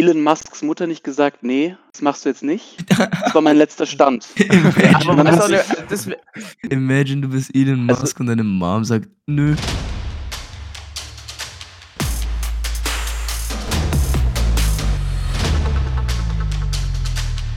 Elon Musks Mutter nicht gesagt, nee, das machst du jetzt nicht? Das war mein letzter Stand. Aber man was hat soll sich- der- das, Imagine, du bist Elon Musk Also- und deine Mom sagt, nö.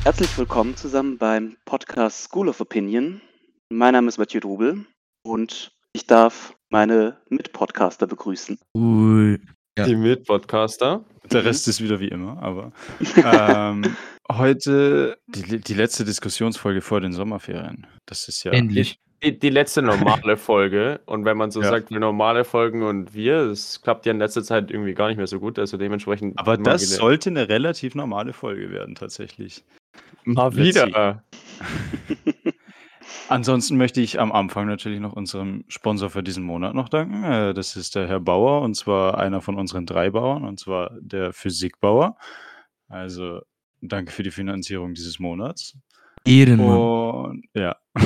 Herzlich willkommen zusammen beim Podcast School of Opinion. Mein Name ist Mathieu Drubel und ich darf meine Mitpodcaster begrüßen. Ui. Ja. Die Mitpodcaster. Der Mhm. Rest ist wieder wie immer, aber ähm, heute die, die letzte Diskussionsfolge vor den Sommerferien. Das ist ja. Endlich. Die, die letzte normale Folge. Und wenn man so Ja. sagt, wir normale Folgen und wir, das klappt ja in letzter Zeit irgendwie gar nicht mehr so gut. Also dementsprechend. Aber das wieder- sollte eine relativ normale Folge werden, tatsächlich. mal wieder. Ansonsten möchte ich am Anfang natürlich noch unserem Sponsor für diesen Monat noch danken. Äh, Das ist der Herr Bauer und zwar einer von unseren drei Bauern und zwar der Physikbauer. Also danke für die Finanzierung dieses Monats. Ehrenmann. Und ja.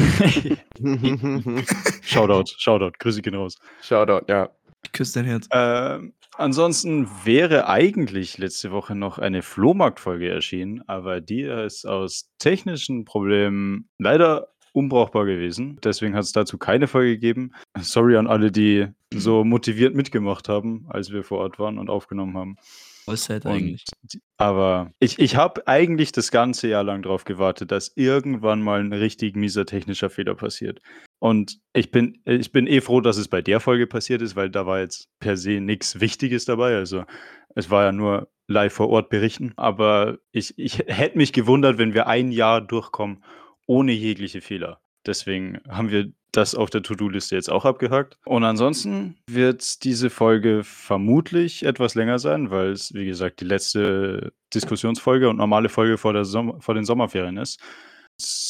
Shoutout, Shoutout, Grüße gehen raus. Shoutout, ja. Ich küsse dein Herz. Ähm, ansonsten wäre eigentlich letzte Woche noch eine Flohmarktfolge erschienen, aber die ist aus technischen Problemen leider unbrauchbar gewesen. Deswegen hat es dazu keine Folge gegeben. Sorry an alle, die so motiviert mitgemacht haben, als wir vor Ort waren und aufgenommen haben. Vollzeit Und eigentlich. aber ich, ich habe eigentlich das ganze Jahr lang darauf gewartet, dass irgendwann mal ein richtig mieser technischer Fehler passiert. Und ich bin, ich bin eh froh, dass es bei der Folge passiert ist, weil da war jetzt per se nichts Wichtiges dabei. Also es war ja nur live vor Ort berichten. Aber ich, ich hätte mich gewundert, wenn wir ein Jahr durchkommen ohne jegliche Fehler. Deswegen haben wir das auf der To-Do-Liste jetzt auch abgehakt. Und ansonsten wird diese Folge vermutlich etwas länger sein, weil es, wie gesagt, die letzte Diskussionsfolge und normale Folge vor, der Som vor den Sommerferien ist.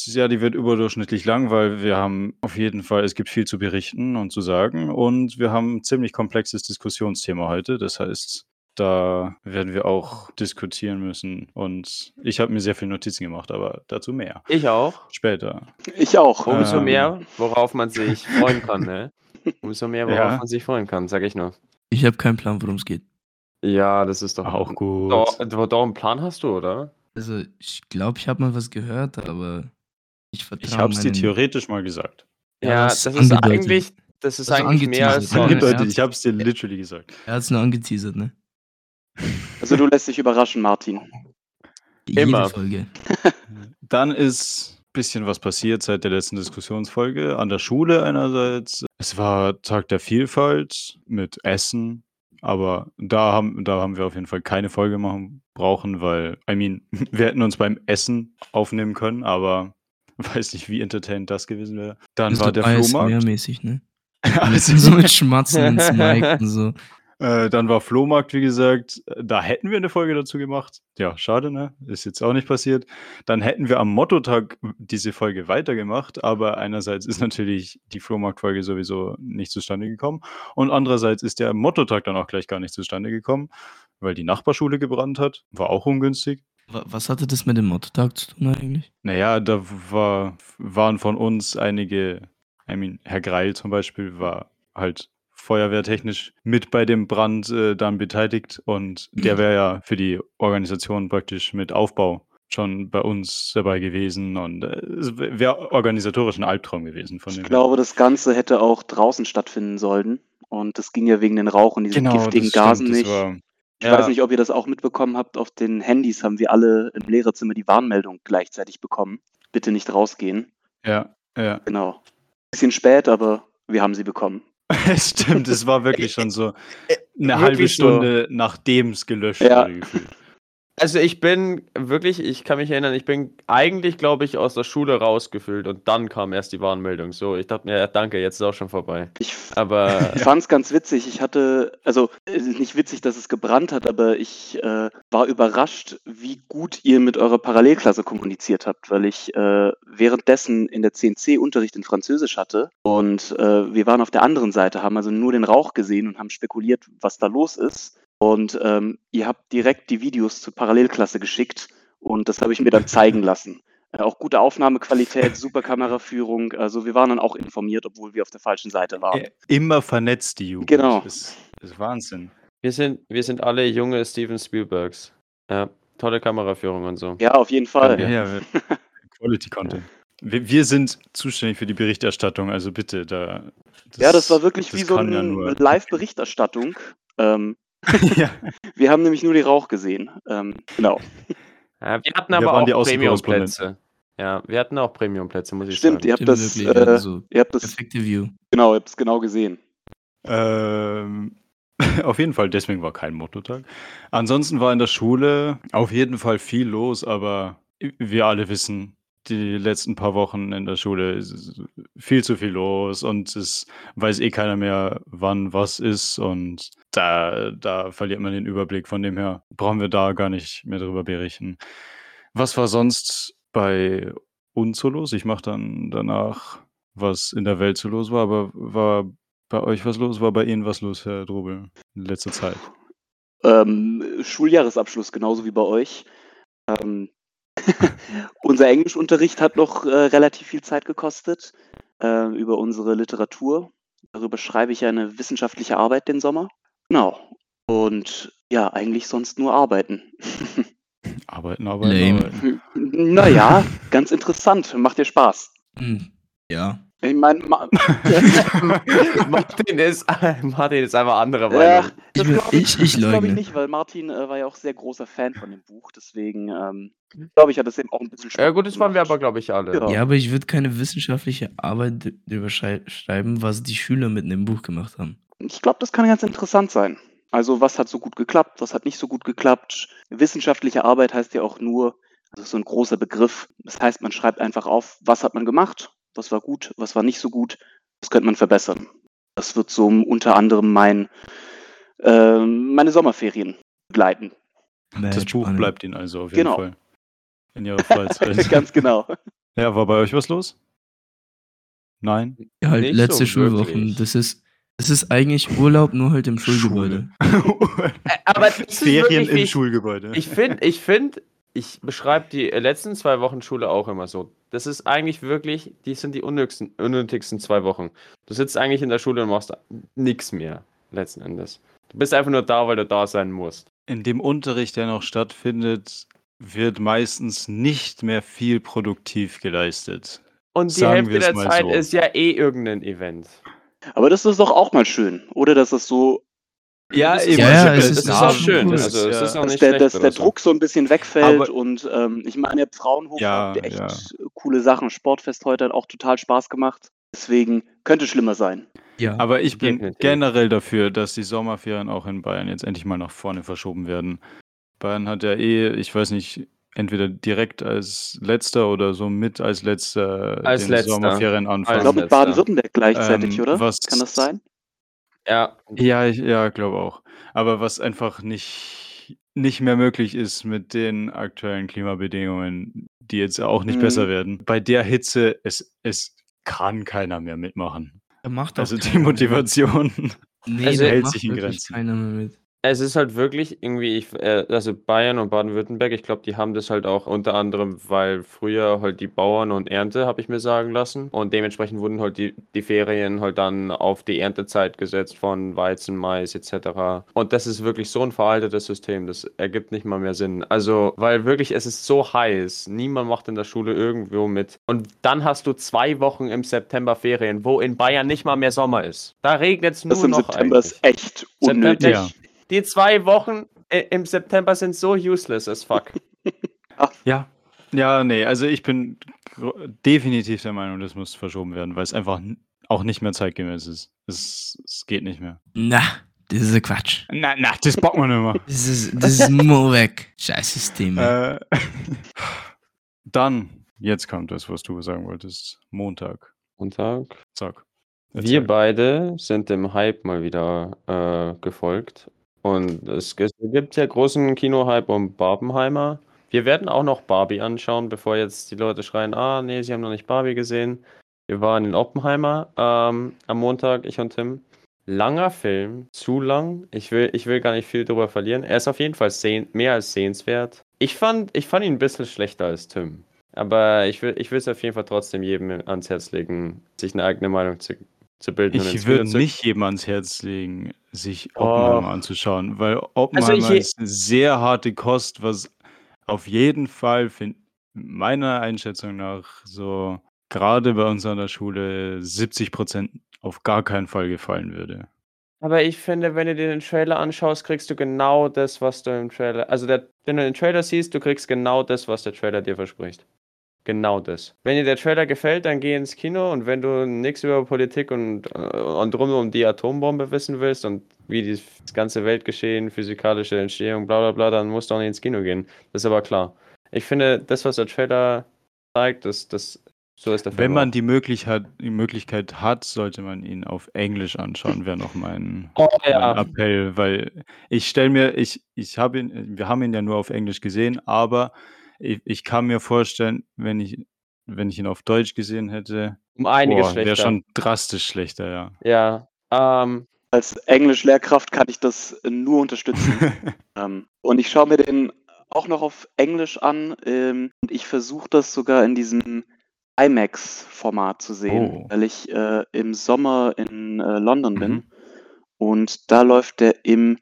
Ja, die wird überdurchschnittlich lang, weil wir haben auf jeden Fall, es gibt viel zu berichten und zu sagen und wir haben ein ziemlich komplexes Diskussionsthema heute. Das heißt, da werden wir auch diskutieren müssen und ich habe mir sehr viele Notizen gemacht, aber dazu mehr. Ich auch. Später. Ich auch. Umso Ähm. mehr, worauf man sich freuen kann, ne? Umso mehr, worauf Ja. man sich freuen kann, sag ich nur. Ich habe keinen Plan, worum es geht. Ja, das ist doch Auch gut. Doch, doch, doch einen Plan hast du, oder? Also, ich glaube, ich habe mal was gehört, aber ich vertraue Ich habe es dir theoretisch mal gesagt. Ja, Ja, das das ist eigentlich, das ist ist eigentlich mehr als ja. Ich habe es dir literally gesagt. Er hat es nur angeteasert, ne? Also du lässt dich überraschen, Martin. Jede Immer. Folge. Dann ist ein bisschen was passiert seit der letzten Diskussionsfolge. An der Schule einerseits. Es war Tag der Vielfalt mit Essen. Aber da haben, da haben wir auf jeden Fall keine Folge machen brauchen, weil, I mean, wir hätten uns beim Essen aufnehmen können, aber weiß nicht, wie entertainend das gewesen wäre. Dann Ist war der Flohmarkt. mäßig, ne? Also, so mit Schmatzen ins Mic und so. Äh, dann war Flohmarkt, wie gesagt. Da hätten wir eine Folge dazu gemacht. Ja, schade, ne? Ist jetzt auch nicht passiert. Dann hätten wir am Mottotag diese Folge weitergemacht, aber einerseits ist natürlich die Flohmarkt-Folge sowieso nicht zustande gekommen und andererseits ist der Mottotag dann auch gleich gar nicht zustande gekommen, weil die Nachbarschule gebrannt hat. War auch ungünstig. Wa- Was hatte das mit dem Mottotag zu tun eigentlich? Naja, da war, waren von uns einige, I mean, Herr Greil zum Beispiel war halt feuerwehrtechnisch mit bei dem Brand äh, dann beteiligt und der wäre ja für die Organisation praktisch mit Aufbau schon bei uns dabei gewesen und äh, es wäre organisatorisch ein Albtraum gewesen von Ich glaube, das Ganze hätte auch draußen stattfinden sollen. Und das ging ja wegen den Rauch und diesen giftigen Genau, das Gasen stimmt, nicht. war, Ich Ja. weiß nicht, ob ihr das auch mitbekommen habt. Auf den Handys haben wir alle im Lehrerzimmer die Warnmeldung gleichzeitig bekommen. Bitte nicht rausgehen. ja, ja. Genau. Bisschen spät, aber wir haben sie bekommen. Es stimmt, es war wirklich schon so eine Wirklich halbe so. Stunde, nachdem es gelöscht Ja. wurde gefühlt. Also ich bin wirklich, ich kann mich erinnern, ich bin eigentlich, glaube ich, aus der Schule rausgefüllt und dann kam erst die Warnmeldung. So, ich dachte mir, ja, danke, jetzt ist auch schon vorbei. Ich Aber fand es ganz witzig. Ich hatte, also es ist nicht witzig, dass es gebrannt hat, aber ich äh, war überrascht, wie gut ihr mit eurer Parallelklasse kommuniziert habt, weil ich äh, währenddessen in der CNC Unterricht in Französisch hatte und äh, wir waren auf der anderen Seite, haben also nur den Rauch gesehen und haben spekuliert, was da los ist. Und ähm, ihr habt direkt die Videos zur Parallelklasse geschickt und das habe ich mir dann zeigen lassen. Äh, auch gute Aufnahmequalität, super Kameraführung. Also wir waren dann auch informiert, obwohl wir auf der falschen Seite waren. Ja, Immer vernetzt, die Jugend. Genau. Das, das ist Wahnsinn. wir sind, wir sind alle junge Steven Spielbergs. Ja, tolle Kameraführung und so. Ja, auf jeden Fall. Ja, ja, Quality Content. Wir, wir sind zuständig für die Berichterstattung, also bitte da. ja, das war wirklich wie so ja eine nur- Live-Berichterstattung. Ähm, ja. wir haben nämlich nur die Rauch gesehen. Ähm, genau. Ja, wir hatten Wir aber waren auch. Premium-Plätze. Ja, wir hatten auch Premium-Plätze, muss ich Stimmt, sagen. ihr habt Stimmt das, wirklich, äh, also ihr habt das, perfekte View. genau, ihr habt es genau gesehen. Ähm, auf jeden Fall, deswegen war kein Mottotag. Ansonsten war in der Schule auf jeden Fall viel los, aber wir alle wissen, die letzten paar Wochen in der Schule ist viel zu viel los und es weiß eh keiner mehr, wann was ist und da, da verliert man den Überblick. Von dem her brauchen wir da gar nicht mehr drüber berichten. Was war sonst bei uns so los? Ich mache dann danach, was in der Welt so los war, aber war bei euch was los? War bei Ihnen was los, Herr Drobel, in letzter Zeit? Ähm, Schuljahresabschluss, genauso wie bei euch. Ähm, unser Englischunterricht hat noch äh, relativ viel Zeit gekostet äh, über unsere Literatur. Darüber schreibe ich eine wissenschaftliche Arbeit den Sommer. Genau. Und ja, eigentlich sonst nur arbeiten. Arbeiten, arbeiten, Lame. arbeiten. naja, ganz interessant. Macht dir Spaß. Hm, ja. Ich meine, ma Martin ist, Martin ist einfach andere ja, Meinung. Ich, das glaube ich, ich, ich das glaub ich nicht, weil Martin äh, war ja auch sehr großer Fan von dem Buch. Deswegen ähm, glaube ich, hat es eben auch ein bisschen Ja gut, das waren wir aber, glaube ich, alle. Ja. Ja, aber ich würde keine wissenschaftliche Arbeit darüber schrei- schreiben, was die Schüler mit einem Buch gemacht haben. Ich glaube, das kann ganz interessant sein. Also, was hat so gut geklappt, was hat nicht so gut geklappt? Wissenschaftliche Arbeit heißt ja auch nur, das ist so ein großer Begriff. Das heißt, man schreibt einfach auf, was hat man gemacht, was war gut, was war nicht so gut, was könnte man verbessern. Das wird so unter anderem mein, ähm, meine Sommerferien begleiten. Das Buch spannend. bleibt Ihnen also auf jeden Genau. Fall. In Ihrer Freizeit. ganz genau. ja, war bei euch was los? Nein? Ja, halt letzte so Schulwochen. wirklich. Das ist, das ist eigentlich Urlaub, nur halt im Schulgebäude. Aber Ferien wirklich, im ich- Schulgebäude. Ich finde, ich finde, ich beschreibe die letzten zwei Wochen Schule auch immer so. Das ist eigentlich wirklich, die sind die unnötigsten, unnötigsten zwei Wochen. Du sitzt eigentlich in der Schule und machst nichts mehr, letzten Endes. Du bist einfach nur da, weil du da sein musst. In dem Unterricht, der noch stattfindet, wird meistens nicht mehr viel produktiv geleistet. Und die Sagen Hälfte es der Zeit so. ist ja eh irgendein Event. Aber das ist doch auch mal schön, oder? Dass es so, Ja, Das eben. ist Ja, es das ist auch schön. cool. Also, es Ja. ist auch dass nicht der, schlecht dass der so. Druck so ein bisschen wegfällt Aber- und ähm, ich meine, habt Fraunhofer, Ja, ihr echt ja. coole Sachen. Sportfest heute hat auch total Spaß gemacht. Deswegen könnte schlimmer sein. Ja. Aber ich bin Definitiv. generell dafür, dass die Sommerferien auch in Bayern jetzt endlich mal nach vorne verschoben werden. Bayern hat ja eh, ich weiß nicht, entweder direkt als letzter oder so mit als letzter Als den letzter. Sommerferien Ich Als glaube, mit. Baden-Württemberg gleichzeitig, Ähm, oder? was- Kann das sein? Ja, Ja, ich ja, glaube auch. Aber was einfach nicht nicht mehr möglich ist mit den aktuellen Klimabedingungen, die jetzt auch nicht Mhm. besser werden. Bei der Hitze, es es kann keiner mehr mitmachen. Er macht Also die Motivation. Nee, Also da hält sich in Grenzen. Keiner mehr mit. Es ist halt wirklich irgendwie, ich, äh, also Bayern und Baden-Württemberg, ich glaube, die haben das halt auch unter anderem, weil früher halt die Bauern und Ernte, habe ich mir sagen lassen. Und dementsprechend wurden halt die, die Ferien halt dann auf die Erntezeit gesetzt von Weizen, Mais etc. Und das ist wirklich so ein veraltetes System, das ergibt nicht mal mehr Sinn. Also, weil wirklich, es ist so heiß, niemand macht in der Schule irgendwo mit. Und dann hast du zwei Wochen im September Ferien, wo in Bayern nicht mal mehr Sommer ist. Da regnet es nur Das im noch September eigentlich. ist echt September- unnötig. Ja. Die zwei Wochen äh, im September sind so useless as fuck. Ja. Ja, nee, also ich bin definitiv der Meinung, das muss verschoben werden, weil es einfach auch nicht mehr zeitgemäß ist. Es, es geht nicht mehr. Na, das ist Quatsch. Na, na, das bocken wir nicht mehr. Das ist, das ist nur weg. Scheiß System. Äh, dann, jetzt kommt das, was du sagen wolltest. Montag. Montag. Zack. Wir beide sind dem Hype mal wieder äh, gefolgt. Und es, gibt ja großen Kinohype um Barbenheimer. Wir werden auch noch Barbie anschauen, bevor jetzt die Leute schreien, ah, nee, sie haben noch nicht Barbie gesehen. Wir waren in Oppenheimer ähm, am Montag, ich und Tim. Langer Film, zu lang. Ich will, ich will gar nicht viel drüber verlieren. Er ist auf jeden Fall sehen, mehr als sehenswert. Ich fand, ich fand ihn ein bisschen schlechter als Tim. Aber ich will, ich es auf jeden Fall trotzdem jedem ans Herz legen, sich eine eigene Meinung zu zu bilden. Ich würde nicht jedem ans Herz legen, sich. Oppenheimer anzuschauen, weil Also Oppenheimer ich ist 'ne sehr harte Kost, was auf jeden Fall meiner Einschätzung nach so grade bei uns an der Schule 70% auf gar keinen Fall gefallen würde. Aber ich finde, wenn du dir den Trailer anschaust, kriegst du genau das, was du im Trailer also der wenn du den Trailer siehst, du kriegst genau das, was der Trailer dir verspricht. Genau das. Wenn dir der Trailer gefällt, dann geh ins Kino und wenn du nix über Politik und äh, und drum um die Atombombe wissen willst und wie das ganze Weltgeschehen, physikalische Entstehung, bla bla bla, dann musst du auch nicht ins Kino gehen. Das ist aber klar. Ich finde, das, was der Trailer zeigt, das das so ist der Film Wenn man die Möglichkeit die Möglichkeit hat, sollte man ihn auf Englisch anschauen, wäre noch mein Oh mein ja. Appell, weil ich stelle mir ich ich habe ihn wir haben ihn ja nur auf Englisch gesehen, aber i ich kann mir vorstellen, wenn ich wenn ich ihn auf Deutsch gesehen hätte, Um einiges boah, wäre schon drastisch schlechter, ja. Ja, ähm Als Englischlehrkraft kann ich das nur unterstützen. Ähm, und ich schaue mir den auch noch auf Englisch an, ähm, und ich versuche das sogar in diesem IMAX-Format zu sehen, Oh. weil ich, äh, im Sommer in, äh, London bin Mhm. und da läuft der im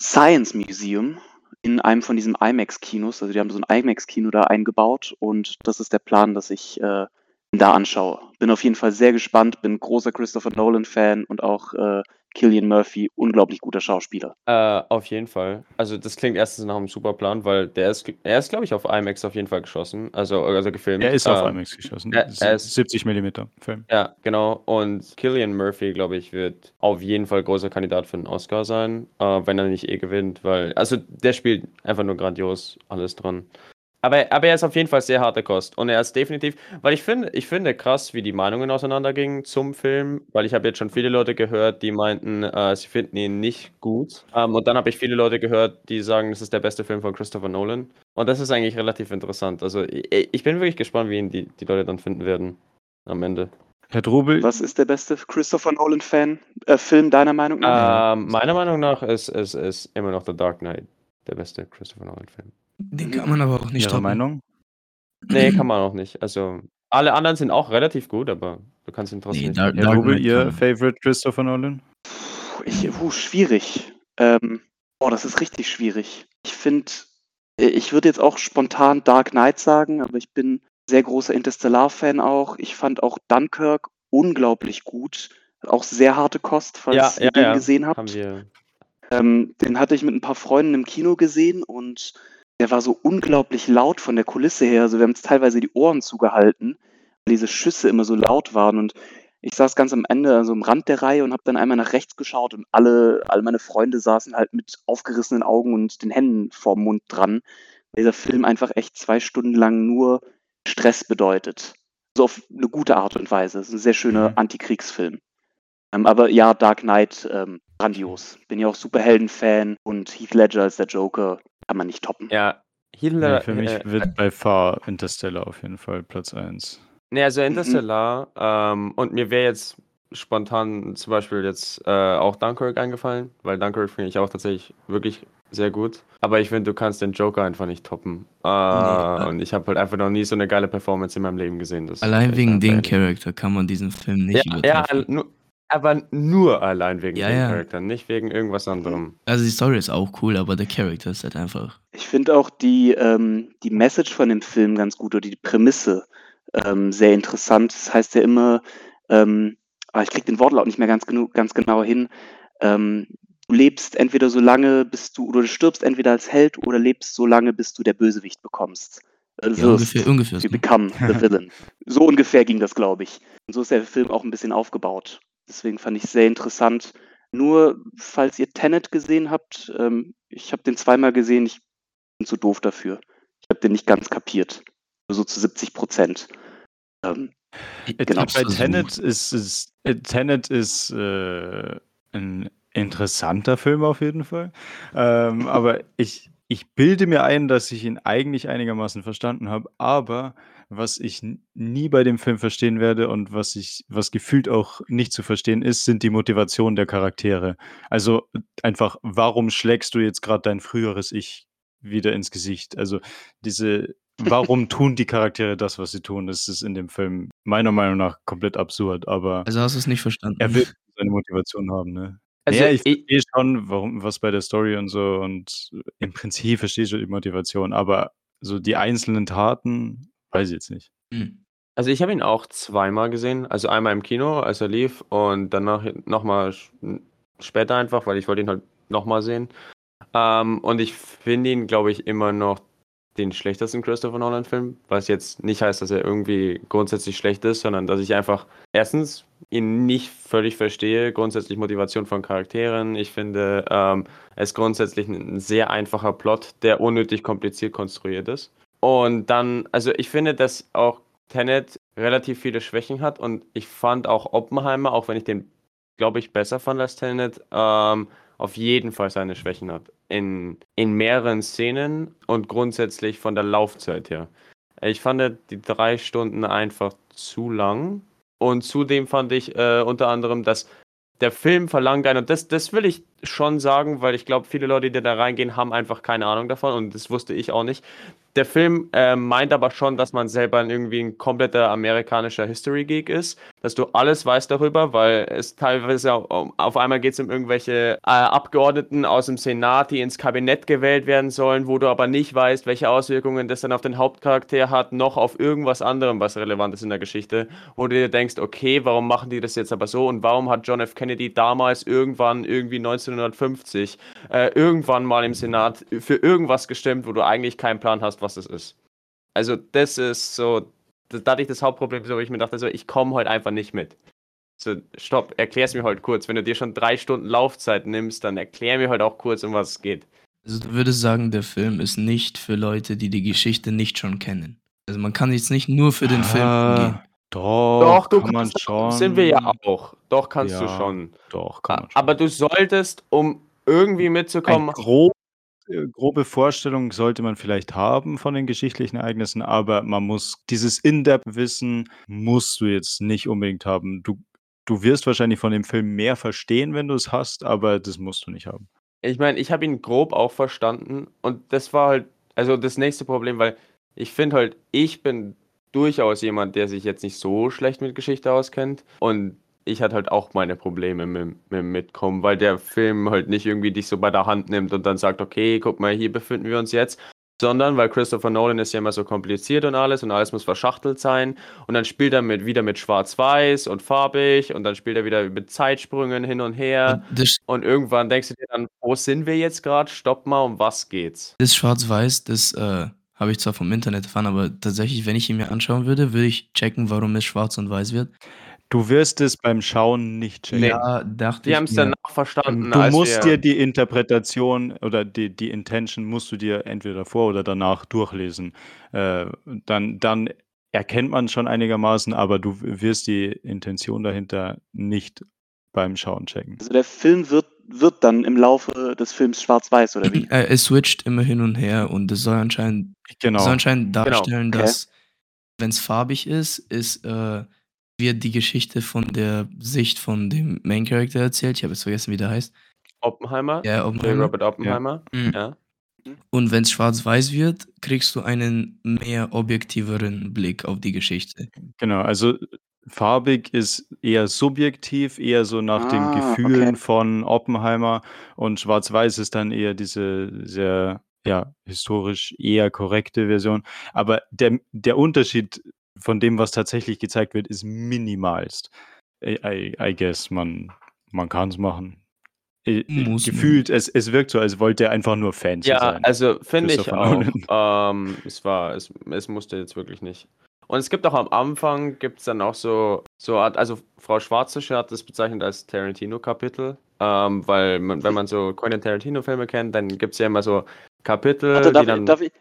Science Museum in einem von diesen IMAX-Kinos. Also, die haben so 'n IMAX-Kino da eingebaut und das ist der Plan, dass ich, äh, da anschaue. Bin auf jeden Fall sehr gespannt, bin großer Christopher Nolan-Fan und auch, äh, Cillian Murphy, unglaublich guter Schauspieler. Äh, auf jeden Fall. Also, das klingt erstens nach 'nem super Plan, weil der ist er ist, glaube ich, auf IMAX auf jeden Fall geschossen, also also gefilmt. Er ist auf Ähm, IMAX geschossen. er er ist 70 Millimeter Film. Ja, genau. Und Cillian Murphy, glaube ich, wird auf jeden Fall großer Kandidat für 'n Oscar sein, äh, wenn er nicht eh gewinnt, weil also, der spielt einfach nur grandios alles dran. Aber aber er ist auf jeden Fall sehr harte Kost und er ist definitiv weil ich finde ich finde krass, wie die Meinungen auseinandergingen zum Film, weil ich habe jetzt schon viele Leute gehört, die meinten, äh, sie finden ihn nicht gut. Ähm, und dann habe ich viele Leute gehört, die sagen, das ist der beste Film von Christopher Nolan. Und das ist eigentlich relativ interessant. Also, i ich bin wirklich gespannt, wie ihn die die Leute dann finden werden am Ende. Herr Drobel Was ist der beste Christopher Nolan-Fan äh, Film deiner Meinung nach? Ähm, meiner Meinung nach ist ist ist immer noch The Dark Knight der beste Christopher Nolan-Film. Den kann man aber auch nicht Ihre toppen. Meinung? Ne, kann man auch nicht. Also, alle anderen sind auch relativ gut, aber du kannst ihn trotzdem Ne, nicht Dark Dark Ihr kann Favorite Christopher Nolan? Puh, ich puh, schwierig. Ähm, boah, das ist richtig schwierig. Ich finde äh, ich würde jetzt auch spontan Dark Knight sagen, aber ich bin sehr großer Interstellar-Fan auch. Ich fand auch Dunkirk unglaublich gut. Auch sehr harte Kost, Ja, falls ja, ihr den ja, gesehen haben habt. wir. Ähm, den hatte ich mit 'n paar Freunden im Kino gesehen und der war so unglaublich laut von der Kulisse her. Also, wir haben uns teilweise die Ohren zugehalten, weil diese Schüsse immer so laut waren und ich saß ganz am Ende, also am Rand der Reihe und habe dann einmal nach rechts geschaut und alle alle meine Freunde saßen halt mit aufgerissenen Augen und den Händen vorm Mund dran, weil dieser Film einfach echt 2 Stunden lang nur Stress bedeutet. So auf 'ne gute Art und Weise. Es ist 'n sehr schöner Mhm. Antikriegsfilm. Ähm, aber ja, Dark Knight, ähm, grandios. Bin ja auch Superhelden-Fan und Heath Ledger als der Joker kann man nicht toppen. Ja, Heath Ne, Ledger, für mich äh, wird by far Interstellar auf jeden Fall Platz 1. Ne, also Mhm. Interstellar, ähm, und mir wäre jetzt spontan zum Beispiel jetzt, äh, auch Dunkirk eingefallen, weil Dunkirk finde ich auch tatsächlich wirklich sehr gut. Aber ich finde, du kannst den Joker einfach nicht toppen. Äh, Ne, äh und ich habe halt einfach noch nie so 'ne geile Performance in meinem Leben gesehen. Allein wegen dem. Charakter kann man diesen Film Ja, nicht ja, al nur aber nur allein wegen Ja, dem ja. Charakter, nicht wegen irgendwas anderem. Also, die Story ist auch cool, aber der Charakter ist halt einfach Ich finde auch die, ähm die Message von dem Film ganz gut oder die Prämisse, ähm, sehr interessant. Das heißt ja immer, ähm ah, ich kriege den Wortlaut nicht mehr ganz genu ganz genau hin. Ähm, du lebst entweder so lange, bis du oder du stirbst entweder als Held oder lebst so lange, bis du der Bösewicht bekommst äh, Ja, ungefähr wirst. ungefähr You become the villain. So ungefähr ging das, glaube ich. Und so ist der Film auch 'n bisschen aufgebaut. Deswegen fand ich's sehr interessant. Nur, falls ihr Tenet gesehen habt, ähm, ich habe den zweimal gesehen, ich bin zu doof dafür. Ich habe den nicht ganz kapiert. Nur so zu 70 Ähm, I Äh, genau. bei. Tenet ist es äh, Tenet ist, äh, 'n interessanter Film auf jeden Fall. Ähm, aber ich ich bilde mir ein, dass ich ihn eigentlich einigermaßen verstanden habe, aber was ich nie bei dem Film verstehen werde und was ich was gefühlt auch nicht zu verstehen ist, sind die Motivationen der Charaktere. Also, einfach, warum schlägst du jetzt grad dein früheres Ich wieder ins Gesicht? Also, diese warum tun die Charaktere das, was sie tun? Das ist in dem Film meiner Meinung nach komplett absurd, aber Also hast du es nicht verstanden? er will seine Motivation haben, ne? Also ja, ich ich- verstehe schon, warum, was bei der Story und so und im Prinzip verstehe ich schon die Motivation, aber so die einzelnen Taten, weiß ich jetzt nicht. Hm. Also ich habe ihn auch zweimal gesehen. Also einmal im Kino, als er lief, und danach nochmal später einfach, weil ich wollte ihn halt nochmal sehen. Ähm, und ich finde ihn, glaube ich, immer noch den schlechtesten Christopher Nolan-Film, was jetzt nicht heißt, dass er irgendwie grundsätzlich schlecht ist, sondern dass ich einfach erstens ihn nicht völlig verstehe, grundsätzlich Motivation von Charakteren. Ich finde, ähm, es grundsätzlich ein sehr einfacher Plot, der unnötig kompliziert konstruiert ist. Und dann, also ich finde, dass auch Tenet relativ viele Schwächen hat und ich fand auch Oppenheimer, auch wenn ich den, glaube ich, besser fand als Tenet, ähm, auf jeden Fall seine Schwächen hat. In, in mehreren Szenen und grundsätzlich von der Laufzeit her. Ich fand die drei Stunden einfach zu lang. Und zudem fand ich äh, unter anderem, dass der Film verlangt einen, und das, das will ich schon sagen, weil ich glaube, viele Leute, die da reingehen, haben einfach keine Ahnung davon und das wusste ich auch nicht. Der Film äh, meint aber schon, dass man selber irgendwie ein kompletter amerikanischer History-Geek ist, dass du alles weißt darüber, weil es teilweise auch, auf einmal geht es um irgendwelche äh, Abgeordneten aus dem Senat, die ins Kabinett gewählt werden sollen, wo du aber nicht weißt, welche Auswirkungen das dann auf den Hauptcharakter hat, noch auf irgendwas anderem, was relevant ist in der Geschichte, wo du dir denkst, okay, warum machen die das jetzt aber so und warum hat John F. Kennedy damals irgendwann irgendwie 1950 äh, irgendwann mal im Senat für irgendwas gestimmt, wo du eigentlich keinen Plan hast, was es ist. Also das ist so, dadurch das Hauptproblem, so wo ich mir dachte, so, ich komme heute einfach nicht mit. So, stopp, erklär's mir halt kurz. Wenn du dir schon drei Stunden Laufzeit nimmst, dann erklär mir halt auch kurz, um was es geht. Also du würdest sagen, der Film ist nicht für Leute, die die Geschichte nicht schon kennen. Also man kann jetzt nicht nur für den Film Ah, gehen. Doch, Doch, du kann man kannst, schon. sind wir ja auch. Doch, kannst du Ja, schon. Doch, kann man schon. Aber du solltest, um irgendwie mitzukommen, grob, äh, grobe Vorstellung sollte man vielleicht haben von den geschichtlichen Ereignissen, aber man muss dieses In-Depth-Wissen musst du jetzt nicht unbedingt haben. Du, du wirst wahrscheinlich von dem Film mehr verstehen, wenn du es hast, aber das musst du nicht haben. Ich meine, ich habe ihn grob auch verstanden und das war halt, also das nächste Problem, weil ich finde halt, ich bin durchaus jemand, der sich jetzt nicht so schlecht mit Geschichte auskennt und ich hatte halt auch meine Probleme mit, mit dem Mitkommen, weil der Film halt nicht irgendwie dich so bei der Hand nimmt und dann sagt, okay, guck mal, hier befinden wir uns jetzt, sondern weil Christopher Nolan ist ja immer so kompliziert und alles und alles muss verschachtelt sein und dann spielt er mit, wieder mit Schwarz-Weiß und farbig und dann spielt er wieder mit Zeitsprüngen hin und her. Das, Und irgendwann denkst du dir dann, wo sind wir jetzt gerade? Stopp mal, um was geht's? das Schwarz-Weiß, das äh, habe ich zwar vom Internet erfahren, aber tatsächlich, wenn ich ihn mir anschauen würde, würde ich checken, warum es schwarz und weiß wird. Du wirst es beim Schauen nicht checken. Nee. Ja, dachte Wir ich haben es danach verstanden. Du musst wir, dir die Interpretation oder die, die Intention musst du dir entweder davor oder danach durchlesen. Äh, dann, dann erkennt man schon einigermaßen, aber du wirst die Intention dahinter nicht beim Schauen checken. Also der Film wird, wird dann im Laufe des Films schwarz-weiß, oder wie? Äh, es switcht immer hin und her und es soll anscheinend, Genau. soll anscheinend darstellen, okay. dass wenn es farbig ist, ist äh, wird die Geschichte von der Sicht von dem Main Character erzählt. Ich habe jetzt vergessen, wie der heißt. Oppenheimer, Ja. Oppenheimer. Robert Oppenheimer. Mhm. Ja. Und wenn es schwarz-weiß wird, kriegst du einen mehr objektiveren Blick auf die Geschichte. Genau, also farbig ist eher subjektiv, eher so nach den Ah, Gefühlen okay. von Oppenheimer und schwarz-weiß ist dann eher diese sehr, ja, historisch eher korrekte Version. Aber der, der Unterschied von dem, was tatsächlich gezeigt wird, ist minimalst. I, I, I guess, man, man kann es machen. Muss man. Gefühlt, es, es wirkt so, als wollte er einfach nur fancy Ja, sein. also finde ich auch. Ähm, es war, es, es musste jetzt wirklich nicht. Und es gibt auch am Anfang, gibt es dann auch so, so Art, also Frau Schwarzische hat das bezeichnet als Tarantino-Kapitel, ähm, weil man, wenn man so Quentin Tarantino-Filme kennt, dann gibt es ja immer so Kapitel, Warte, die darf, dann, ich, darf, ich,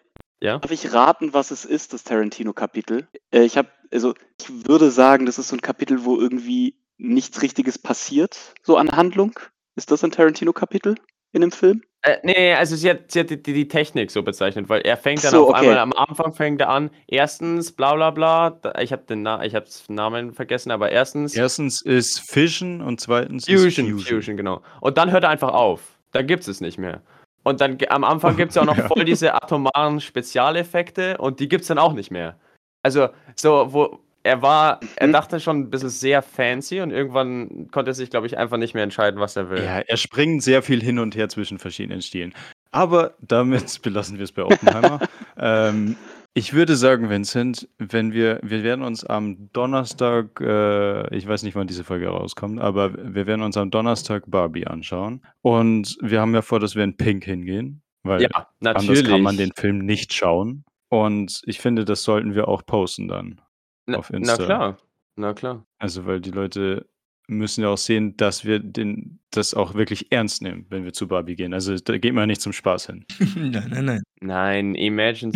ja? darf ich raten, was es ist, das Tarantino-Kapitel? Äh, ich habe, also ich würde sagen, das ist so ein Kapitel, wo irgendwie nichts Richtiges passiert, so an Handlung. Ist das ein Tarantino-Kapitel in dem Film? Äh, nee, also sie hat, sie hat die, die, die Technik so bezeichnet, weil er fängt dann So, auf okay. einmal am Anfang fängt er an, erstens bla bla bla, da- ich habe den, Na ich habe den Namen vergessen, aber erstens Erstens ist Fission und zweitens Fusion, ist Fusion, Fusion. genau. Und dann hört er einfach auf. Dann gibt es es nicht mehr. Und dann am Anfang gibt es ja auch noch Ja. voll diese atomaren Spezialeffekte und die gibt es dann auch nicht mehr. Also, so, wo er war, er Mhm. dachte schon ein bisschen sehr fancy und irgendwann konnte er sich, glaube ich, einfach nicht mehr entscheiden, was er will. Ja, er springt sehr viel hin und her zwischen verschiedenen Stilen. Aber damit belassen wir es bei Oppenheimer. ähm, ich würde sagen, Vincent, wenn wir, wir werden uns am Donnerstag, äh, ich weiß nicht, wann diese Folge rauskommt, aber wir werden uns am Donnerstag Barbie anschauen. Und wir haben ja vor, dass wir in Pink hingehen, weil Ja, anders kann man den Film nicht schauen. Und ich finde, das sollten wir auch posten dann. na, auf na Insta. klar, na klar. Also, weil die Leute müssen ja auch sehen, dass wir den, das auch wirklich ernst nehmen, wenn wir zu Barbie gehen. Also, da geht man nicht zum Spaß hin. nein, nein, nein. Nein, Imagine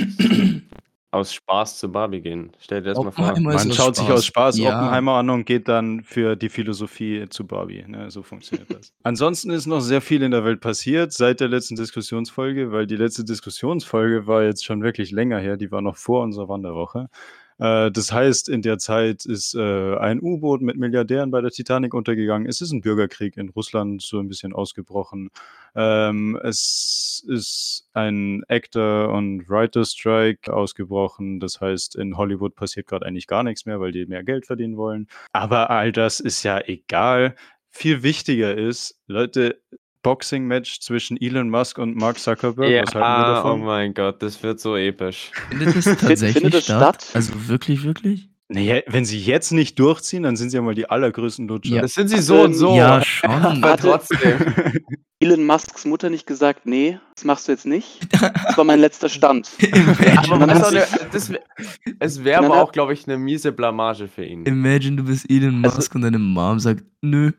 aus Spaß zu Barbie gehen. Stell dir das mal vor. Oppenheimer ist Man aus schaut sich aus Spaß Ja. Oppenheimer an und geht dann für die Philosophie zu Barbie. Ne? So funktioniert das. Ansonsten ist noch sehr viel in der Welt passiert seit der letzten Diskussionsfolge, weil die letzte Diskussionsfolge war jetzt schon wirklich länger her. Die war noch vor unserer Wanderwoche. Äh, Das heißt, in der Zeit ist äh, ein U-Boot mit Milliardären bei der Titanic untergegangen. Es ist ein Bürgerkrieg in Russland so ein bisschen ausgebrochen. Ähm, es ist ein Actor- und Writer-Strike ausgebrochen. Das heißt, in Hollywood passiert gerade eigentlich gar nichts mehr, weil die mehr Geld verdienen wollen. Aber all das ist ja egal. Viel wichtiger ist, Leute, Boxing-Match zwischen Elon Musk und Mark Zuckerberg. Ja, Was halten wir oh davon? mein Gott, das wird so episch. Findet das tatsächlich findet das statt? statt? Also wirklich, wirklich? Naja, wenn sie jetzt nicht durchziehen, dann sind sie ja mal die allergrößten Lutscher. Ja. Das sind sie so und so. Ja, schon. aber trotzdem. Elon Musks Mutter nicht gesagt, nee, das machst du jetzt nicht. Das war mein letzter Stand. Aber das es wäre aber auch, glaube ich, eine miese Blamage für ihn. Imagine, du bist Elon Also- Musk und deine Mom sagt, nö,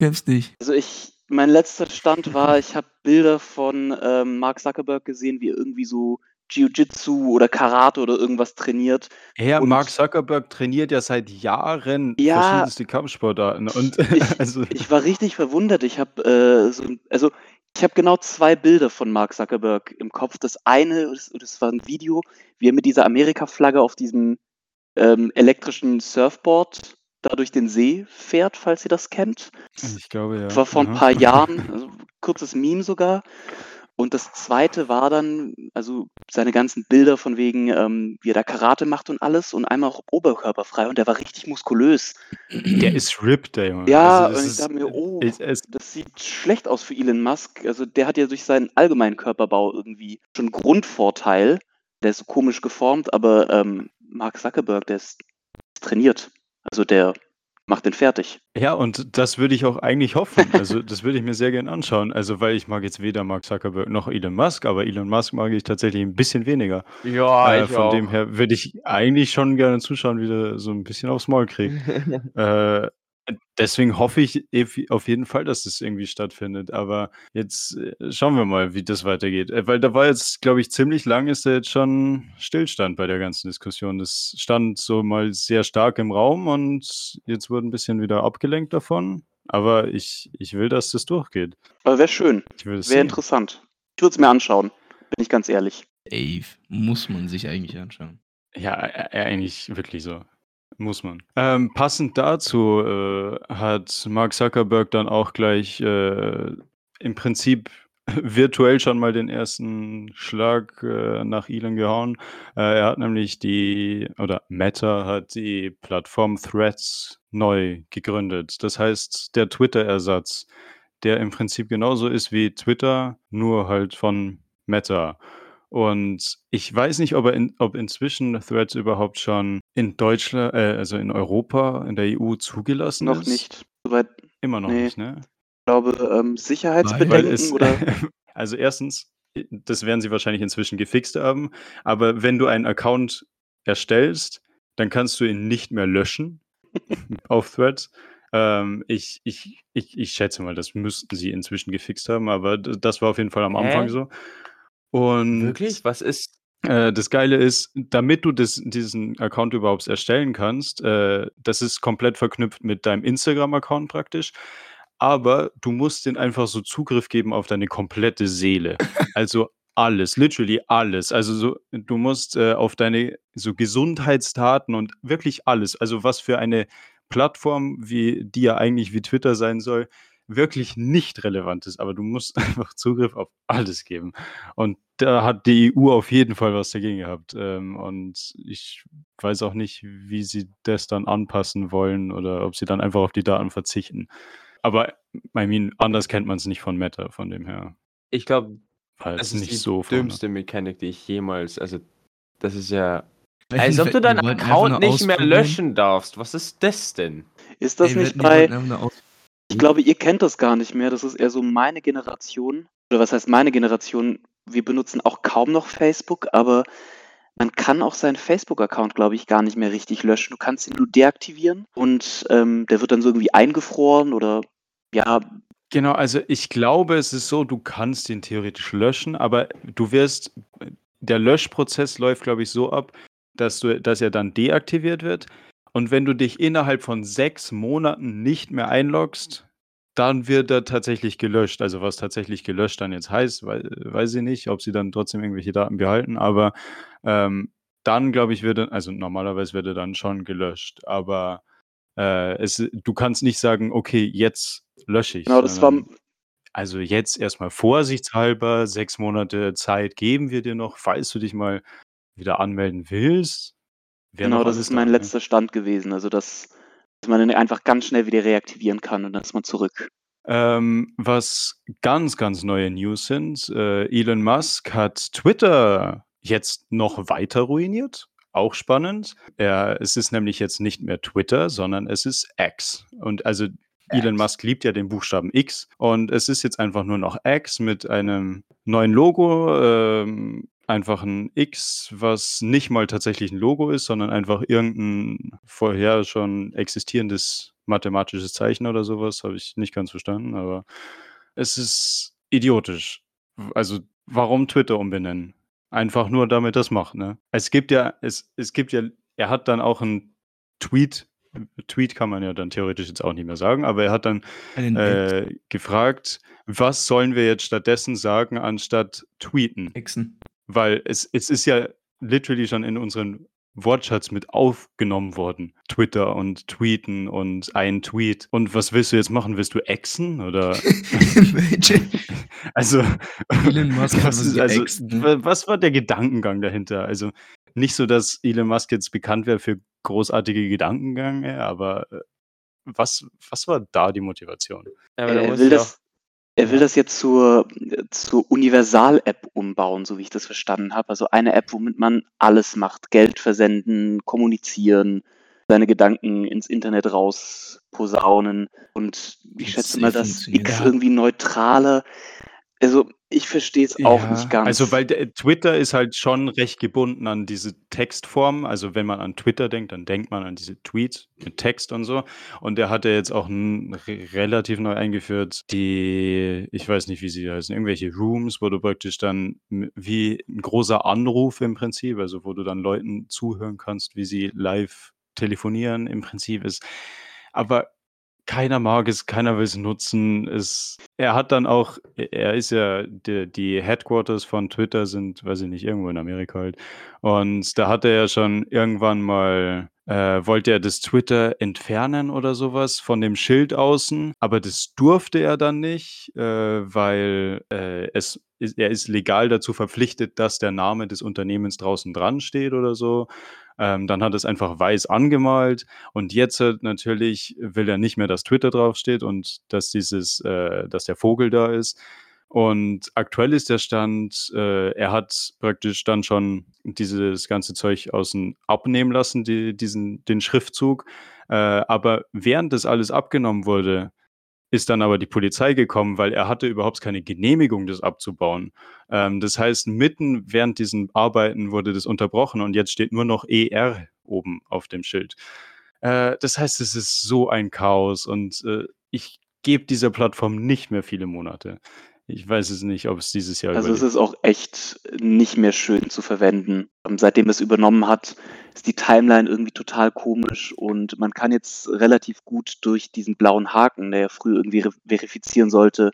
kämpfst nicht. Also ich, mein letzter Stand war, ich habe Bilder von ähm, Mark Zuckerberg gesehen, wie er irgendwie so Jiu-Jitsu oder Karate oder irgendwas trainiert. Ja, Und- Mark Zuckerberg trainiert ja seit Jahren Ja. verschiedenste Kampfsportarten. Und Ich- also, Ich war richtig verwundert. Ich habe äh, so, also ich habe genau zwei Bilder von Mark Zuckerberg im Kopf. Das eine, das, das war ein Video, wie er mit dieser Amerika-Flagge auf diesem ähm, elektrischen Surfboard da durch den See fährt, falls ihr das kennt. ich glaube ja. Das war vor ein paar Jahren, also kurzes Meme sogar. Und das zweite war dann, also seine ganzen Bilder von wegen, ähm, wie er da Karate macht und alles und einmal auch oberkörperfrei und der war richtig muskulös. Der ist ripped, der Junge. Ja, Also, und ich ist- dachte mir, oh, es- es- das sieht schlecht aus für Elon Musk. Also der hat ja durch seinen allgemeinen Körperbau irgendwie schon einen Grundvorteil. Der ist so komisch geformt, aber ähm, Mark Zuckerberg, der ist trainiert. Also der macht den fertig. Ja, und das würde ich auch eigentlich hoffen. Also, das würde ich mir sehr gern anschauen. Also, weil ich mag jetzt weder Mark Zuckerberg noch Elon Musk, aber Elon Musk mag ich tatsächlich ein bisschen weniger. Ja, äh, ich von auch. dem her würde ich eigentlich schon gerne zuschauen, wie der so ein bisschen aufs Maul kriegt. Äh, deswegen hoffe ich ev- auf jeden Fall, dass das irgendwie stattfindet. Aber jetzt äh, schauen wir mal, wie das weitergeht. Äh, weil da war jetzt, glaube ich, ziemlich lang ist da jetzt schon Stillstand bei der ganzen Diskussion. Das stand so mal sehr stark im Raum und jetzt wurde ein bisschen wieder abgelenkt davon. Aber ich, ich will, dass das durchgeht. Aber wäre schön, Ich will das wäre interessant. Ich würde es mir anschauen, bin ich ganz ehrlich. Ey, muss man sich eigentlich anschauen. Ja, ä- ä- eigentlich wirklich so. Muss man. Ähm, passend dazu äh, hat Mark Zuckerberg dann auch gleich äh, im Prinzip virtuell schon mal den ersten Schlag äh, nach Elon gehauen. Äh, er hat nämlich die, oder Meta hat die Plattform Threads neu gegründet. Das heißt, der Twitter-Ersatz, der im Prinzip genauso ist wie Twitter, nur halt von Meta. Und ich weiß nicht, ob, er in, ob inzwischen Threads überhaupt schon in Deutschland, äh, also in Europa, in der EU zugelassen Noch ist. nicht. Soweit, Immer noch Nee. nicht, ne? ich glaube, ähm, Sicherheitsbedenken es, oder. also erstens, das werden sie wahrscheinlich inzwischen gefixt haben, aber wenn du einen Account erstellst, dann kannst du ihn nicht mehr löschen auf Threads. Ähm, ich, ich, ich, ich schätze mal, das müssten sie inzwischen gefixt haben, aber das war auf jeden Fall am Hä? Anfang so. Und Wirklich? Was ist? Äh, das Geile ist, damit du das, diesen Account überhaupt erstellen kannst, äh, das ist komplett verknüpft mit deinem Instagram-Account praktisch. Aber du musst den einfach so Zugriff geben auf deine komplette Seele. Also alles, literally alles. Also so, du musst äh, auf deine so Gesundheitsdaten und wirklich alles. Also was für eine Plattform, wie die ja eigentlich wie Twitter sein soll, wirklich nicht relevant ist, aber du musst einfach Zugriff auf alles geben. Und da hat die EU auf jeden Fall was dagegen gehabt. Ähm, und ich weiß auch nicht, wie sie das dann anpassen wollen oder ob sie dann einfach auf die Daten verzichten. Aber I mean, anders kennt man es nicht von Meta, von dem her. Ich glaube, das ist nicht die so vorne. dümmste Mechanik, die ich jemals, also das ist ja, als ob du deinen Account nicht mehr löschen darfst. Was ist das denn? Ist das Ey, nicht bei, ich glaube, ihr kennt das gar nicht mehr. Das ist eher so meine Generation. Oder was heißt meine Generation? Wir benutzen auch kaum noch Facebook, aber man kann auch seinen Facebook-Account, glaube ich, gar nicht mehr richtig löschen. Du kannst ihn nur deaktivieren und ähm, der wird dann so irgendwie eingefroren oder ja, Genau, also ich glaube, es ist so, du kannst ihn theoretisch löschen, aber du wirst, der Löschprozess läuft, glaube ich, so ab, dass, du, dass er dann deaktiviert wird. Und wenn du dich innerhalb von sechs Monaten nicht mehr einloggst, dann wird er tatsächlich gelöscht. Also was tatsächlich gelöscht dann jetzt heißt, wei- weiß ich nicht, ob sie dann trotzdem irgendwelche Daten behalten, aber ähm, dann, glaube ich, wird er, also normalerweise wird er dann schon gelöscht, aber äh, es, du kannst nicht sagen, okay, jetzt lösche ich. genau, das war, also jetzt erstmal vorsichtshalber, sechs Monate Zeit geben wir dir noch, falls du dich mal wieder anmelden willst. Genau, das ist mein ne? letzter Stand gewesen. Also, dass, dass man den einfach ganz schnell wieder reaktivieren kann und dann ist man zurück. Ähm, was ganz, ganz neue News sind, äh, Elon Musk hat Twitter jetzt noch weiter ruiniert. Auch spannend. Er, es ist nämlich jetzt nicht mehr Twitter, sondern es ist X. Und also Elon. Musk liebt ja den Buchstaben X. Und es ist jetzt einfach nur noch X mit einem neuen Logo. Ähm, einfach ein X, was nicht mal tatsächlich ein Logo ist, sondern einfach irgendein vorher schon existierendes mathematisches Zeichen oder sowas. Habe ich nicht ganz verstanden, aber es ist idiotisch. Also, warum Twitter umbenennen? Einfach nur, damit das macht, ne? Es gibt ja, es, es gibt ja, er hat dann auch einen Tweet, Tweet kann man ja dann theoretisch jetzt auch nicht mehr sagen, aber er hat dann äh, gefragt, was sollen wir jetzt stattdessen sagen, anstatt tweeten? Exen. Weil es, es ist ja literally schon in unseren Wortschatz mit aufgenommen worden. Twitter und Tweeten und ein Tweet. Und was willst du jetzt machen? Willst du exen? Oder also, Elon Musk hat was, ist, also was war der Gedankengang dahinter? Also nicht so, dass Elon Musk jetzt bekannt wäre für großartige Gedankengänge, aber äh, was, was war da die Motivation? Ja, aber da Er muss will, ja das, er will das jetzt zur, zur Universal-App umbauen, so wie ich das verstanden habe. Also eine App, womit man alles macht. Geld versenden, kommunizieren, seine Gedanken ins Internet raus posaunen. Und ich schätze mal, dass. X irgendwie neutraler. Also ich verstehe es auch nicht ganz. Also, weil der, Twitter ist halt schon recht gebunden an diese Textform. Also, wenn man an Twitter denkt, dann denkt man an diese Tweets mit Text und so. Und der hat ja jetzt auch n, re relativ neu eingeführt, die, ich weiß nicht, wie sie heißen, irgendwelche Rooms, wo du praktisch dann wie ein großer Anruf im Prinzip, also wo du dann Leuten zuhören kannst, wie sie live telefonieren im Prinzip ist. Aber keiner mag es, keiner will es nutzen. Es, er hat dann auch, er ist ja, die, die Headquarters von Twitter sind, weiß ich nicht, irgendwo in Amerika halt. Und da hat er ja schon irgendwann mal, äh, wollte er das Twitter entfernen oder sowas von dem Schild außen, aber das durfte er dann nicht, äh, weil äh, es, er ist legal dazu verpflichtet, dass der Name des Unternehmens draußen dran steht oder so. Ähm, dann hat es einfach weiß angemalt und jetzt natürlich will er nicht mehr, dass Twitter draufsteht und dass dieses, äh, dass der Vogel da ist. Und aktuell ist der Stand, äh, er hat praktisch dann schon dieses ganze Zeug außen abnehmen lassen, die, diesen, den Schriftzug. Äh, aber während das alles abgenommen wurde, ist dann aber die Polizei gekommen, weil er hatte überhaupt keine Genehmigung, das abzubauen. Ähm, das heißt, mitten während diesen Arbeiten wurde das unterbrochen und jetzt steht nur noch ER oben auf dem Schild. Äh, das heißt, es ist so ein Chaos und äh, ich gebe dieser Plattform nicht mehr viele Monate. Ich weiß es nicht, ob es dieses Jahr Also es überlebt. ist auch echt nicht mehr schön zu verwenden. Ähm, Seitdem es übernommen hat, ist die Timeline irgendwie total komisch und man kann jetzt relativ gut durch diesen blauen Haken, der ja früher irgendwie re- verifizieren sollte,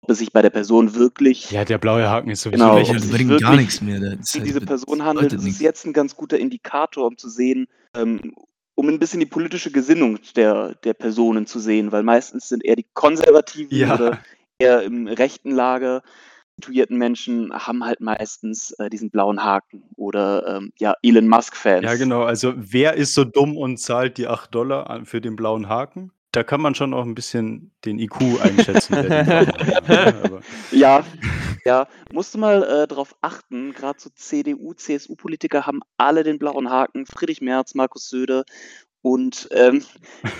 ob es sich bei der Person wirklich Ja, der blaue Haken ist sowieso Genau, es lächerlich. sich bringen gar nichts mehr. Das um heißt, diese das Person handelt. Das ist nichts. jetzt ein ganz guter Indikator, um zu sehen, ähm, um ein bisschen die politische Gesinnung der, der Personen zu sehen, weil meistens sind eher die Konservativen Ja. oder eher im rechten Lager situierten Menschen haben halt meistens äh, diesen blauen Haken oder ähm, ja, Elon Musk-Fans. Ja, genau. Also, wer ist so dumm und zahlt die 8 Dollar für den blauen Haken? Da kann man schon auch ein bisschen den IQ einschätzen. den ne? Ja, ja, musst du mal äh, darauf achten, gerade so CDU, CSU-Politiker haben alle den blauen Haken, Friedrich Merz, Markus Söder und ähm,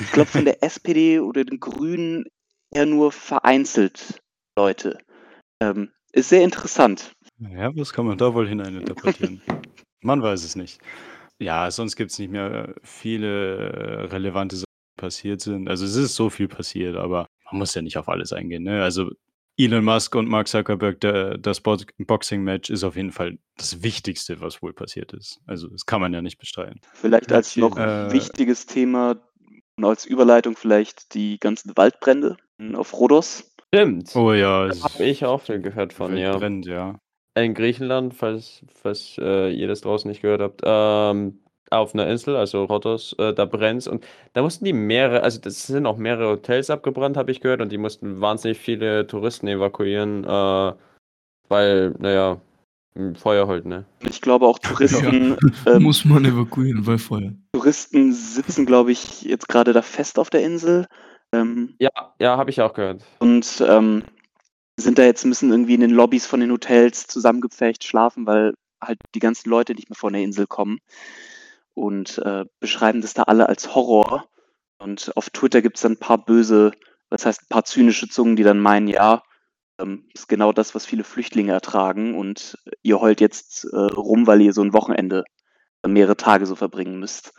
ich glaube von der SPD oder den Grünen eher nur vereinzelt Leute. Ähm, ist sehr interessant. ja, was kann man da wohl hineininterpretieren? man weiß es nicht. Ja, sonst gibt es nicht mehr viele äh, relevante Sachen, die passiert sind. Also, es ist so viel passiert, aber man muss ja nicht auf alles eingehen. Ne? Also, Elon Musk und Mark Zuckerberg, der, das Bo- Boxing-Match ist auf jeden Fall das Wichtigste, was wohl passiert ist. Also, das kann man ja nicht bestreiten. Vielleicht als noch Äh, wichtiges Thema und als Überleitung vielleicht die ganzen Waldbrände auf Rhodos. Stimmt. Oh ja, es Habe ich auch viel gehört von, ja. brennt, ja. In Griechenland, falls, falls äh, ihr das draußen nicht gehört habt, ähm, auf einer Insel, also Rhodos, äh, da brennt's und da mussten die mehrere, also das sind auch mehrere Hotels abgebrannt, habe ich gehört, und die mussten wahnsinnig viele Touristen evakuieren, äh, weil, naja, m, Feuer halt, ne? Ich glaube auch Touristen, ähm, Muss man evakuieren, weil Feuer. Touristen sitzen, glaube ich, jetzt gerade da fest auf der Insel. Ähm, Ja, ja, habe ich auch gehört. und ähm, sind da jetzt, müssen irgendwie in den Lobbys von den Hotels zusammengepfercht schlafen, weil halt die ganzen Leute nicht mehr von der Insel kommen und äh, beschreiben das da alle als Horror. Und auf Twitter gibt es dann ein paar böse, das heißt ein paar zynische Zungen, die dann meinen, ja, ähm, ist genau das, was viele Flüchtlinge ertragen und ihr heult jetzt äh, rum, weil ihr so ein Wochenende äh, mehrere Tage so verbringen müsst.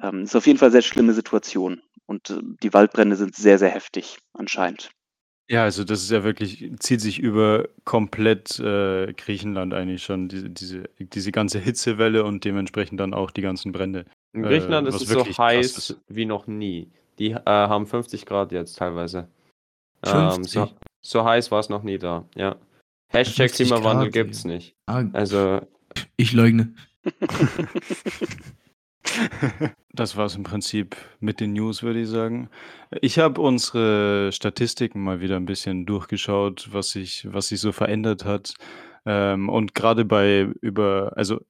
Ähm, ist auf jeden Fall eine sehr schlimme Situation und äh, die Waldbrände sind sehr, sehr heftig anscheinend. Ja, also das ist ja wirklich, zieht sich über komplett äh, Griechenland eigentlich schon, diese, diese, diese ganze Hitzewelle und dementsprechend dann auch die ganzen Brände. In Äh, Griechenland was ist es so heiß ist. wie noch nie. Die äh, haben 50 Grad jetzt teilweise. Ähm, 50? so, so heiß war es noch nie da, ja. Hashtag 50 Klimawandel Grad, gibt's Digga. nicht. Ah, Also, ich leugne. Das war es im Prinzip mit den News, würde ich sagen. Ich habe unsere Statistiken mal wieder ein bisschen durchgeschaut, was sich, was sich so verändert hat. Ähm, und gerade bei über, also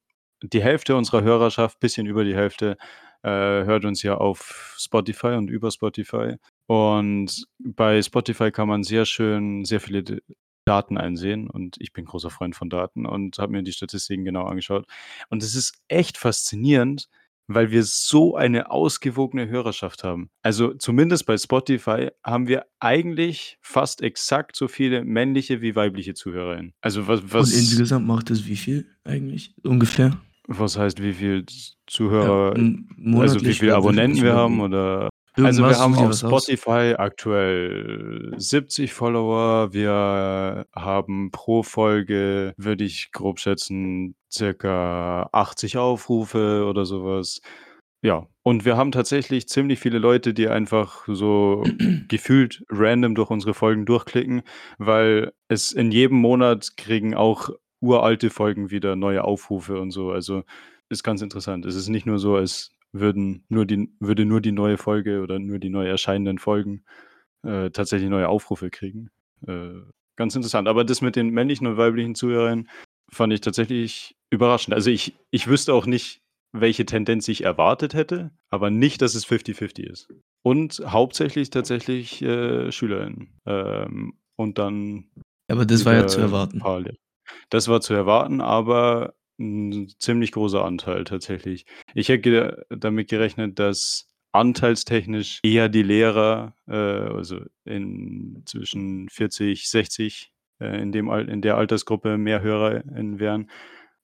die Hälfte unserer Hörerschaft, bisschen über die Hälfte, äh, hört uns ja auf Spotify und über Spotify. Und bei Spotify kann man sehr schön sehr viele Daten einsehen. Und ich bin großer Freund von Daten und habe mir die Statistiken genau angeschaut. Und es ist echt faszinierend, weil wir so eine ausgewogene Hörerschaft haben. Also zumindest bei Spotify haben wir eigentlich fast exakt so viele männliche wie weibliche ZuhörerInnen. Also was, Und was, insgesamt macht es wie viel eigentlich? Ungefähr? was heißt, wie viel Zuhörer, m- also wie viele oder Abonnenten wir oder haben wie? Oder also Irgendwas, wir haben auf was aus. Spotify aktuell 70 Follower. Wir haben pro Folge, würde ich grob schätzen, circa 80 Aufrufe oder sowas. Ja, und wir haben tatsächlich ziemlich viele Leute, die einfach so gefühlt random durch unsere Folgen durchklicken, weil es in jedem Monat kriegen auch uralte Folgen wieder neue Aufrufe und so. Also ist ganz interessant. Es ist nicht nur so, als würden nur die, würde nur die neue Folge oder nur die neu erscheinenden Folgen äh, tatsächlich neue Aufrufe kriegen. Äh, ganz interessant. Aber das mit den männlichen und weiblichen Zuhörern fand ich tatsächlich überraschend. Also ich, ich wüsste auch nicht, welche Tendenz ich erwartet hätte, aber nicht, dass es 50-50 ist. Und hauptsächlich tatsächlich äh, SchülerInnen. Ähm, und dann Aber das war ja zu erwarten. Lehrer. Das war zu erwarten, aber ein ziemlich großer Anteil tatsächlich. Ich hätte damit gerechnet, dass anteilstechnisch eher die Lehrer, äh, also in zwischen 40, 60 äh, in, dem in der Altersgruppe mehr HörerInnen wären,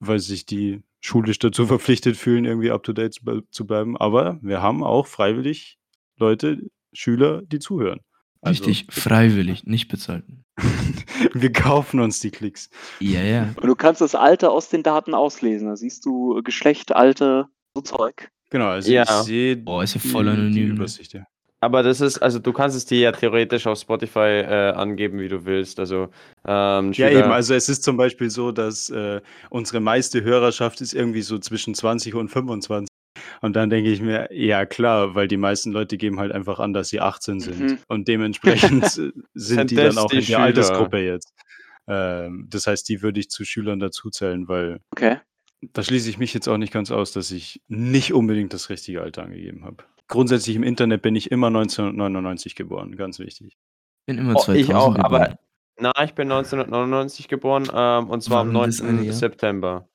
weil sich die schulisch dazu verpflichtet fühlen, irgendwie up-to-date zu bleiben. Aber wir haben auch freiwillig Leute, Schüler, die zuhören. Also, Richtig, freiwillig, nicht bezahlt. wir kaufen uns die Klicks. Ja, ja. Und du kannst das Alter aus den Daten auslesen. Da siehst du Geschlecht, Alter, so Zeug. Genau, also Ja. ich sehe Boah, ist ja voll anonym. ne? Übersicht, ja. aber das ist, also du kannst es dir ja theoretisch auf Spotify äh, angeben, wie du willst. Also, ähm, Ja, eben, also es ist zum Beispiel so, dass äh, unsere meiste Hörerschaft ist irgendwie so zwischen 20 und 25. Und dann denke ich mir, ja klar, weil die meisten Leute geben halt einfach an, dass sie 18 sind. Mhm. Und dementsprechend sind die dann auch die in der Schüler? Altersgruppe jetzt. Ähm, das heißt, die würde ich zu Schülern dazuzählen, weil Okay. da schließe ich mich jetzt auch nicht ganz aus, dass ich nicht unbedingt das richtige Alter angegeben habe. Grundsätzlich im Internet bin ich immer 1999 geboren, ganz wichtig. bin immer Oh, 2000 ich auch, geboren. aber na, ich bin 1999 geboren ähm, und zwar am Warum eine 9. Jahr? September.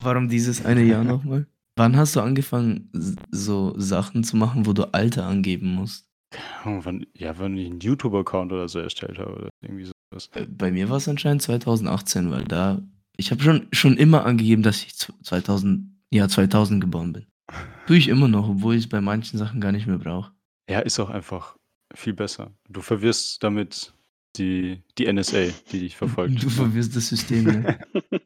Warum dieses eine Jahr nochmal? Wann hast du angefangen, so Sachen zu machen, wo du Alter angeben musst? Wann, ja, wann ich einen YouTube-Account oder so erstellt habe oder irgendwie sowas. Äh, Bei mir war es anscheinend 2018, weil da. Ich habe schon, schon immer angegeben, dass ich z- 2000, ja, 2000 geboren bin. Tue ich immer noch, obwohl ich es bei manchen Sachen gar nicht mehr brauche. Ja, ist auch einfach viel besser. Du verwirrst damit die, die NSA, die dich verfolgt. Du verwirrst das System. Ja.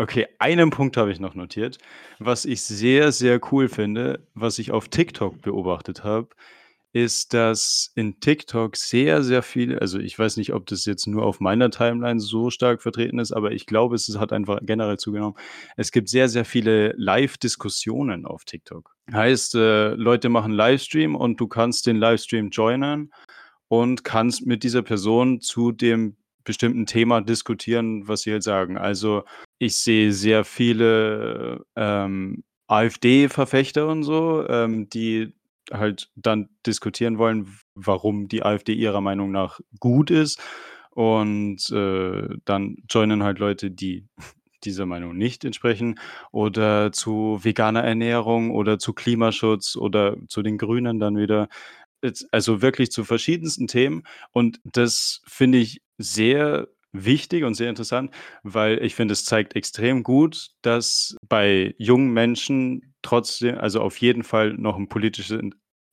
Okay, einen Punkt habe ich noch notiert. Was ich sehr, sehr cool finde, was ich auf TikTok beobachtet habe, ist, dass in TikTok sehr, sehr viele, also ich weiß nicht, ob das jetzt nur auf meiner Timeline so stark vertreten ist, aber ich glaube, es hat einfach generell zugenommen. Es gibt sehr, sehr viele Live-Diskussionen auf TikTok. Heißt, äh, Leute machen Livestream und du kannst den Livestream joinen und kannst mit dieser Person zu dem bestimmten Thema diskutieren, was sie halt sagen. Also ich sehe sehr viele ähm, AfD-Verfechter und so, ähm, die halt dann diskutieren wollen, warum die AfD ihrer Meinung nach gut ist. Und äh, dann joinen halt Leute, die dieser Meinung nicht entsprechen oder zu veganer Ernährung oder zu Klimaschutz oder zu den Grünen dann wieder. Also wirklich zu verschiedensten Themen. Und das finde ich sehr wichtig und sehr interessant, weil ich finde, es zeigt extrem gut, dass bei jungen Menschen trotzdem, also auf jeden Fall noch ein politisches,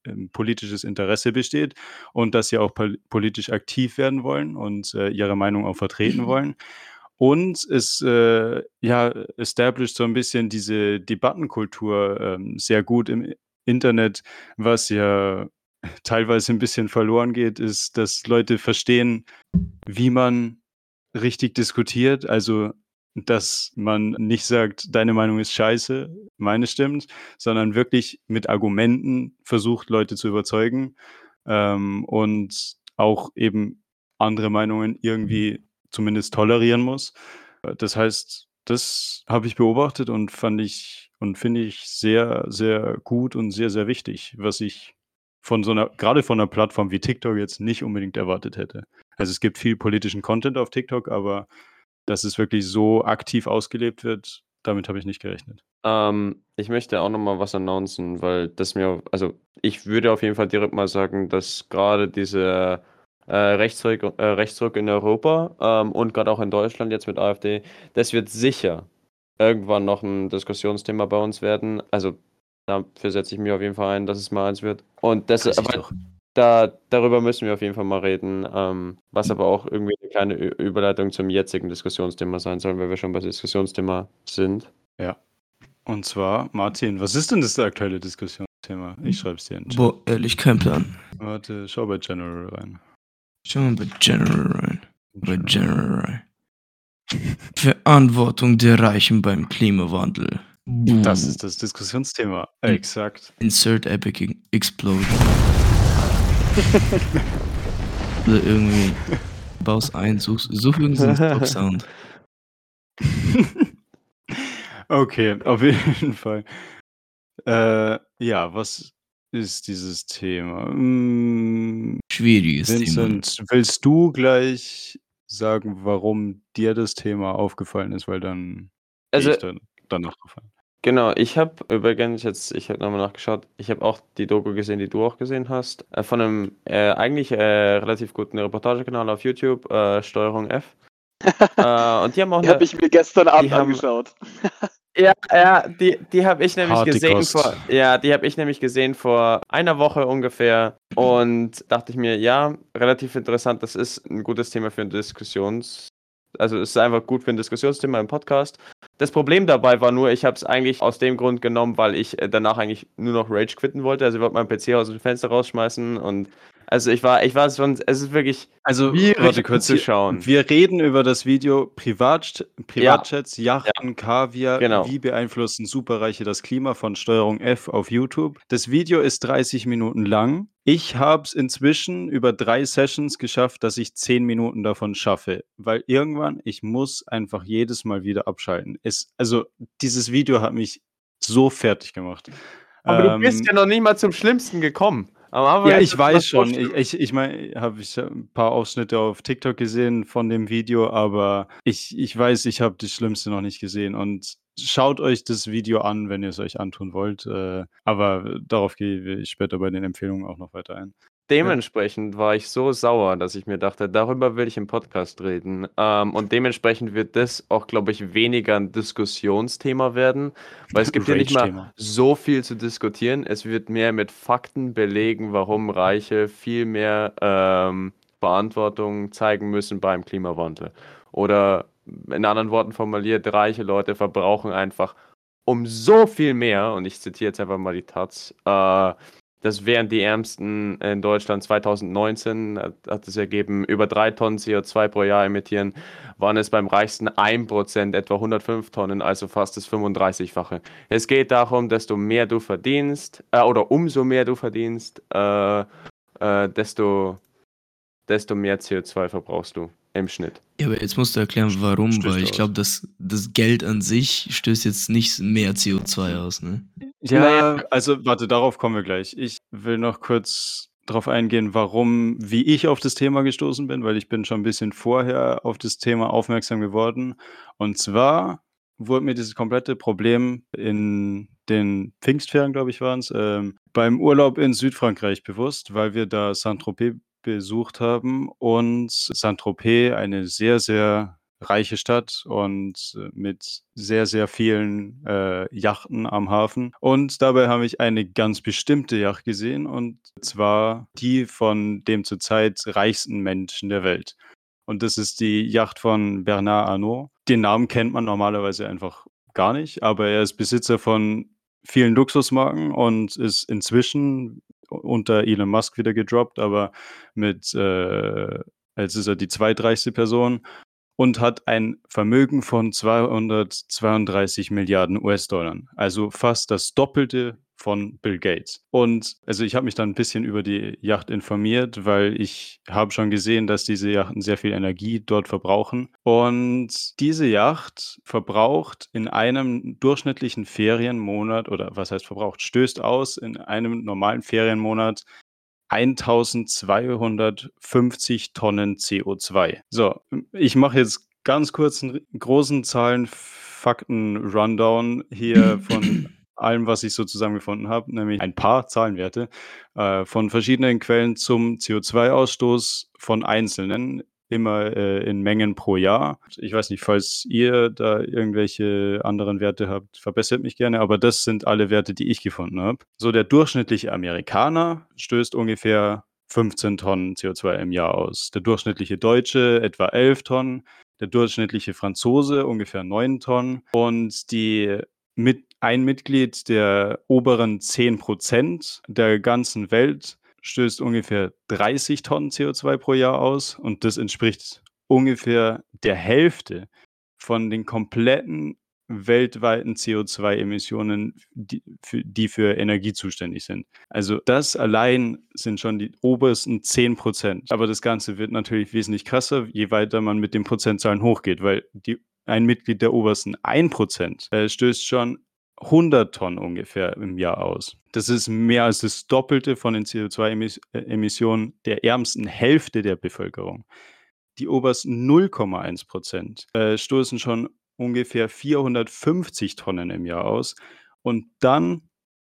ein politisches Interesse besteht und dass sie auch pol politisch aktiv werden wollen und äh, ihre Meinung auch vertreten wollen. Und es äh, ja, established so ein bisschen diese Debattenkultur ähm, sehr gut im Internet, was ja teilweise ein bisschen verloren geht, ist, dass Leute verstehen, wie man richtig diskutiert. Also, dass man nicht sagt, deine Meinung ist scheiße, meine stimmt, sondern wirklich mit Argumenten versucht, Leute zu überzeugen ähm, und auch eben andere Meinungen irgendwie zumindest tolerieren muss. Das heißt, das habe ich beobachtet und fand ich und finde ich sehr, sehr gut und sehr, sehr wichtig, was ich von so einer, gerade von einer Plattform wie TikTok jetzt nicht unbedingt erwartet hätte. Also es gibt viel politischen Content auf TikTok, aber dass es wirklich so aktiv ausgelebt wird, damit habe ich nicht gerechnet. Ähm, ich möchte auch noch mal was announcen, weil das mir, also ich würde auf jeden Fall direkt mal sagen, dass gerade diese äh, Rechtsruck, äh, Rechtsruck in Europa ähm, und gerade auch in Deutschland jetzt mit AfD, das wird sicher irgendwann noch ein Diskussionsthema bei uns werden. Also dafür setze ich mir auf jeden Fall ein, dass es mal eins wird. Und das, ich aber doch. da, darüber müssen wir auf jeden Fall mal reden, ähm, was aber auch irgendwie eine kleine Ü- Überleitung zum jetzigen Diskussionsthema sein soll, weil wir schon bei Diskussionsthema sind. Und zwar, Martin, was ist denn das aktuelle Diskussionsthema? Ich schreibe es dir in. Boah, ehrlich, kein Plan. Warte, schau bei General rein. Schau mal bei General rein. Bei General rein. Verantwortung der Reichen beim Klimawandel. Das Buh. ist das Diskussionsthema. Hm. Exakt. Insert Epic Explosion. Oder irgendwie. Baus ein, such, such irgendeinen Stop-Sound. okay, auf jeden Fall. Äh, ja, was ist dieses Thema? Hm, Schwieriges Thema. Vincent, willst du gleich sagen, warum dir das Thema aufgefallen ist? Weil dann Also, danach ein. Genau, ich habe übrigens jetzt, ich habe nochmal nachgeschaut, ich habe auch die Doku gesehen, die du auch gesehen hast, äh, von einem äh, eigentlich äh, relativ guten Reportagekanal auf YouTube, äh, Steuerung F. äh, und die haben auch Die eine, habe ich mir gestern Abend haben- angeschaut. ja, ja, die, die habe ich nämlich Harte gesehen Kost. vor, ja, die habe ich nämlich gesehen vor einer Woche ungefähr und dachte ich mir, ja, relativ interessant, das ist ein gutes Thema für ein Diskussions, also es ist einfach gut für ein Diskussionsthema im Podcast. Das Problem dabei war nur, ich habe es eigentlich aus dem Grund genommen, weil ich äh, danach eigentlich nur noch Rage quitten wollte. Also ich wollte meinen PC aus dem Fenster rausschmeißen und Also ich war, ich war schon, es ist wirklich Also, warte kurz. Wir, anzuschauen. wir reden über das Video Privat, Privatjets, Yachten, Kaviar. Genau. Wie beeinflussen Superreiche das Klima von Steuerung F auf YouTube? Das Video ist 30 Minuten lang. Ich habe es inzwischen über drei Sessions geschafft, dass ich 10 Minuten davon schaffe. Weil irgendwann, ich muss einfach jedes Mal wieder abschalten. Es, also, dieses Video hat mich so fertig gemacht. Aber du Ähm, bist ja noch nicht mal zum Schlimmsten gekommen. Ja, ich weiß schon. Ich, ich, ich meine, habe ich ein paar Ausschnitte auf TikTok gesehen von dem Video, aber ich, ich weiß, ich habe das Schlimmste noch nicht gesehen. Und schaut euch das Video an, wenn ihr es euch antun wollt. Äh, aber darauf gehe ich später bei den Empfehlungen auch noch weiter ein. Dementsprechend war ich so sauer, dass ich mir dachte, darüber will ich im Podcast reden. Ähm, und dementsprechend wird das auch, glaube ich, weniger ein Diskussionsthema werden, weil es gibt ja nicht mal so viel zu diskutieren. Es wird mehr mit Fakten belegen, warum Reiche viel mehr ähm, Verantwortung zeigen müssen beim Klimawandel. Oder in anderen Worten formuliert, reiche Leute verbrauchen einfach um so viel mehr, und ich zitiere jetzt einfach mal die Taz, äh, das wären die Ärmsten in Deutschland 2019, hat, es ergeben, über drei Tonnen CO2 pro Jahr emittieren, waren es beim reichsten 1% etwa 105 Tonnen, also fast das 35-fache. Es geht darum, desto mehr du verdienst, äh, oder umso mehr du verdienst, äh, äh, desto, desto mehr CO2 verbrauchst du im Schnitt. Ja, aber jetzt musst du erklären, warum, Stößt weil ich glaube, dass das Geld an sich stößt jetzt nicht mehr CO2 aus, ne? Ja, also warte, darauf kommen wir gleich. Ich will noch kurz darauf eingehen, warum, wie ich auf das Thema gestoßen bin, weil ich bin schon ein bisschen vorher auf das Thema aufmerksam geworden. Und zwar wurde mir dieses komplette Problem in den Pfingstferien, glaube ich, waren es, ähm, beim Urlaub in Südfrankreich bewusst, weil wir da Saint-Tropez besucht haben und Saint-Tropez eine sehr, sehr reiche Stadt und äh, mit sehr, sehr vielen äh, Yachten am Hafen. Und dabei habe ich eine ganz bestimmte Yacht gesehen und zwar die von dem zurzeit reichsten Menschen der Welt. Und das ist die Yacht von Bernard Arnault. Den Namen kennt man normalerweise einfach gar nicht, aber er ist Besitzer von vielen Luxusmarken und ist inzwischen unter Elon Musk wieder gedroppt, aber mit, äh, jetzt ist er die zweitreichste Person und hat ein Vermögen von 232 Milliarden US-Dollar, also fast das Doppelte von Bill Gates. Und also ich habe mich dann ein bisschen über die Yacht informiert, weil ich habe schon gesehen, dass diese Yachten sehr viel Energie dort verbrauchen. Und diese Yacht verbraucht in einem durchschnittlichen Ferienmonat oder was heißt verbraucht, stößt aus in einem normalen Ferienmonat 1250 Tonnen CO2. So, ich mache jetzt ganz kurz einen großen Zahlen, Fakten, Rundown hier von allem, was ich so zusammengefunden habe, nämlich ein paar Zahlenwerte äh, von verschiedenen Quellen zum CO2-Ausstoß von Einzelnen, immer äh, in Mengen pro Jahr. Ich weiß nicht, falls ihr da irgendwelche anderen Werte habt, verbessert mich gerne, aber das sind alle Werte, die ich gefunden habe. So, der durchschnittliche Amerikaner stößt ungefähr 15 Tonnen CO2 im Jahr aus. Der durchschnittliche Deutsche etwa 11 Tonnen, der durchschnittliche Franzose ungefähr 9 Tonnen und die mit ein Mitglied der oberen 10 Prozent der ganzen Welt stößt ungefähr 30 Tonnen CO2 pro Jahr aus und das entspricht ungefähr der Hälfte von den kompletten weltweiten CO2-Emissionen, die für, die für Energie zuständig sind. Also das allein sind schon die obersten 10 Prozent. Aber das Ganze wird natürlich wesentlich krasser, je weiter man mit den Prozentzahlen hochgeht, weil die, ein Mitglied der obersten 1 Prozent äh, stößt schon 100 Tonnen ungefähr im Jahr aus. Das ist mehr als das Doppelte von den CO2-Emissionen der ärmsten Hälfte der Bevölkerung. Die obersten 0,1 Prozent äh, stoßen schon ungefähr 450 Tonnen im Jahr aus. Und dann,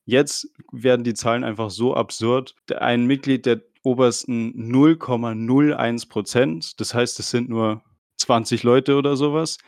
jetzt werden die Zahlen einfach so absurd. Ein Mitglied der obersten 0,01 Prozent, das heißt, es sind nur 20 Leute oder sowas,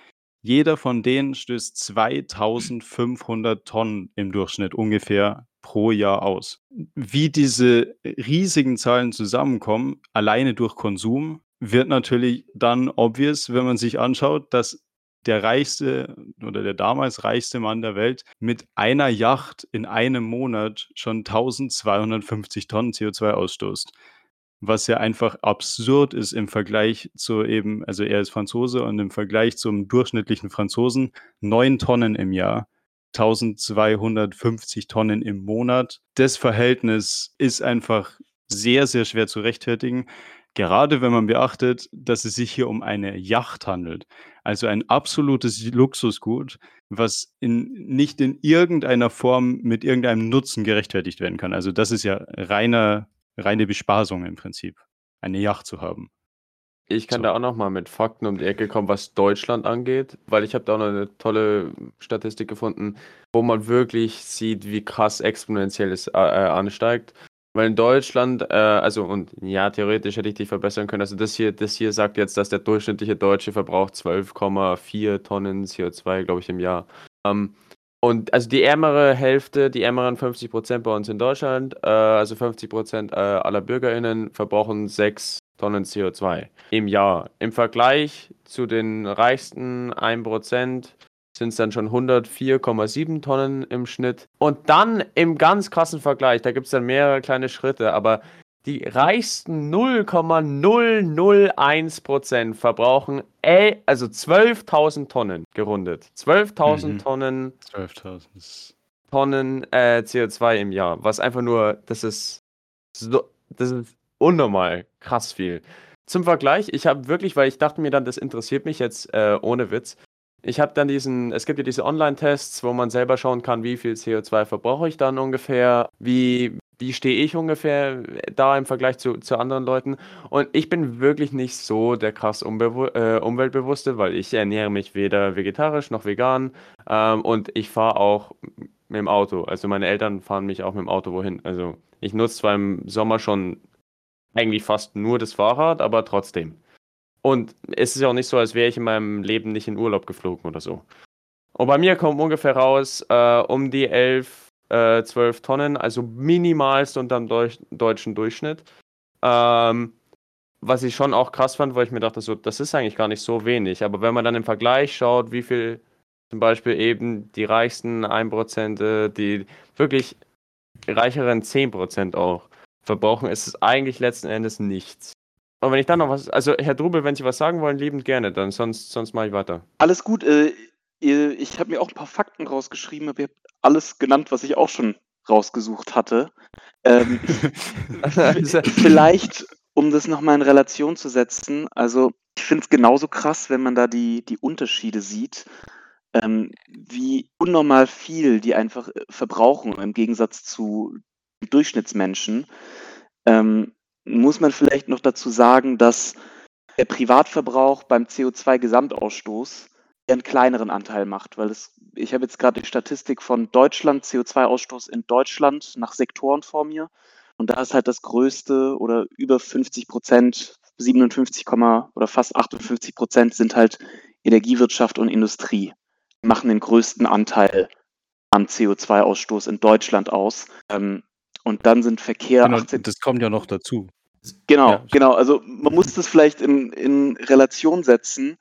jeder von denen stößt 2500 Tonnen im Durchschnitt ungefähr pro Jahr aus. Wie diese riesigen Zahlen zusammenkommen, alleine durch Konsum, wird natürlich dann obvious, wenn man sich anschaut, dass der reichste oder der damals reichste Mann der Welt mit einer Yacht in einem Monat schon 1250 Tonnen CO2 ausstoßt. Was ja einfach absurd ist im Vergleich zu eben, also er ist Franzose und im Vergleich zum durchschnittlichen Franzosen 9 Tonnen im Jahr. 1250 Tonnen im Monat. Das Verhältnis ist einfach sehr, sehr schwer zu rechtfertigen. Gerade wenn man beachtet, dass es sich hier um eine Yacht handelt. Also ein absolutes Luxusgut, was in, nicht in irgendeiner Form mit irgendeinem Nutzen gerechtfertigt werden kann. Also das ist ja reiner, reine Bespaßung im Prinzip, eine Yacht zu haben. Ich kann So. da auch noch mal mit Fakten um die Ecke kommen, was Deutschland angeht, weil ich habe da auch noch eine tolle Statistik gefunden, wo man wirklich sieht, wie krass exponentiell es äh, äh, ansteigt. Weil in Deutschland, äh, also und ja, theoretisch hätte ich dich verbessern können. Also das hier, das hier sagt jetzt, dass der durchschnittliche Deutsche verbraucht 12,4 Tonnen CO2, glaube ich, im Jahr. Ähm, und also die ärmere Hälfte, die ärmeren 50 Prozent bei uns in Deutschland, äh, also 50 Prozent äh, aller BürgerInnen verbrauchen 6 Tonnen CO2 im Jahr. Im Vergleich zu den reichsten 1% sind es dann schon 104,7 Tonnen im Schnitt. Und dann im ganz krassen Vergleich, da gibt es dann mehrere kleine Schritte, aber die reichsten 0,001% verbrauchen äh, also 12.000 Tonnen gerundet. 12.000 Mhm. Tonnen 12.000. ist- Tonnen äh, CO2 im Jahr, was einfach nur, das ist, so, das ist unnormal krass viel. Zum Vergleich, ich habe wirklich, weil ich dachte mir dann, das interessiert mich jetzt äh, ohne Witz. Ich habe dann diesen, es gibt ja diese Online-Tests, wo man selber schauen kann, wie viel CO2 verbrauche ich dann ungefähr, wie, wie stehe ich ungefähr da im Vergleich zu, zu anderen Leuten. Und ich bin wirklich nicht so der krass Umbewu äh, Umweltbewusste, weil ich ernähre mich weder vegetarisch noch vegan ähm, und ich fahre auch mit dem Auto. Also meine Eltern fahren mich auch mit dem Auto wohin. Also ich nutze zwar im Sommer schon eigentlich fast nur das Fahrrad, aber trotzdem. Und es ist ja auch nicht so, als wäre ich in meinem Leben nicht in Urlaub geflogen oder so. Und bei mir kommen ungefähr raus äh, um die 11, äh, 12 Tonnen, also minimalst unter dem Deu deutschen Durchschnitt. Ähm, was ich schon auch krass fand, weil ich mir dachte, so, das ist eigentlich gar nicht so wenig. Aber wenn man dann im Vergleich schaut, wie viel zum Beispiel eben die reichsten 1%, äh, die wirklich reicheren 10% auch verbrauchen, ist es eigentlich letzten Endes nichts. Und wenn ich dann noch was, also Herr Drubel, wenn Sie was sagen wollen, liebend gerne, dann sonst, sonst mache ich weiter. Alles gut. Äh, ich habe mir auch ein paar Fakten rausgeschrieben, aber ihr habt alles genannt, was ich auch schon rausgesucht hatte. Ähm, vielleicht, um das nochmal in Relation zu setzen, also ich finde es genauso krass, wenn man da die, die Unterschiede sieht, ähm, wie unnormal viel die einfach äh, verbrauchen im Gegensatz zu Durchschnittsmenschen. Ähm, muss man vielleicht noch dazu sagen, dass der Privatverbrauch beim CO2-Gesamtausstoß einen kleineren Anteil macht, weil es, ich habe jetzt gerade die Statistik von Deutschland, CO2-Ausstoß in Deutschland nach Sektoren vor mir. Und da ist halt das größte oder über 50 Prozent, 57, oder fast 58 Prozent sind halt Energiewirtschaft und Industrie, Die machen den größten Anteil am CO2-Ausstoß in Deutschland aus. Ähm, und dann sind Verkehr Genau, 18 das kommt ja noch dazu. Genau, Ja. genau. Also man muss das vielleicht in, in Relation setzen,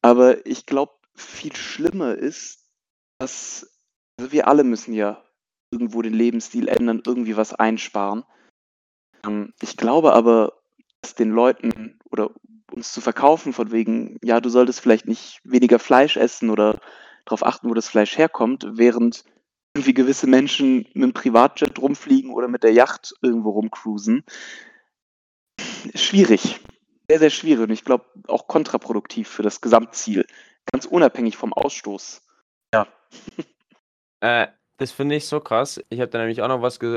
aber ich glaube, viel schlimmer ist, dass also wir alle müssen ja irgendwo den Lebensstil ändern, irgendwie was einsparen. Ähm, ich glaube aber, dass den Leuten oder uns zu verkaufen von wegen, ja, du solltest vielleicht nicht weniger Fleisch essen oder darauf achten, wo das Fleisch herkommt, während irgendwie gewisse Menschen mit dem Privatjet rumfliegen oder mit der Yacht irgendwo rumcruisen. Schwierig. Sehr, sehr schwierig und ich glaube auch kontraproduktiv für das Gesamtziel. Ganz unabhängig vom Ausstoß. Ja. Äh, das finde ich so krass. Ich habe da nämlich auch noch was ge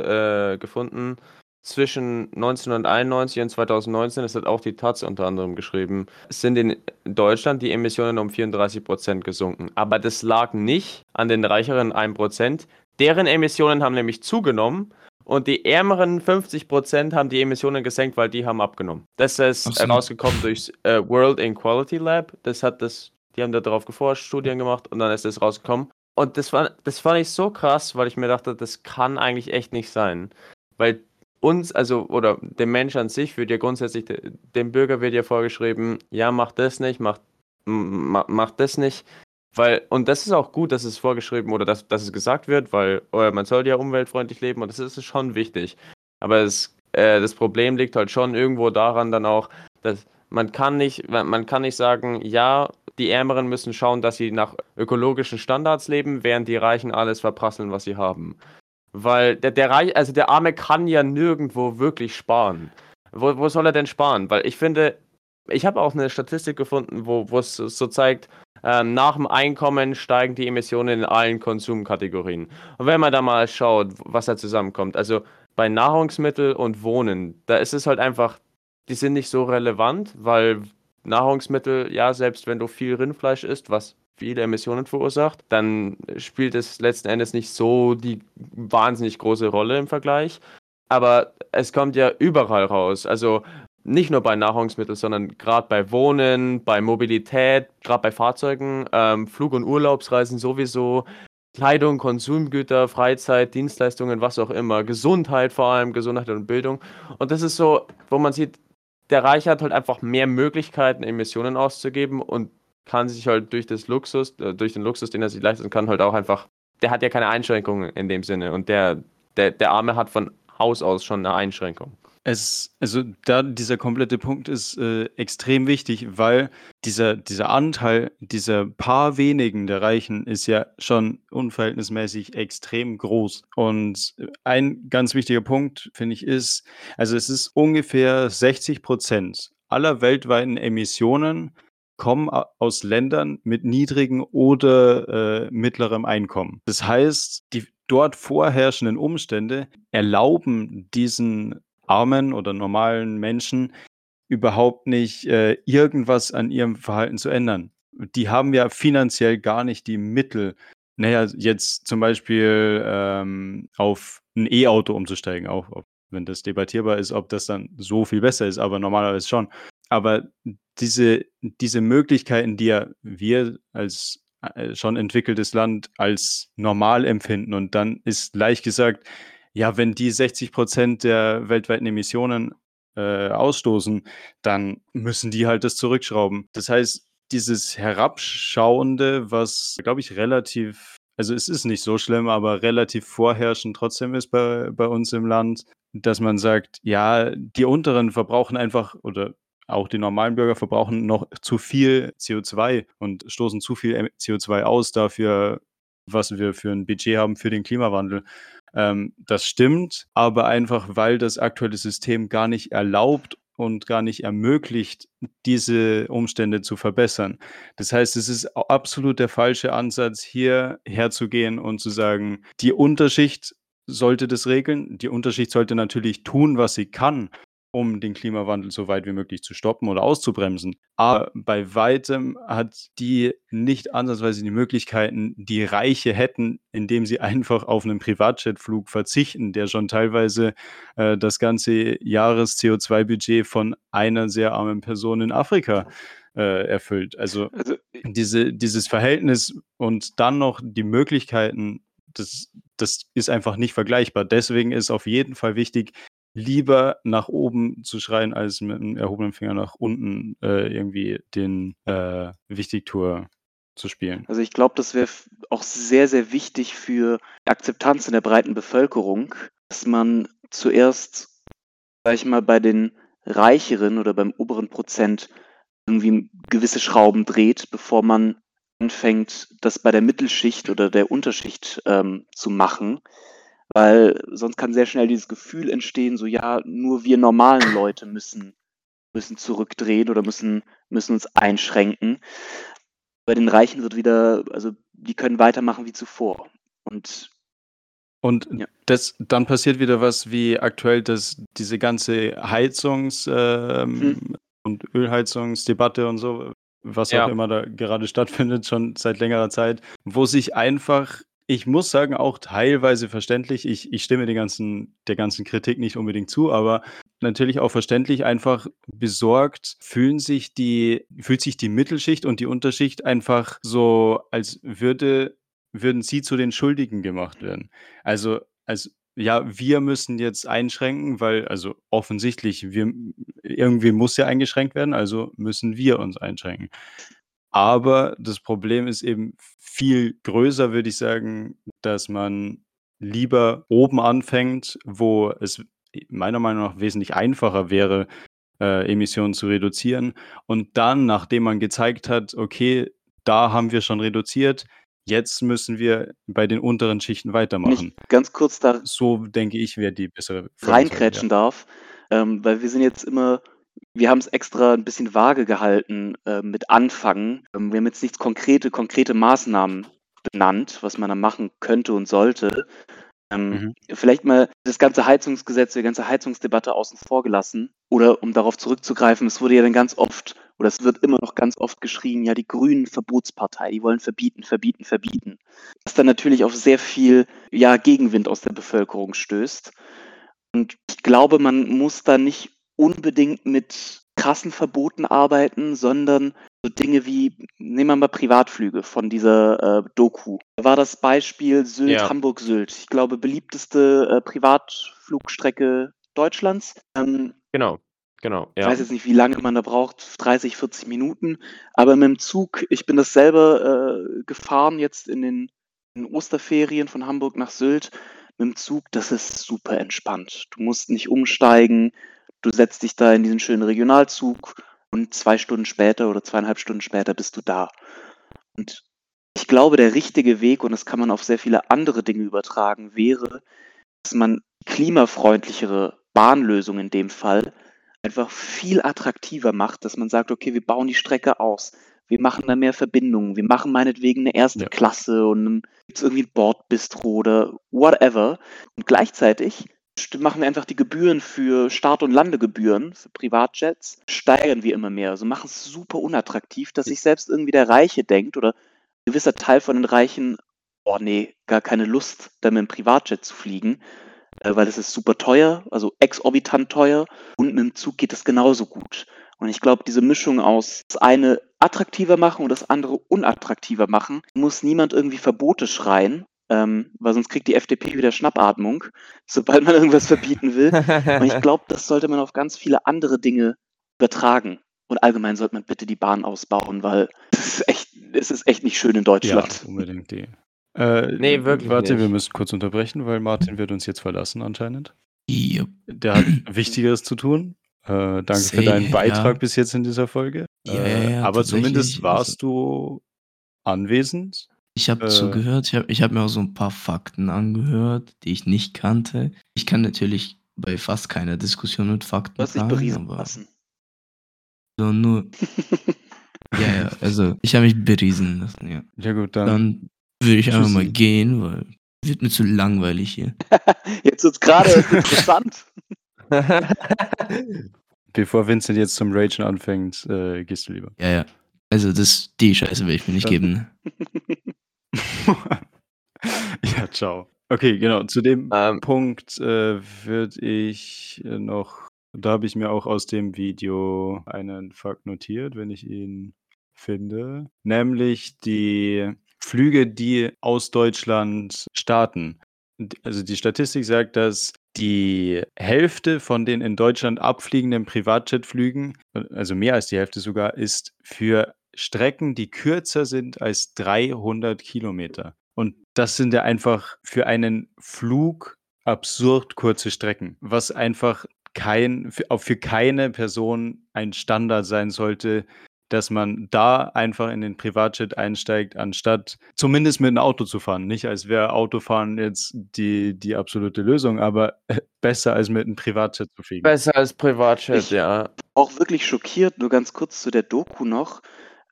äh, gefunden. Zwischen 1991 und 2019, das hat auch die Taz unter anderem geschrieben, sind in Deutschland die Emissionen um 34% gesunken. Aber das lag nicht an den reicheren 1%. Deren Emissionen haben nämlich zugenommen und die ärmeren 50% haben die Emissionen gesenkt, weil die haben abgenommen. Das ist Ach so. rausgekommen durch äh, World Inequality Lab. Das hat das, die haben da drauf geforscht, Studien gemacht und dann ist das rausgekommen. Und das, war, das fand ich so krass, weil ich mir dachte, das kann eigentlich echt nicht sein. Weil uns, also, oder dem Mensch an sich wird ja grundsätzlich, de- dem Bürger wird ja vorgeschrieben, ja, mach das nicht, mach, mach das nicht. Weil, und das ist auch gut, dass es vorgeschrieben oder dass, dass es gesagt wird, weil äh, man soll ja umweltfreundlich leben und das ist schon wichtig. Aber es, äh, das Problem liegt halt schon irgendwo daran dann auch, dass man kann nicht, man kann nicht sagen, ja, die Ärmeren müssen schauen, dass sie nach ökologischen Standards leben, während die Reichen alles verprasseln, was sie haben. Weil der, der Reich, also der Arme kann ja nirgendwo wirklich sparen. Wo, wo soll er denn sparen? Weil ich finde, ich habe auch eine Statistik gefunden, wo es so zeigt, ähm, nach dem Einkommen steigen die Emissionen in allen Konsumkategorien. Und wenn man da mal schaut, was da zusammenkommt, also bei Nahrungsmittel und Wohnen, da ist es halt einfach, die sind nicht so relevant, weil Nahrungsmittel, ja, selbst wenn du viel Rindfleisch isst, was viele Emissionen verursacht, dann spielt es letzten Endes nicht so die wahnsinnig große Rolle im Vergleich. Aber es kommt ja überall raus. Also nicht nur bei Nahrungsmitteln, sondern gerade bei Wohnen, bei Mobilität, gerade bei Fahrzeugen, ähm, Flug- und Urlaubsreisen sowieso, Kleidung, Konsumgüter, Freizeit, Dienstleistungen, was auch immer, Gesundheit vor allem, Gesundheit und Bildung. Und das ist so, wo man sieht, der Reiche hat halt einfach mehr Möglichkeiten, Emissionen auszugeben und kann sich halt durch das Luxus, äh, durch den Luxus, den er sich leisten kann, halt auch einfach, der hat ja keine Einschränkungen in dem Sinne und der, der, der Arme hat von Haus aus schon eine Einschränkung. Es, also da dieser komplette Punkt ist äh, extrem wichtig, weil dieser, dieser Anteil dieser paar wenigen der Reichen ist ja schon unverhältnismäßig extrem groß. Und ein ganz wichtiger Punkt, finde ich, ist, also es ist ungefähr 60 Prozent aller weltweiten Emissionen kommen aus Ländern mit niedrigem oder äh, mittlerem Einkommen. Das heißt, die dort vorherrschenden Umstände erlauben diesen armen oder normalen Menschen überhaupt nicht äh, irgendwas an ihrem Verhalten zu ändern. Die haben ja finanziell gar nicht die Mittel, naja, jetzt zum Beispiel ähm, auf ein E-Auto umzusteigen, auch, auch wenn das debattierbar ist, ob das dann so viel besser ist, aber normalerweise schon. Aber diese, diese Möglichkeiten, die ja wir als äh, schon entwickeltes Land als normal empfinden und dann ist leicht gesagt, ja, wenn die 60 Prozent der weltweiten Emissionen äh, ausstoßen, dann müssen die halt das zurückschrauben. Das heißt, dieses Herabschauende, was, glaube ich, relativ, also es ist nicht so schlimm, aber relativ vorherrschend trotzdem ist bei, bei uns im Land, dass man sagt, ja, die unteren verbrauchen einfach oder auch die normalen Bürger verbrauchen noch zu viel CO2 und stoßen zu viel CO2 aus dafür, was wir für ein Budget haben für den Klimawandel. Ähm, das stimmt, aber einfach, weil das aktuelle System gar nicht erlaubt und gar nicht ermöglicht, diese Umstände zu verbessern. Das heißt, es ist absolut der falsche Ansatz, hier herzugehen und zu sagen, die Unterschicht sollte das regeln. Die Unterschicht sollte natürlich tun, was sie kann, um den Klimawandel so weit wie möglich zu stoppen oder auszubremsen. Aber bei weitem hat die nicht ansatzweise die Möglichkeiten, die Reiche hätten, indem sie einfach auf einen Privatjetflug verzichten, der schon teilweise äh, das ganze Jahres-CO2-Budget von einer sehr armen Person in Afrika äh, erfüllt. Also, also diese, dieses Verhältnis und dann noch die Möglichkeiten, das, das ist einfach nicht vergleichbar. Deswegen ist auf jeden Fall wichtig, lieber nach oben zu schreien, als mit einem erhobenen Finger nach unten äh, irgendwie den äh, Wichtigtour zu spielen. Also ich glaube, das wäre auch sehr, sehr wichtig für die Akzeptanz in der breiten Bevölkerung, dass man zuerst, sag ich mal, bei den Reicheren oder beim oberen Prozent irgendwie gewisse Schrauben dreht, bevor man anfängt, das bei der Mittelschicht oder der Unterschicht ähm, zu machen. Weil sonst kann sehr schnell dieses Gefühl entstehen, so ja, nur wir normalen Leute müssen, müssen zurückdrehen oder müssen, müssen uns einschränken. Bei den Reichen wird wieder, also die können weitermachen wie zuvor. Und und ja. das, dann passiert wieder was wie aktuell, dass diese ganze Heizungs- ähm, hm. und Ölheizungsdebatte und so, was ja. auch immer da gerade stattfindet, schon seit längerer Zeit, wo sich einfach ich muss sagen, auch teilweise verständlich. Ich ich stimme ganzen der ganzen Kritik nicht unbedingt zu, aber natürlich auch verständlich, einfach besorgt fühlen sich die fühlt sich die Mittelschicht und die Unterschicht einfach so, als würde würden sie zu den Schuldigen gemacht werden. Also als ja, wir müssen jetzt einschränken, weil also offensichtlich wir irgendwie muss ja eingeschränkt werden, also müssen wir uns einschränken. Aber das Problem ist eben viel größer, würde ich sagen, dass man lieber oben anfängt, wo es meiner Meinung nach wesentlich einfacher wäre, äh, Emissionen zu reduzieren. Und dann, nachdem man gezeigt hat, okay, da haben wir schon reduziert, jetzt müssen wir bei den unteren Schichten Wenn ich weitermachen. ganz kurz da So denke ich, wäre die bessere Vorgehensweise, ja. reinkrätschen darf, ähm, weil wir sind jetzt immer wir haben es extra ein bisschen vage gehalten, äh, mit Anfangen. Ähm, wir haben jetzt nichts konkrete konkrete Maßnahmen benannt, was man da machen könnte und sollte. Ähm, Mhm. vielleicht mal das ganze Heizungsgesetz, die ganze Heizungsdebatte außen vor gelassen. Oder um darauf zurückzugreifen, es wurde ja dann ganz oft oder es wird immer noch ganz oft geschrien, ja, die Grünen Verbotspartei, die wollen verbieten, verbieten, verbieten. Was dann natürlich auf sehr viel, ja, Gegenwind aus der Bevölkerung stößt. Und ich glaube, man muss da nicht unbedingt mit krassen Verboten arbeiten, sondern so Dinge wie, nehmen wir mal Privatflüge von dieser, äh, Doku. Da war das Beispiel Sylt, Ja. Hamburg-Sylt. Ich glaube, beliebteste, äh, Privatflugstrecke Deutschlands. Ähm, Genau, genau, ich ja. weiß jetzt nicht, wie lange man da braucht, 30, 40 Minuten, aber mit dem Zug ich bin das selber, äh, gefahren jetzt in den in den Osterferien von Hamburg nach Sylt mit dem Zug, das ist super entspannt. Du musst nicht umsteigen, du setzt dich da in diesen schönen Regionalzug und 2 Stunden später oder 2,5 Stunden später bist du da. Und ich glaube, der richtige Weg, und das kann man auf sehr viele andere Dinge übertragen, wäre, dass man klimafreundlichere Bahnlösungen in dem Fall einfach viel attraktiver macht, dass man sagt: „Okay, wir bauen die Strecke aus. Wir machen da mehr Verbindungen. Wir machen meinetwegen 'ne 1. Ja. Klasse und dann gibt's irgendwie 'n Bordbistro oder whatever. Und gleichzeitig machen wir einfach die Gebühren für Start und Landegebühren für Privatjets steigern wir immer mehr. Also, machen's super unattraktiv, dass sich selbst irgendwie der Reiche denkt oder 'n gewisser Teil von den Reichen: „Oh ne, gar keine Lust, da mit 'm Privatjet zu fliegen, äh, weil das ist super teuer, also exorbitant teuer und mit'm Zug geht es genauso gut.“ Und ich glaube, diese Mischung aus das eine attraktiver machen und das andere unattraktiver machen, muss niemand irgendwie Verbote schreien, ähm, weil sonst kriegt die FDP wieder Schnappatmung, sobald man irgendwas verbieten will. Und ich glaube, das sollte man auf ganz viele andere Dinge übertragen. Und allgemein sollte man bitte die Bahn ausbauen, weil es ist echt es ist echt nicht schön in Ja, Deutschland. unbedingt die. Äh, Ne, wirklich warte, wir nicht. müssen kurz unterbrechen, weil Martin wird uns jetzt verlassen anscheinend. Jup. Der hat Wichtigeres zu tun. Äh, danke für deinen Beitrag ja. bis jetzt in dieser Folge. Ja, Äh, ja, ja, aber zumindest warst du anwesend. Ich habe Äh zugehört. Ich habe ich habe mir auch so 'n paar Fakten angehört, die ich nicht kannte. Ich kann natürlich bei fast keiner Diskussion mit Du Fakten hast dich prahlen, beriesen aber lassen. so nur ja, ja, also, ich habe mich beriesen lassen, ja. Ja gut, dann Dann würde ich einfach mal tschüssi. gehen, weil wird mir zu langweilig hier. Jetzt wird's erst interessant. Bevor Vincent jetzt zum Ragen anfängt, äh, gehst du lieber. Ja, ja. Also, das die Scheiße werde ich mir nicht Dann geben, ne? Ja, ciao. Okay, genau, zu dem Ähm Punkt, äh, würde ich, äh, noch da habe ich mir auch aus dem Video einen Fakt notiert, wenn ich ihn finde, nämlich die Flüge, die aus Deutschland starten. Also, die Statistik sagt, dass die Hälfte von den in Deutschland abfliegenden Privatjetflügen, äh, also mehr als die Hälfte sogar, ist für Strecken, die kürzer sind als 300 Kilometer. Und das sind ja einfach für einen Flug absurd kurze Strecken, was einfach kein auch für keine Person ein Standard sein sollte, dass man da einfach in den Privatjet einsteigt, anstatt zumindest mit 'n Auto zu fahren. Nicht, als wäre Autofahren jetzt die die absolute Lösung, aber besser als mit 'nem Privatjet zu fliegen. Besser als Privatjet, Ich ja. auch wirklich schockiert, nur ganz kurz zu der Doku noch.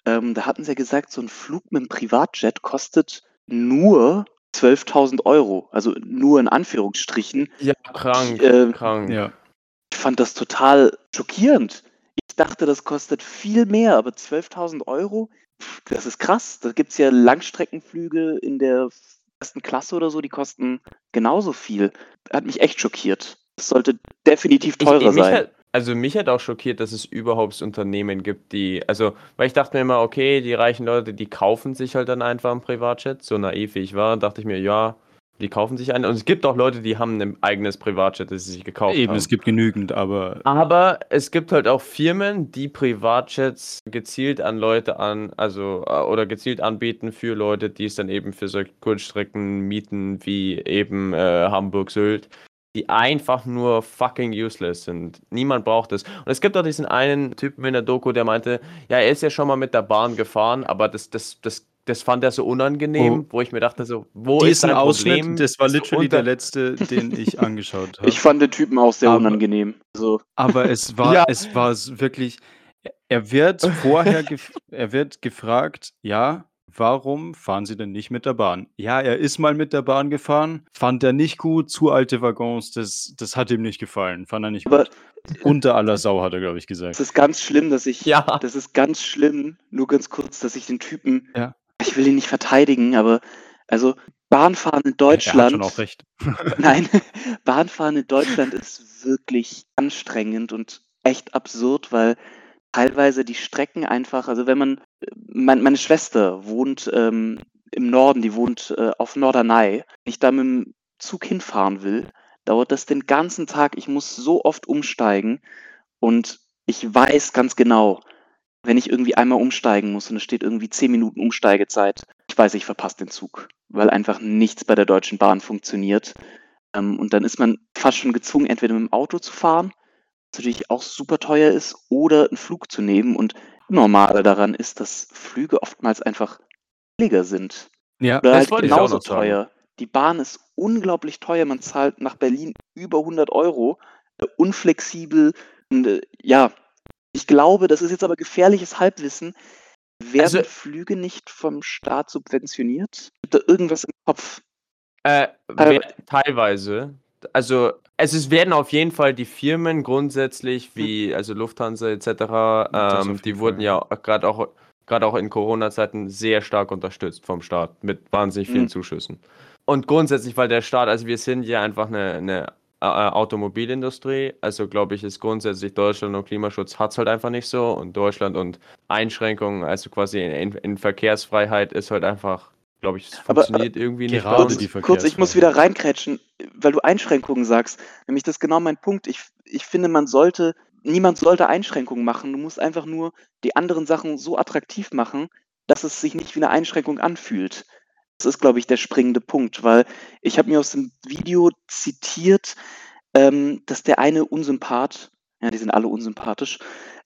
Ähm, da hatten sie ja gesagt, so 'n Flug mit'm Privatjet kostet nur 12.000 €, also nur in Anführungsstrichen. Ja, Ich, krank, äh krank. Ja. ich fand das total schockierend. Ich dachte, das kostet viel mehr, aber 12.000 €? Das ist krass. Da gibt's ja Langstreckenflüge in der 1. Klasse oder so, die kosten genauso viel. Hat mich echt schockiert. Das sollte definitiv Ich teurer mich sein. hat also, mich hat auch schockiert, dass es überhaupt Unternehmen gibt, die also, weil ich dachte mir immer: „Okay, die reichen Leute, die kaufen sich halt dann einfach 'n Privatjet.“ So naiv wie ich war, dachte ich mir: „Ja, die kaufen sich einen.“ Und es gibt auch Leute, die haben 'nen eigenes Privatjet, das sie sich gekauft Eben, haben. es gibt genügend, aber Aber es gibt halt auch Firmen, die Privatjets gezielt an Leute an also, äh, oder gezielt anbieten für Leute, die es dann eben für solche Kurzstrecken mieten wie eben, äh, Hamburg, Sylt. Die einfach nur fucking useless sind. Niemand braucht es. Und es gibt auch diesen einen Typen in der Doku, der meinte, ja, er ist ja schon mal mit der Bahn gefahren, aber das, das, das, das fand er so unangenehm, Oh. wo ich mir dachte, so, wo ist Diesen dein Ausschnitt, Problem? das war So literally der letzte, den ich angeschaut habe. Ich fand den Typen auch sehr Aber- unangenehm. Also, Aber es war, Ja. es war wirklich, er wird vorher, gef er wird gefragt, ja, warum fahren Sie denn nicht mit der Bahn? Ja, er ist mal mit der Bahn gefahren, fand er nicht gut, zu alte Waggons, das, das hat ihm nicht gefallen, fand er nicht aber gut. Unter aller Sau, hat er, glaube ich, gesagt. es ist ganz schlimm, dass ich, Ja. das ist ganz schlimm, nur ganz kurz, dass ich den Typen, Ja. ich will ihn nicht verteidigen, aber also Bahnfahren in Er hat Deutschland, schon auch recht. nein, Bahnfahren in Deutschland ist wirklich anstrengend und echt absurd, weil teilweise die Strecken einfach, also wenn man, mein, meine Schwester wohnt ähm, im Norden, die wohnt äh, auf Norderney, wenn ich da mit dem Zug hinfahren will, dauert das den ganzen Tag. Ich muss so oft umsteigen und ich weiß ganz genau, wenn ich irgendwie einmal umsteigen muss und es steht irgendwie 10 Minuten Umsteigezeit, ich weiß, ich verpasse den Zug, weil einfach nichts bei der Deutschen Bahn funktioniert. Ähm, und dann ist man fast schon gezwungen, entweder mit dem Auto zu fahren, natürlich auch super teuer ist, oder einen Flug zu nehmen. Und Normale daran ist, dass Flüge oftmals einfach billiger sind. Ja, Oder Das halt genauso teuer. Die Bahn ist unglaublich teuer. Man zahlt nach Berlin über 100 Euro. Äh, unflexibel. Und, äh, ja, ich glaube, das ist jetzt aber gefährliches Halbwissen. Werden Also- Flüge nicht vom Staat subventioniert? Gibt da irgendwas im Kopf? Äh, teilweise. Also, es ist, werden auf jeden Fall die Firmen grundsätzlich, wie also Lufthansa etc., ähm, die wurden Fall. ja gerade auch, gerade auch in Corona-Zeiten sehr stark unterstützt vom Staat mit wahnsinnig vielen Mhm. Zuschüssen. Und grundsätzlich, weil der Staat, also wir sind ja einfach eine, eine äh, Automobilindustrie, also glaube ich, ist grundsätzlich Deutschland und Klimaschutz hat es halt einfach nicht so und Deutschland und Einschränkungen, also quasi in, in Verkehrsfreiheit ist halt einfach, glaube ich, es Aber, funktioniert irgendwie nicht gerade die Kurz, ich muss wieder reinkrätschen, weil du Einschränkungen sagst. Nämlich das ist genau mein Punkt. Ich, ich finde, man sollte, niemand sollte Einschränkungen machen. Du musst einfach nur die anderen Sachen so attraktiv machen, dass es sich nicht wie eine Einschränkung anfühlt. Das ist, glaube ich, der springende Punkt, weil ich habe mir aus dem Video zitiert, ähm, dass der eine Unsympath, ja, die sind alle unsympathisch,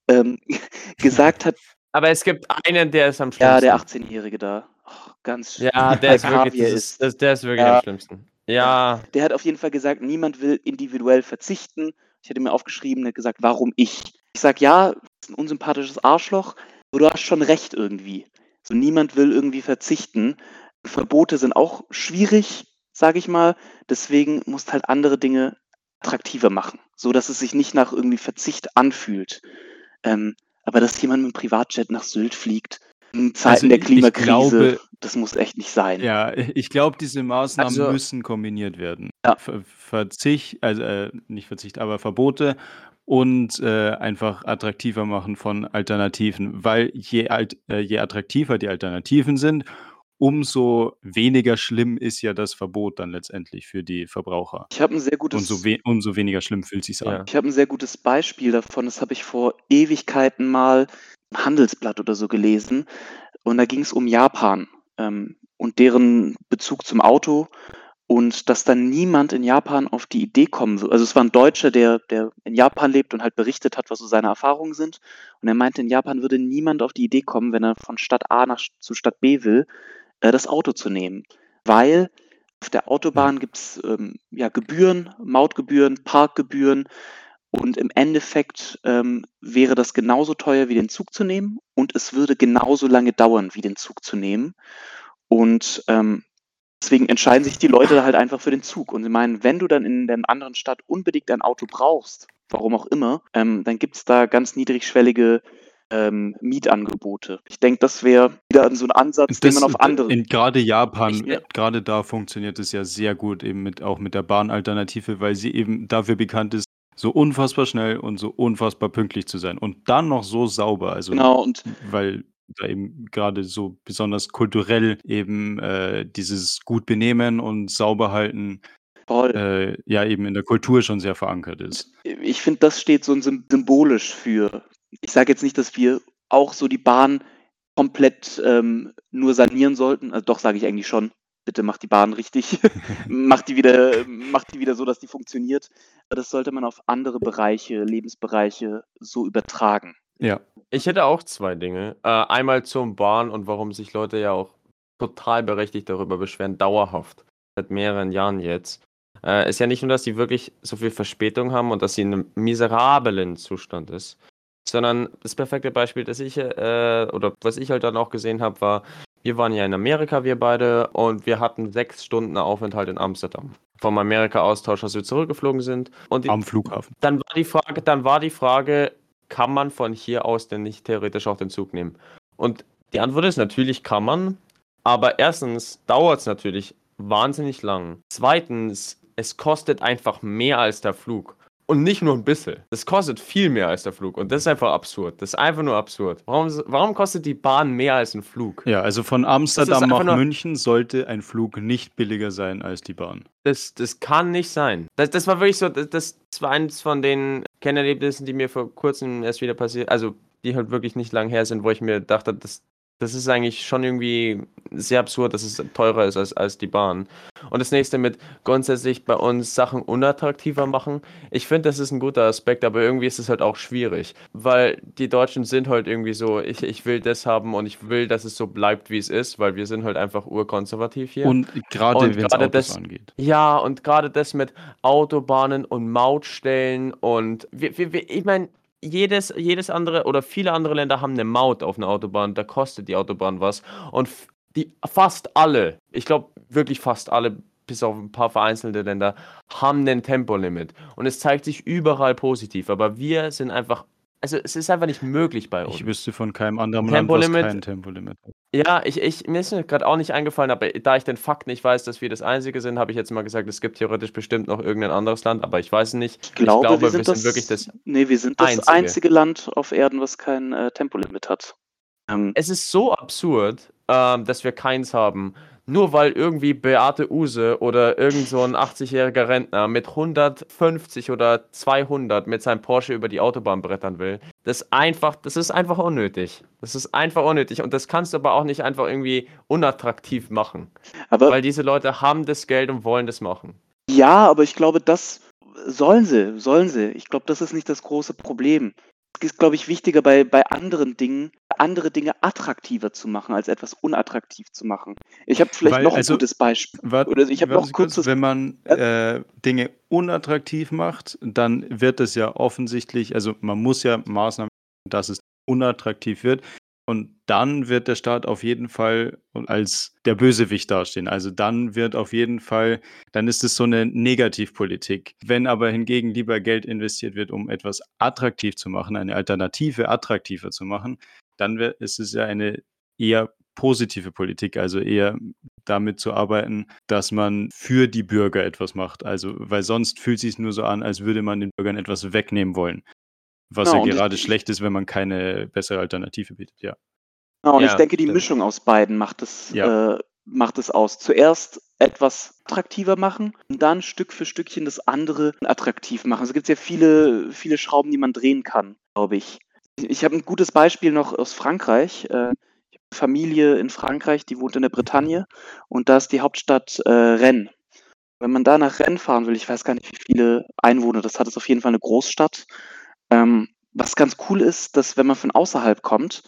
ähm, gesagt hat, Aber es gibt einen, der ist am ja, der schlimmsten. 18-Jährige da, oh, ganz Ja, der ist wirklich, das ist. der ist wirklich Ja. am schlimmsten. Ja, Der hat auf jeden Fall gesagt, niemand will individuell verzichten. Ich hätte mir aufgeschrieben, er hat gesagt, warum ich? Ich sag, ja, das ist ein unsympathisches Arschloch, aber du hast schon recht irgendwie. So niemand will irgendwie verzichten. Verbote sind auch schwierig, sage ich mal. Deswegen musst halt andere Dinge attraktiver machen, so dass es sich nicht nach irgendwie Verzicht anfühlt. Ähm, aber dass jemand mit dem Privatjet nach Sylt fliegt, in Zeiten Also der Klimakrise, glaube- das muss echt nicht sein. Ja, ich glaube, diese Maßnahmen Also- müssen kombiniert werden. Ja. Ver Verzicht, also äh, nicht Verzicht, aber Verbote und äh, einfach attraktiver machen von Alternativen, weil je, alt, äh, je attraktiver die Alternativen sind, umso weniger schlimm ist ja das Verbot dann letztendlich für die Verbraucher. Ich habe ein sehr gutes Und so we umso weniger schlimm fühlt sich Ja. an. Ich habe ein sehr gutes Beispiel davon. Das habe ich vor Ewigkeiten mal Handelsblatt oder so gelesen. Und da ging es um Japan ähm, und deren Bezug zum Auto. Und dass dann niemand in Japan auf die Idee kommen würde. Also es war ein Deutscher, der, der in Japan lebt und halt berichtet hat, was so seine Erfahrungen sind. Und er meinte, in Japan würde niemand auf die Idee kommen, wenn er von Stadt A nach zu Stadt B will, äh, das Auto zu nehmen. Weil auf der Autobahn gibt es ähm, ja, Gebühren, Mautgebühren, Parkgebühren. Und im Endeffekt ähm, wäre das genauso teuer wie den Zug zu nehmen und es würde genauso lange dauern, wie den Zug zu nehmen. Und ähm, deswegen entscheiden sich die Leute halt einfach für den Zug. Und sie meinen, wenn du dann in der anderen Stadt unbedingt ein Auto brauchst, warum auch immer, ähm, dann gibt es da ganz niedrigschwellige ähm, Mietangebote. Ich denke, das wäre wieder so ein Ansatz, den man auf andere. in gerade Japan, gerade da funktioniert es ja sehr gut eben mit auch mit der Bahnalternative, weil sie eben dafür bekannt ist, so unfassbar schnell und so unfassbar pünktlich zu sein und dann noch so sauber, also Genau, und weil da eben gerade so besonders kulturell eben äh, dieses gut benehmen und sauber halten äh, ja eben in der Kultur schon sehr verankert ist. ich finde, das steht so sym- symbolisch für. Ich sage jetzt nicht, dass wir auch so die Bahn komplett ähm, nur sanieren sollten. Also doch, sage ich eigentlich schon. bitte macht die Bahn richtig, macht die wieder, macht die wieder so, dass die funktioniert. Das sollte man auf andere Bereiche, Lebensbereiche so übertragen. Ja. Ich hätte auch zwei Dinge. Äh, einmal zum Bahn und warum sich Leute ja auch total berechtigt darüber beschweren, dauerhaft, seit mehreren Jahren jetzt. Äh, ist ja nicht nur, dass sie wirklich so viel Verspätung haben und dass sie in einem miserablen Zustand ist, sondern das perfekte Beispiel, das ich, äh, oder was ich halt dann auch gesehen habe, war, wir waren ja in Amerika, wir beide, und wir hatten sechs Stunden Aufenthalt in Amsterdam. Vom Amerika-Austausch, als wir zurückgeflogen sind. Und die, Am Flughafen. dann war die Frage, dann war die Frage, kann man von hier aus denn nicht theoretisch auch den Zug nehmen? Und die Antwort ist natürlich kann man, aber erstens dauert es natürlich wahnsinnig lang. Zweitens, es kostet einfach mehr als der Flug. Und nicht nur ein bisschen. Das kostet viel mehr als der Flug. Und das ist einfach absurd. Das ist einfach nur absurd. Warum, warum kostet die Bahn mehr als ein Flug? Ja, also von Amsterdam nach München sollte ein Flug nicht billiger sein als die Bahn. Das, das kann nicht sein. Das, das war wirklich so, das, das war eines von den Kennerlebnissen, die mir vor kurzem erst wieder passiert, also die halt wirklich nicht lang her sind, wo ich mir dachte, das, das ist eigentlich schon irgendwie sehr absurd, dass es teurer ist als, als die Bahn. Und das nächste mit grundsätzlich bei uns Sachen unattraktiver machen. Ich finde, das ist ein guter Aspekt, aber irgendwie ist es halt auch schwierig, weil die Deutschen sind halt irgendwie so, ich, ich will das haben und ich will, dass es so bleibt, wie es ist, weil wir sind halt einfach urkonservativ hier. Und gerade wenn es Autos das- angeht. Ja, und gerade das mit Autobahnen und Mautstellen und wir, wir, wir, ich meine, jedes, jedes andere oder viele andere Länder haben eine Maut auf einer Autobahn, da kostet die Autobahn was. Und die fast alle, ich glaube wirklich fast alle, bis auf ein paar vereinzelte Länder, haben ein Tempolimit. Und es zeigt sich überall positiv, aber wir sind einfach, also es ist einfach nicht möglich bei uns. Ich wüsste von keinem anderen Land, was Tempolimit- kein Tempolimit hat. Ja, ich, ich, mir ist gerade auch nicht eingefallen, aber da ich den Fakt nicht weiß, dass wir das Einzige sind, habe ich jetzt mal gesagt, es gibt theoretisch bestimmt noch irgendein anderes Land, aber ich weiß es nicht. Ich glaube, glaube, wir, sind wir das, sind wirklich das nee, wir sind das Einzige. einzige, Land auf Erden, was kein äh, Tempolimit hat. Ähm, Es ist so absurd, ähm, dass wir keins haben. Nur weil irgendwie Beate Use oder irgend so ein 80-jähriger Rentner mit 150 oder 200 mit seinem Porsche über die Autobahn brettern will. Das, einfach, das ist einfach unnötig. Das ist einfach unnötig. Und das kannst du aber auch nicht einfach irgendwie unattraktiv machen. aber Weil diese Leute haben das Geld und wollen das machen. Ja, aber ich glaube, das sollen sie, sollen sie. Ich glaube, das ist nicht das große Problem. Es ist, glaube ich, wichtiger bei, bei anderen Dingen, andere Dinge attraktiver zu machen, als etwas unattraktiv zu machen. Ich habe vielleicht Weil, noch ein also, gutes Beispiel. Wart- Oder ich habe noch Sie kurz das- Wenn man äh, Dinge unattraktiv macht, dann wird es ja offensichtlich, also man muss ja Maßnahmen, dass es unattraktiv wird. Und dann wird der Staat auf jeden Fall als der Bösewicht dastehen. Also dann wird auf jeden Fall, dann ist es so eine Negativpolitik. Wenn aber hingegen lieber Geld investiert wird, um etwas attraktiv zu machen, eine Alternative attraktiver zu machen, dann ist es ja eine eher positive Politik, also eher damit zu arbeiten, dass man für die Bürger etwas macht. Also, weil sonst fühlt es sich nur so an, als würde man den Bürgern etwas wegnehmen wollen. Was Genau, ja gerade ich- schlecht ist, wenn man keine bessere Alternative bietet, ja. Genau, und Ja, ich denke, die stimmt. Mischung aus beiden macht es, Ja. äh, macht es aus. Zuerst etwas attraktiver machen und dann Stück für Stückchen das andere attraktiv machen. Also gibt es ja viele, viele Schrauben, die man drehen kann, glaube ich. Ich, habe ein gutes Beispiel noch aus Frankreich. Äh, ich habe eine Familie in Frankreich, die wohnt in der Bretagne und da ist die Hauptstadt äh, Rennes. Wenn man da nach Rennes fahren will, ich weiß gar nicht, wie viele Einwohner das hat, ist auf jeden Fall eine Großstadt. Ähm, was ganz cool ist, dass wenn man von außerhalb kommt,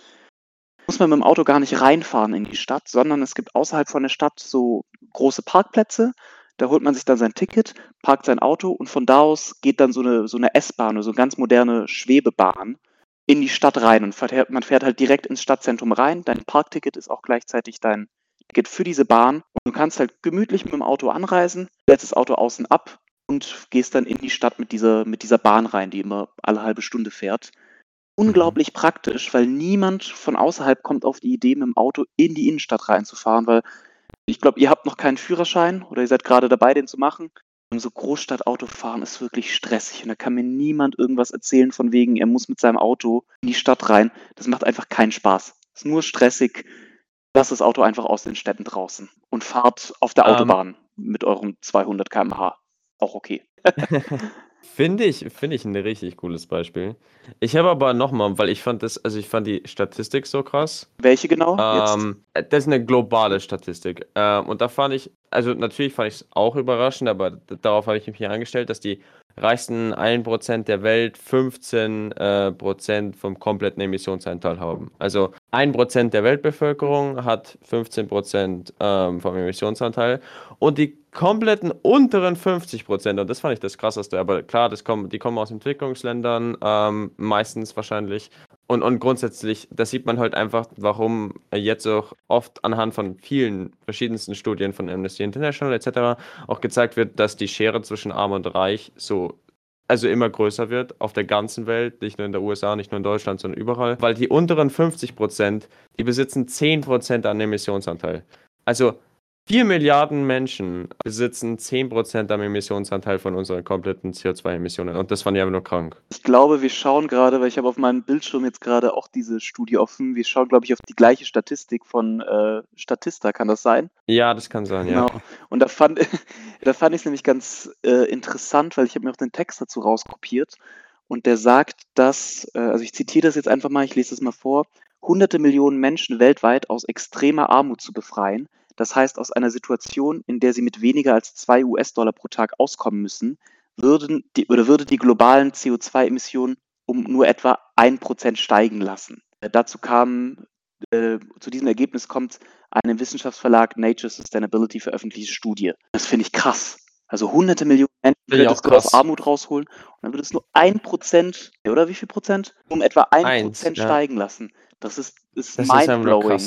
muss man mit dem Auto gar nicht reinfahren in die Stadt, sondern es gibt außerhalb von der Stadt so große Parkplätze. Da holt man sich dann sein Ticket, parkt sein Auto und von da aus geht dann so eine, so eine S-Bahn so eine ganz moderne Schwebebahn in die Stadt rein und fährt, man fährt halt direkt ins Stadtzentrum rein. Dein Parkticket ist auch gleichzeitig dein Ticket für diese Bahn und du kannst halt gemütlich mit dem Auto anreisen, stellst das Auto außen ab und gehst dann in die Stadt mit dieser, mit dieser Bahn rein, die immer alle halbe Stunde fährt unglaublich praktisch, weil niemand von außerhalb kommt auf die Idee, mit dem Auto in die Innenstadt reinzufahren, weil ich glaube, ihr habt noch keinen Führerschein oder ihr seid gerade dabei, den zu machen. So Großstadtautofahren ist wirklich stressig und da kann mir niemand irgendwas erzählen von wegen, er muss mit seinem Auto in die Stadt rein. Das macht einfach keinen Spaß. Ist nur stressig. Lasst das Auto einfach aus den Städten draußen und fahrt auf der Ähm. Autobahn mit eurem 200 km/h. Auch okay. Finde ich, finde ich ein richtig cooles Beispiel. Ich habe aber nochmal, weil ich fand das, also ich fand die Statistik so krass. Welche genau? Ähm, das ist eine globale Statistik. Ähm, und da fand ich, also natürlich fand ich es auch überraschend, aber darauf habe ich mich hier eingestellt, dass die reichsten 1% der Welt 15% äh, Prozent vom kompletten Emissionsanteil haben. Also 1% der Weltbevölkerung hat 15% ähm, vom Emissionsanteil und die kompletten unteren 50%, und das fand ich das krasseste, aber klar, das kommen, die kommen aus Entwicklungsländern, ähm, meistens wahrscheinlich, und, und grundsätzlich, da sieht man halt einfach, warum jetzt auch oft anhand von vielen verschiedensten Studien von Amnesty International etc. auch gezeigt wird, dass die Schere zwischen Arm und Reich so also immer größer wird auf der ganzen Welt, nicht nur in der USA, nicht nur in Deutschland, sondern überall, weil die unteren 50 Prozent, die besitzen 10 Prozent an Emissionsanteil. Also 4 Milliarden Menschen besitzen 10% am Emissionsanteil von unseren kompletten CO2-Emissionen. Und das fand ich einfach nur krank. Ich glaube, wir schauen gerade, weil ich habe auf meinem Bildschirm jetzt gerade auch diese Studie offen. Wir schauen, glaube ich, auf die gleiche Statistik von äh, Statista. Kann das sein? Ja, das kann sein, genau. ja. Und da fand, da fand ich es nämlich ganz äh, interessant, weil ich habe mir auch den Text dazu rauskopiert. Und der sagt, dass, äh, also ich zitiere das jetzt einfach mal, ich lese das mal vor, hunderte Millionen Menschen weltweit aus extremer Armut zu befreien das heißt, aus einer Situation, in der sie mit weniger als 2 US-Dollar pro Tag auskommen müssen, würden die, oder würde die globalen CO2-Emissionen um nur etwa 1% steigen lassen. Äh, dazu kam, äh, zu diesem Ergebnis kommt eine im Wissenschaftsverlag Nature Sustainability veröffentlichte Studie. Das finde ich krass. Also hunderte Millionen Menschen könntest du aus Armut rausholen und dann würde es nur 1%, oder wie viel Prozent? Um etwa 1% Eins, ja. steigen lassen. Das ist, ist mindblowing.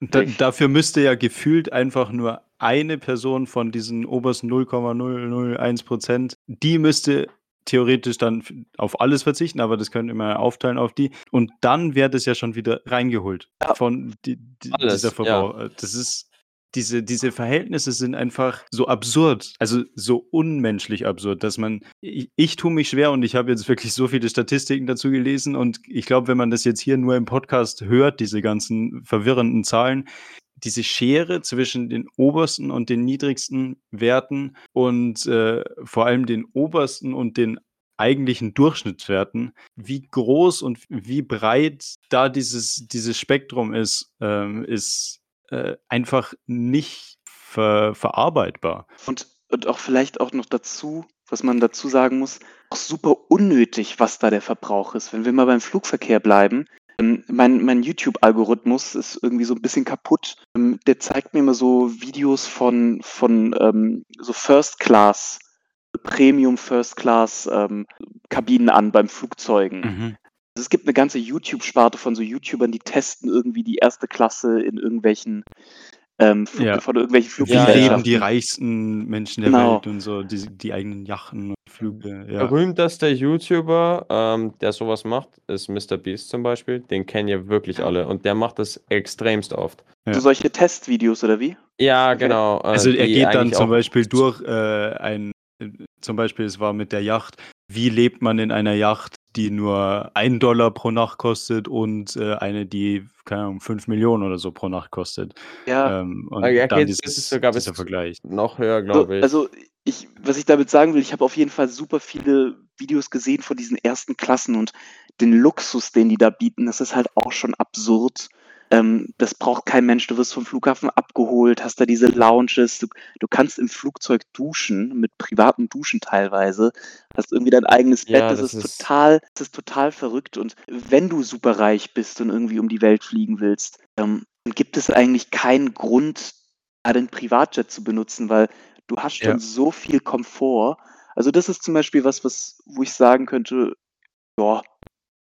Da, dafür müsste ja gefühlt einfach nur eine Person von diesen obersten 0,001 Prozent, die müsste theoretisch dann auf alles verzichten, aber das können immer aufteilen auf die. Und dann wäre das ja schon wieder reingeholt ja. von die, die, dieser Verbrauch. Ja. Das ist diese, diese Verhältnisse sind einfach so absurd, also so unmenschlich absurd, dass man, ich, ich tue mich schwer und ich habe jetzt wirklich so viele Statistiken dazu gelesen und ich glaube, wenn man das jetzt hier nur im Podcast hört, diese ganzen verwirrenden Zahlen, diese Schere zwischen den obersten und den niedrigsten Werten und äh, vor allem den obersten und den eigentlichen Durchschnittswerten, wie groß und wie breit da dieses, dieses Spektrum ist, ähm, ist äh, einfach nicht ver verarbeitbar. Und, und auch vielleicht auch noch dazu, was man dazu sagen muss, auch super unnötig, was da der Verbrauch ist. Wenn wir mal beim Flugverkehr bleiben, ähm, mein, mein YouTube-Algorithmus ist irgendwie so ein bisschen kaputt. Ähm, der zeigt mir immer so Videos von, von ähm, so First Class, Premium First Class ähm, Kabinen an beim Flugzeugen. Mhm. Also es gibt eine ganze YouTube-Sparte von so YouTubern, die testen irgendwie die erste Klasse in irgendwelchen ähm, Flug, ja. von irgendwelchen Fluggesellschaften. Wie leben die reichsten Menschen der genau. Welt und so, die, die eigenen Yachten und Flüge. Ja. Berühmtester YouTuber, ähm, der sowas macht, ist Mr. Beast zum Beispiel. Den kennen ja wirklich alle und der macht das extremst oft. Ja. So solche Testvideos oder wie? Ja, genau. Äh, also er geht dann zum Beispiel durch äh, ein, zum Beispiel es war mit der Yacht, wie lebt man in einer Yacht die nur ein Dollar pro Nacht kostet und äh, eine, die, keine Ahnung, 5 Millionen oder so pro Nacht kostet. Ja, ähm, und ja, dann dieses, ist sogar dieser Vergleich. Noch höher, glaube ich. Also, ich, was ich damit sagen will, ich habe auf jeden Fall super viele Videos gesehen von diesen ersten Klassen und den Luxus, den die da bieten, das ist halt auch schon absurd. Ähm, das braucht kein Mensch. Du wirst vom Flughafen abgeholt, hast da diese Lounges. Du, du kannst im Flugzeug duschen, mit privaten Duschen teilweise. Hast irgendwie dein eigenes Bett. Ja, das, das, ist, ist total, das ist total verrückt. Und wenn du super reich bist und irgendwie um die Welt fliegen willst, ähm, dann gibt es eigentlich keinen Grund, den Privatjet zu benutzen, weil du hast schon ja. so viel Komfort. Also das ist zum Beispiel was, was, wo ich sagen könnte, ja,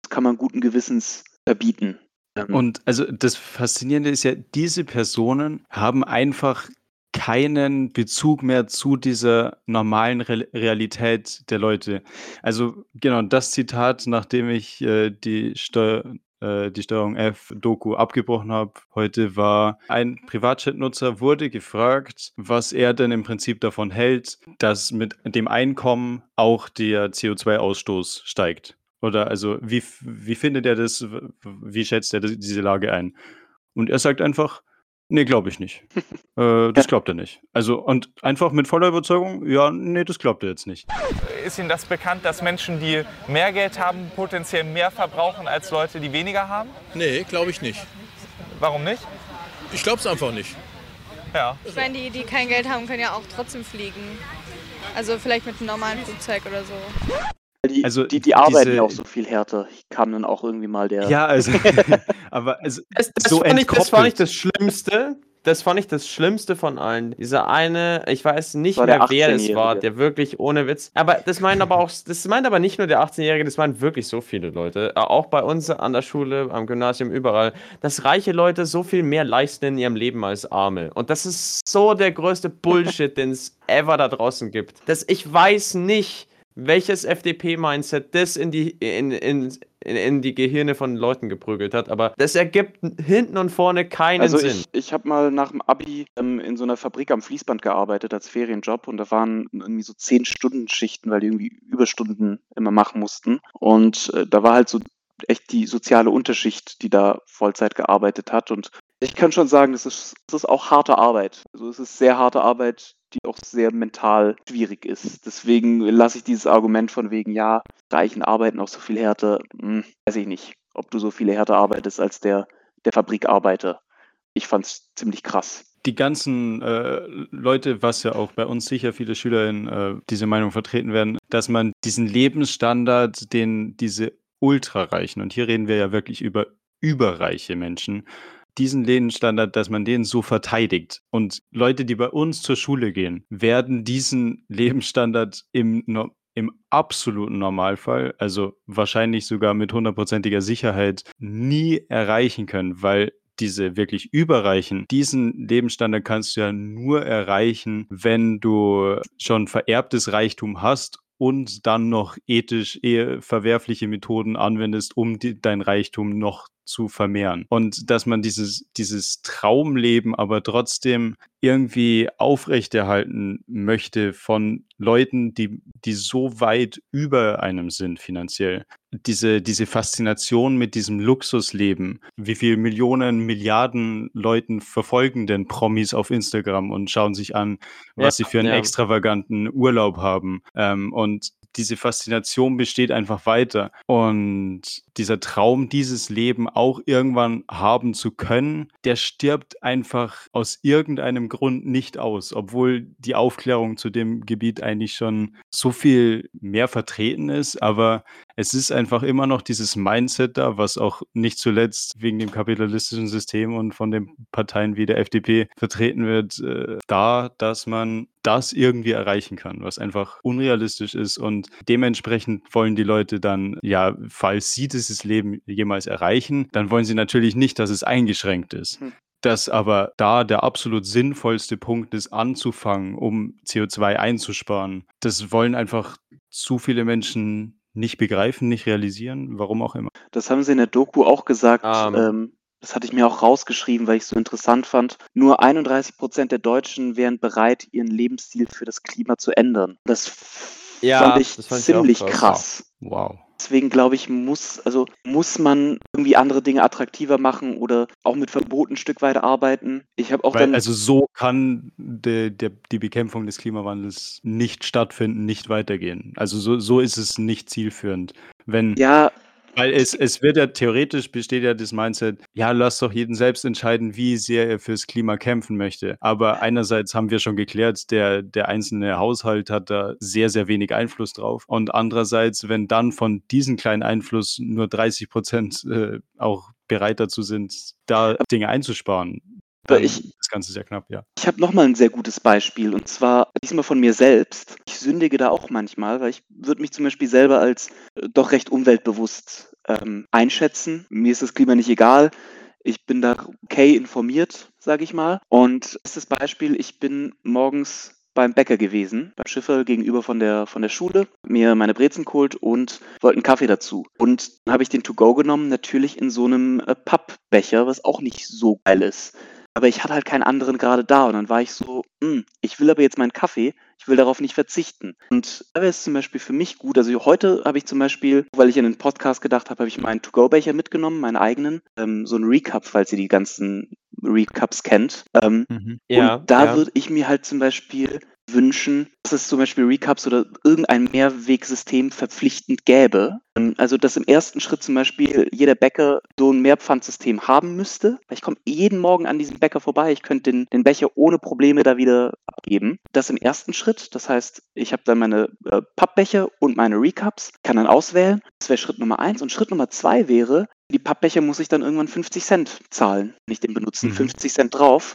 das kann man guten Gewissens verbieten. Ähm. Und also das Faszinierende ist ja, diese Personen haben einfach keinen Bezug mehr zu dieser normalen Re Realität der Leute. Also genau, das Zitat, nachdem ich äh, die, Steu äh, die Steuerung F-Doku abgebrochen habe heute, war, ein Privatchat-Nutzer wurde gefragt, was er denn im Prinzip davon hält, dass mit dem Einkommen auch der CO2-Ausstoß steigt. Oder also, wie, wie findet er das? Wie schätzt er diese Lage ein? Und er sagt einfach, Nee, glaube ich nicht. äh, das glaubt er nicht. Also, und einfach mit voller Überzeugung, ja, nee, das glaubt er jetzt nicht. Ist Ihnen das bekannt, dass Menschen, die mehr Geld haben, potenziell mehr verbrauchen als Leute, die weniger haben? Nee, glaube ich nicht. Warum nicht? Ich glaube es einfach nicht. Ja. Ich meine, die, die kein Geld haben, können ja auch trotzdem fliegen. Also vielleicht mit einem normalen Flugzeug oder so. Die, Also die, die arbeiten diese- ja auch so viel härter. Ich kam dann auch irgendwie mal der. Ja, also, aber also, Das, das, so fand ich, das fand ich das Schlimmste. Das fand ich das Schlimmste von allen. Dieser eine, ich weiß nicht mehr, wer es war, 18-Jährige. der wirklich ohne Witz. Aber das meinen aber auch, das meint aber nicht nur der 18-Jährige, das meinen wirklich so viele Leute. Äh, Auch bei uns an der Schule, am Gymnasium, überall, dass reiche Leute so viel mehr leisten in ihrem Leben als Arme. Und das ist so der größte Bullshit, den es ever da draußen gibt. Dass ich weiß nicht, welches FDP-Mindset das in die, in, in, in, die Gehirne von Leuten geprügelt hat, aber das ergibt hinten und vorne keinen Also Sinn. ich, ich habe mal nach dem Abi ähm, in so einer Fabrik am Fließband gearbeitet als Ferienjob und da waren irgendwie so zehn Stunden Schichten, weil die irgendwie Überstunden immer machen mussten. Und äh, da war halt so echt die soziale Unterschicht, die da Vollzeit gearbeitet hat. Und ich kann schon sagen, das ist, das ist auch harte Arbeit. Also es ist sehr harte Arbeit, die auch sehr mental schwierig ist. Deswegen lasse ich dieses Argument von wegen, ja, Reichen arbeiten auch so viel härter, hm, weiß ich nicht, ob du so viele härter arbeitest als der, der Fabrikarbeiter. Ich fand's ziemlich krass. die ganzen äh, Leute, was ja auch bei uns sicher viele SchülerInnen äh, diese Meinung vertreten werden, dass man diesen Lebensstandard, den diese Ultrareichen, und hier reden wir ja wirklich über überreiche Menschen, diesen Lebensstandard, dass man den so verteidigt. Und Leute, die bei uns zur Schule gehen, werden diesen Lebensstandard im, im absoluten Normalfall, also wahrscheinlich sogar mit hundertprozentiger Sicherheit, nie erreichen können, weil diese wirklich Überreichen, diesen Lebensstandard kannst du ja nur erreichen, wenn du schon vererbtes Reichtum hast und dann noch ethisch eher verwerfliche Methoden anwendest, um die, dein Reichtum noch zu vermehren. Und dass man dieses, dieses Traumleben aber trotzdem irgendwie aufrechterhalten möchte von Leuten, die, die so weit über einem sind finanziell. Diese, diese Faszination mit diesem Luxusleben. Wie viele Millionen, Milliarden Leuten verfolgen denn Promis auf Instagram und schauen sich an, was Ja, sie für einen ja. extravaganten Urlaub haben. Ähm, und diese Faszination besteht einfach weiter. Und dieser Traum, dieses Leben auch irgendwann haben zu können, der stirbt einfach aus irgendeinem Grund nicht aus, obwohl die Aufklärung zu dem Gebiet eigentlich schon so viel mehr vertreten ist. Aber es ist einfach immer noch dieses Mindset da, was auch nicht zuletzt wegen dem kapitalistischen System und von den Parteien wie der FDP vertreten wird, äh, da, dass man das irgendwie erreichen kann, was einfach unrealistisch ist. Und dementsprechend wollen die Leute dann, ja, falls sie dieses Leben jemals erreichen, dann wollen sie natürlich nicht, dass es eingeschränkt ist. Hm. Dass aber da der absolut sinnvollste Punkt ist, anzufangen, um CO2 einzusparen. Das wollen einfach zu viele Menschen nicht begreifen, nicht realisieren, warum auch immer. Das haben sie in der Doku auch gesagt. Ähm. Ähm, das hatte ich mir auch rausgeschrieben, weil ich es so interessant fand. Nur 31 Prozent der Deutschen wären bereit, ihren Lebensstil für das Klima zu ändern. Das Ja, fand ich das fand ich ziemlich krass. krass. Wow. Deswegen glaube ich, muss, also muss man irgendwie andere Dinge attraktiver machen oder auch mit Verboten ein Stück weit arbeiten. Ich habe auch Weil, dann. also so kann de, der, die Bekämpfung des Klimawandels nicht stattfinden, nicht weitergehen. Also so, so ist es nicht zielführend. Wenn, ja, weil es, es wird ja theoretisch besteht ja das Mindset, ja, lass doch jeden selbst entscheiden, wie sehr er fürs Klima kämpfen möchte. Aber einerseits haben wir schon geklärt, der, der einzelne Haushalt hat da sehr, sehr wenig Einfluss drauf. Und andererseits, wenn dann von diesem kleinen Einfluss nur 30 Prozent äh, auch bereit dazu sind, da Dinge einzusparen, ich- ist das Ganze sehr knapp, ja. Ich habe nochmal ein sehr gutes Beispiel und zwar diesmal von mir selbst. Ich sündige da auch manchmal, weil ich würde mich zum Beispiel selber als äh, doch recht umweltbewusst ähm, einschätzen. Mir ist das Klima nicht egal. Ich bin da okay informiert, sage ich mal. Und das ist das Beispiel, ich bin morgens beim Bäcker gewesen, beim Schiffer gegenüber von der, von der Schule, mir meine Brezen geholt und wollte einen Kaffee dazu. Und dann habe ich den To-Go genommen, natürlich in so einem äh, Pappbecher, was auch nicht so geil ist. Aber ich hatte halt keinen anderen gerade da und dann war ich so, "Hm, ich will aber jetzt meinen Kaffee, ich will darauf nicht verzichten. Und da wäre es zum Beispiel für mich gut, also heute habe ich zum Beispiel, weil ich in den Podcast gedacht habe, habe ich meinen To-Go-Becher mitgenommen, meinen eigenen, ähm, so ein Recap, falls ihr die ganzen Recaps kennt. Ähm, Mhm. Ja, und da ja. würde ich mir halt zum Beispiel wünschen, dass es zum Beispiel Recaps oder irgendein Mehrwegsystem verpflichtend gäbe. Ähm, Also, dass im ersten Schritt zum Beispiel jeder Bäcker so ein Mehrpfandsystem haben müsste. Ich komme jeden Morgen an diesem Bäcker vorbei. Ich könnte den, den Becher ohne Probleme da wieder abgeben. Das im ersten Schritt. Das heißt, ich habe dann meine äh, Pappbecher und meine Recaps, kann dann auswählen. Das wäre Schritt Nummer eins. Und Schritt Nummer zwei wäre, die Pappbecher muss ich dann irgendwann 50 Cent zahlen, wenn ich den benutze. Mhm. 50 Cent drauf.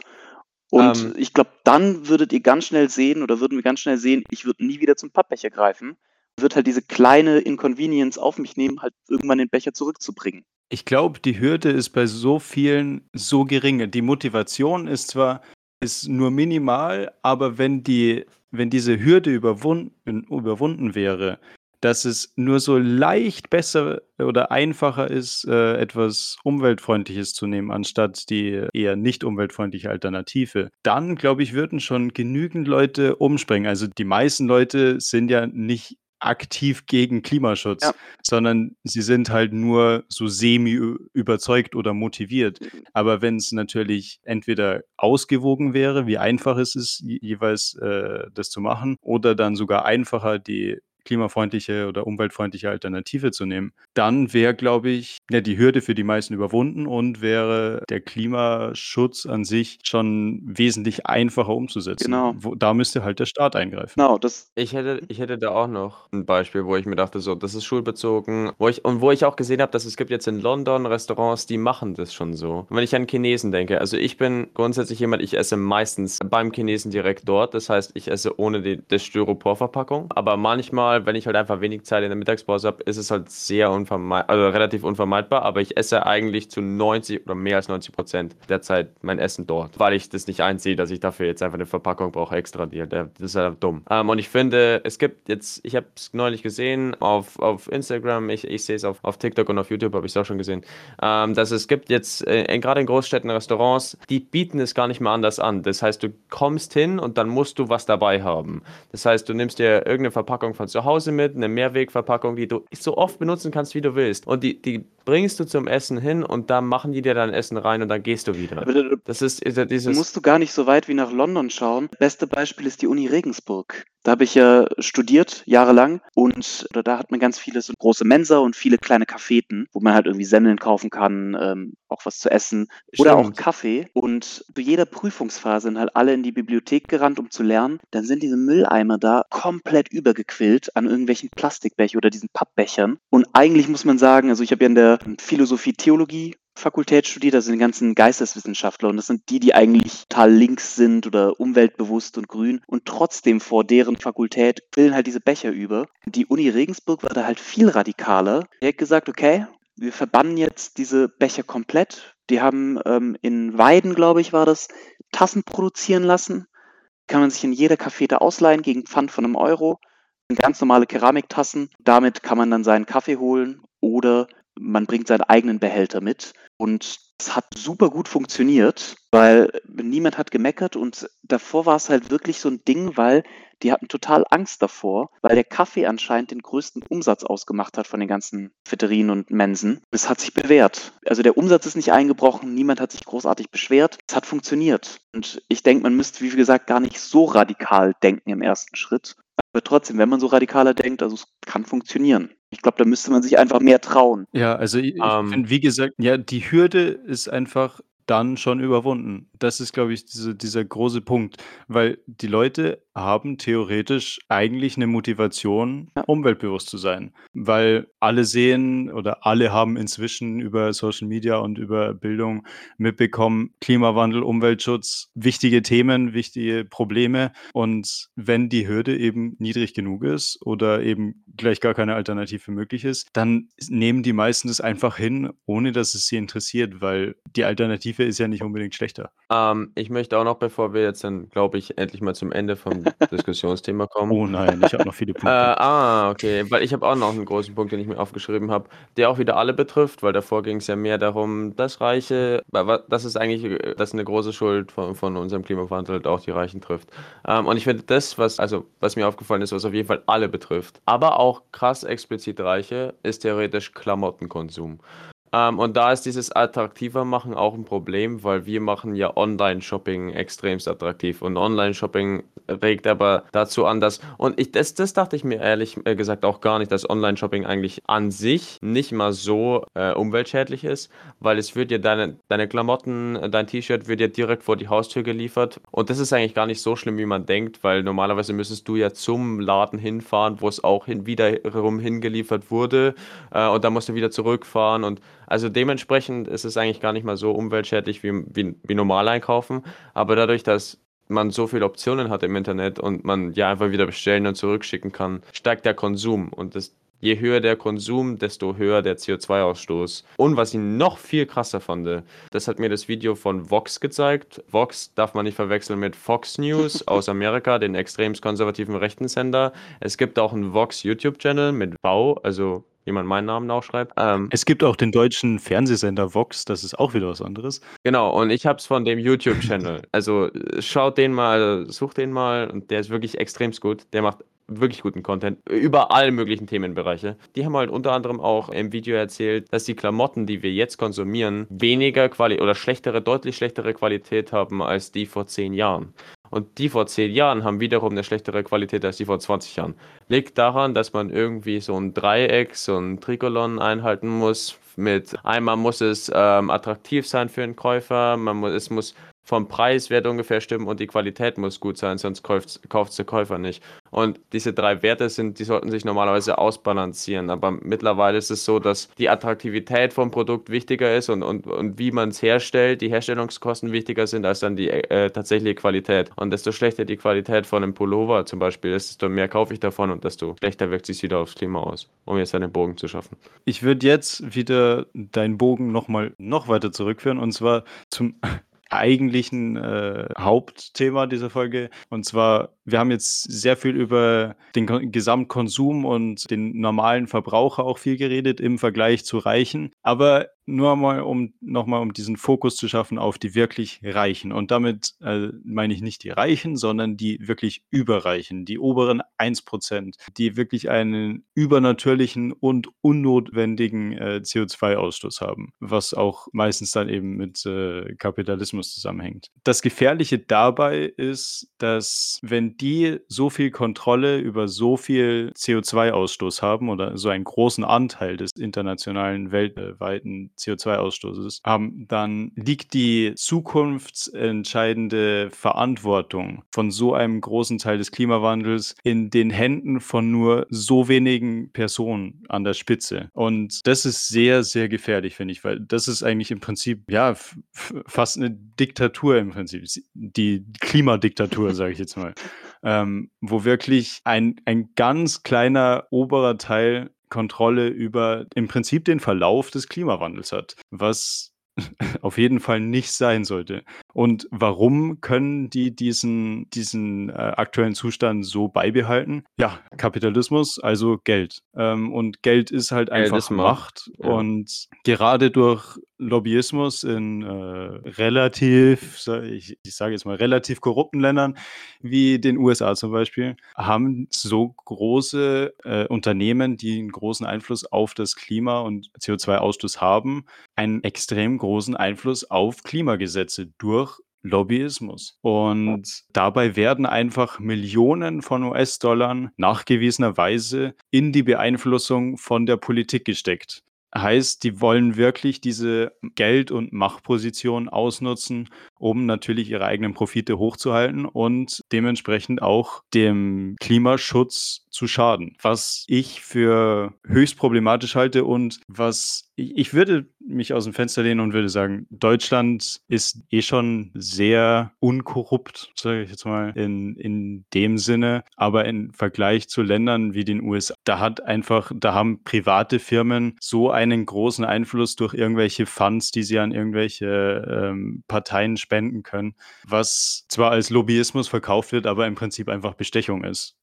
Und Ähm. ich glaube, dann würdet ihr ganz schnell sehen oder würden wir ganz schnell sehen, ich würde nie wieder zum Pappbecher greifen. Wird halt diese kleine Inconvenience auf mich nehmen, halt irgendwann den Becher zurückzubringen. Ich glaube, die Hürde ist bei so vielen so gering. Die Motivation ist zwar ist nur minimal, aber wenn die wenn diese Hürde überwunden überwunden wäre, dass es nur so leicht besser oder einfacher ist, äh, etwas Umweltfreundliches zu nehmen, anstatt die eher nicht umweltfreundliche Alternative, dann glaube ich, würden schon genügend Leute umspringen. Also, die meisten Leute sind ja nicht aktiv gegen Klimaschutz, Ja. sondern sie sind halt nur so semi überzeugt oder motiviert. Aber wenn's natürlich entweder ausgewogen wäre, wie einfach es ist, je jeweils, äh, das zu machen, oder dann sogar einfacher, die klimafreundliche oder umweltfreundliche Alternative zu nehmen, dann wäre, glaube ich, ja, die Hürde für die meisten überwunden und wäre der Klimaschutz an sich schon wesentlich einfacher umzusetzen. Genau. Wo da müsste halt der Staat eingreifen. Genau, das Ich hätte, ich hätte da auch noch ein Beispiel, wo ich mir dachte, so, das ist schulbezogen, wo ich, und wo ich auch gesehen habe, dass es gibt jetzt in London Restaurants, die machen das schon so. Und wenn ich an Chinesen denke, also ich bin grundsätzlich jemand, ich esse meistens beim Chinesen direkt dort, das heißt, ich esse ohne die, die Styroporverpackung, aber manchmal, wenn ich halt einfach wenig Zeit in der Mittagspause habe, ist es halt sehr unvermeidbar, also relativ unvermeidbar, aber ich esse eigentlich zu 90 oder mehr als 90 Prozent der Zeit mein Essen dort, weil ich das nicht einsehe, dass ich dafür jetzt einfach eine Verpackung brauche extra, die, der, das ist ja dumm. Ähm, und ich finde, es gibt jetzt, ich habe es neulich gesehen auf, auf Instagram, ich, ich sehe es auf, auf TikTok und auf YouTube habe ich es auch schon gesehen, ähm, dass es gibt jetzt äh, gerade in Großstädten Restaurants, die bieten es gar nicht mehr anders an. Das heißt, du kommst hin und dann musst du was dabei haben. Das heißt, du nimmst dir irgendeine Verpackung von zu Hause mit, eine Mehrwegverpackung, die du so oft benutzen kannst, wie du willst. Und die, die bringst du zum Essen hin und da machen die dir dein Essen rein und dann gehst du wieder. aber da Das ist, ist ja da dieses. musst du gar nicht so weit wie nach London schauen. Beste Beispiel ist die Uni Regensburg. Da habe ich ja studiert, jahrelang, und da da hat man ganz viele so große Mensa und viele kleine Cafeten, wo man halt irgendwie Semmeln kaufen kann, ähm, auch was zu essen oder auch Stimmt. Kaffee. Und zu jeder Prüfungsphase sind halt alle in die Bibliothek gerannt, um zu lernen. Dann sind diese Mülleimer da komplett übergequillt an irgendwelchen Plastikbechern oder diesen Pappbechern. Und eigentlich muss man sagen, also ich habe ja in der Philosophie-Theologie Fakultät studiert, also den ganzen Geisteswissenschaftler. Und das sind die, die eigentlich total links sind oder umweltbewusst und grün. Und trotzdem vor deren Fakultät quillen halt diese Becher über. Die Uni Regensburg war da halt viel radikaler. Die hat gesagt, okay, wir verbannen jetzt diese Becher komplett. Die haben ähm, in Weiden, glaube ich, war das, Tassen produzieren lassen. Kann man sich in jeder Cafete ausleihen gegen Pfand von einem Euro. Sind ganz normale Keramiktassen. Damit kann man dann seinen Kaffee holen oder man bringt seinen eigenen Behälter mit. Und es hat super gut funktioniert, weil niemand hat gemeckert und davor war es halt wirklich so ein Ding, weil die hatten total Angst davor, weil der Kaffee anscheinend den größten Umsatz ausgemacht hat von den ganzen Fitterien und Mensen. Es hat sich bewährt. Also der Umsatz ist nicht eingebrochen, niemand hat sich großartig beschwert. Es hat funktioniert. Und ich denke, man müsste, wie gesagt, gar nicht so radikal denken im ersten Schritt. Aber trotzdem, wenn man so radikaler denkt, also es kann funktionieren. Ich glaube, da müsste man sich einfach mehr trauen. Ja, also ich, ich Ähm. finde, wie gesagt, ja, die Hürde ist einfach dann schon überwunden. Das ist, glaube ich, diese, dieser große Punkt, weil die Leute haben theoretisch eigentlich eine Motivation, Ja. umweltbewusst zu sein, weil alle sehen oder alle haben inzwischen über Social Media und über Bildung mitbekommen, Klimawandel, Umweltschutz, wichtige Themen, wichtige Probleme und wenn die Hürde eben niedrig genug ist oder eben gleich gar keine Alternative möglich ist, dann nehmen die meisten das einfach hin, ohne dass es sie interessiert, weil die Alternative ist ja nicht unbedingt schlechter. Ähm, ich möchte auch noch, bevor wir jetzt dann, glaube ich, endlich mal zum Ende vom Diskussionsthema kommen. Oh nein, ich habe noch viele Äh, Punkte. ah, okay, weil ich habe auch noch einen großen Punkt, den ich mir aufgeschrieben habe, der auch wieder alle betrifft, weil davor ging es ja mehr darum, dass Reiche, das ist eigentlich, äh, das ist eine große Schuld von, von unserem Klimawandel, halt auch die Reichen trifft. Ähm, und ich finde das, was, also, was mir aufgefallen ist, was auf jeden Fall alle betrifft, aber auch krass explizit Reiche, ist theoretisch Klamottenkonsum. Ähm, und da ist dieses attraktiver machen auch ein Problem, weil wir machen ja Online-Shopping extremst attraktiv. Und Online-Shopping regt aber dazu an, dass, und ich, das, das dachte ich mir ehrlich äh, gesagt auch gar nicht, dass Online-Shopping eigentlich an sich nicht mal so äh, umweltschädlich ist, weil es wird dir deine, deine Klamotten, dein T-Shirt wird dir direkt vor die Haustür geliefert. Und das ist eigentlich gar nicht so schlimm, wie man denkt, weil normalerweise müsstest du ja zum Laden hinfahren, wo es auch hin, wiederum hingeliefert wurde. Äh, und dann musst du wieder zurückfahren. Und also dementsprechend ist es eigentlich gar nicht mal so umweltschädlich wie, wie, wie normal einkaufen. Aber dadurch, dass man so viele Optionen hat im Internet und man ja einfach wieder bestellen und zurückschicken kann, steigt der Konsum. Und das, je höher der Konsum, desto höher der CO2-Ausstoß. Und was ich noch viel krasser fand, das hat mir das Video von Vox gezeigt. Vox darf man nicht verwechseln mit Fox News aus Amerika, den extrem konservativen rechten Sender. Es gibt auch einen Vox YouTube-Channel mit Bau, also wie man meinen Namen aufschreibt. Ähm, Es gibt auch den deutschen Fernsehsender Vox, das ist auch wieder was anderes. Genau, und ich habe es von dem YouTube-Channel. Also äh, schaut den mal, sucht den mal und der ist wirklich extremst gut. Der macht wirklich guten Content über alle möglichen Themenbereiche. Die haben halt unter anderem auch im Video erzählt, dass die Klamotten, die wir jetzt konsumieren, weniger Quali oder schlechtere, deutlich schlechtere Qualität haben als die vor zehn Jahren. Und die vor zehn Jahren haben wiederum eine schlechtere Qualität als die vor 20 Jahren. Liegt daran, dass man irgendwie so ein Dreieck, so ein Trikolon einhalten muss. Mit einmal muss es ähm, attraktiv sein für einen Käufer, man muss, es muss vom Preiswert ungefähr stimmen und die Qualität muss gut sein, sonst kauft, der Käufer nicht. Und diese drei Werte sind, die sollten sich normalerweise ausbalancieren. Aber mittlerweile ist es so, dass die Attraktivität vom Produkt wichtiger ist und, und, und wie man es herstellt, die Herstellungskosten wichtiger sind als dann die äh, tatsächliche Qualität. Und desto schlechter die Qualität von einem Pullover zum Beispiel ist, desto mehr kaufe ich davon und desto schlechter wirkt sich wieder aufs Klima aus, um jetzt einen Bogen zu schaffen. Ich würde jetzt wieder deinen Bogen nochmal noch weiter zurückführen und zwar zum eigentlichen äh, Hauptthema dieser Folge. Und zwar, wir haben jetzt sehr viel über den Ko Gesamtkonsum und den normalen Verbraucher auch viel geredet im Vergleich zu Reichen. Aber nur mal, um nochmal um diesen Fokus zu schaffen auf die wirklich Reichen. Und damit äh, meine ich nicht die Reichen, sondern die wirklich Überreichen, die oberen 1%, die wirklich einen übernatürlichen und unnotwendigen äh, CO2-Ausstoß haben, was auch meistens dann eben mit äh, Kapitalismus zusammenhängt. Das Gefährliche dabei ist, dass wenn die so viel Kontrolle über so viel CO2-Ausstoß haben oder so einen großen Anteil des internationalen weltweiten CO2-Ausstoßes haben, dann liegt die zukunftsentscheidende Verantwortung von so einem großen Teil des Klimawandels in den Händen von nur so wenigen Personen an der Spitze. Und das ist sehr, sehr gefährlich, finde ich, weil das ist eigentlich im Prinzip, ja, fast eine Diktatur im Prinzip. Die Klimadiktatur, sage ich jetzt mal. Ähm, wo wirklich ein, ein ganz kleiner oberer Teil Kontrolle über im Prinzip den Verlauf des Klimawandels hat, was auf jeden Fall nicht sein sollte. Und warum können die diesen, diesen äh, aktuellen Zustand so beibehalten? Ja, Kapitalismus, also Geld. Ähm, und Geld ist halt einfach Macht. Ja. Und gerade durch Lobbyismus in äh, relativ, ich, ich sage jetzt mal, relativ korrupten Ländern wie den USA zum Beispiel, haben so große äh, Unternehmen, die einen großen Einfluss auf das Klima und CO2-Ausstoß haben, einen extrem großen Einfluss auf Klimagesetze durch Lobbyismus. Und dabei werden einfach Millionen von US-Dollar nachgewiesenerweise in die Beeinflussung von der Politik gesteckt. Heißt, die wollen wirklich diese Geld- und Machtposition ausnutzen, um natürlich ihre eigenen Profite hochzuhalten und dementsprechend auch dem Klimaschutz zu schaden. Was ich für höchst problematisch halte und was ich, würde mich aus dem Fenster lehnen und würde sagen, Deutschland ist eh schon sehr unkorrupt, sage ich jetzt mal, in, in dem Sinne. Aber im Vergleich zu Ländern wie den USA, da hat einfach, da haben private Firmen so einen großen Einfluss durch irgendwelche Funds, die sie an irgendwelche ähm, Parteien spenden können, was zwar als Lobbyismus verkauft wird, aber im Prinzip einfach Bestechung ist.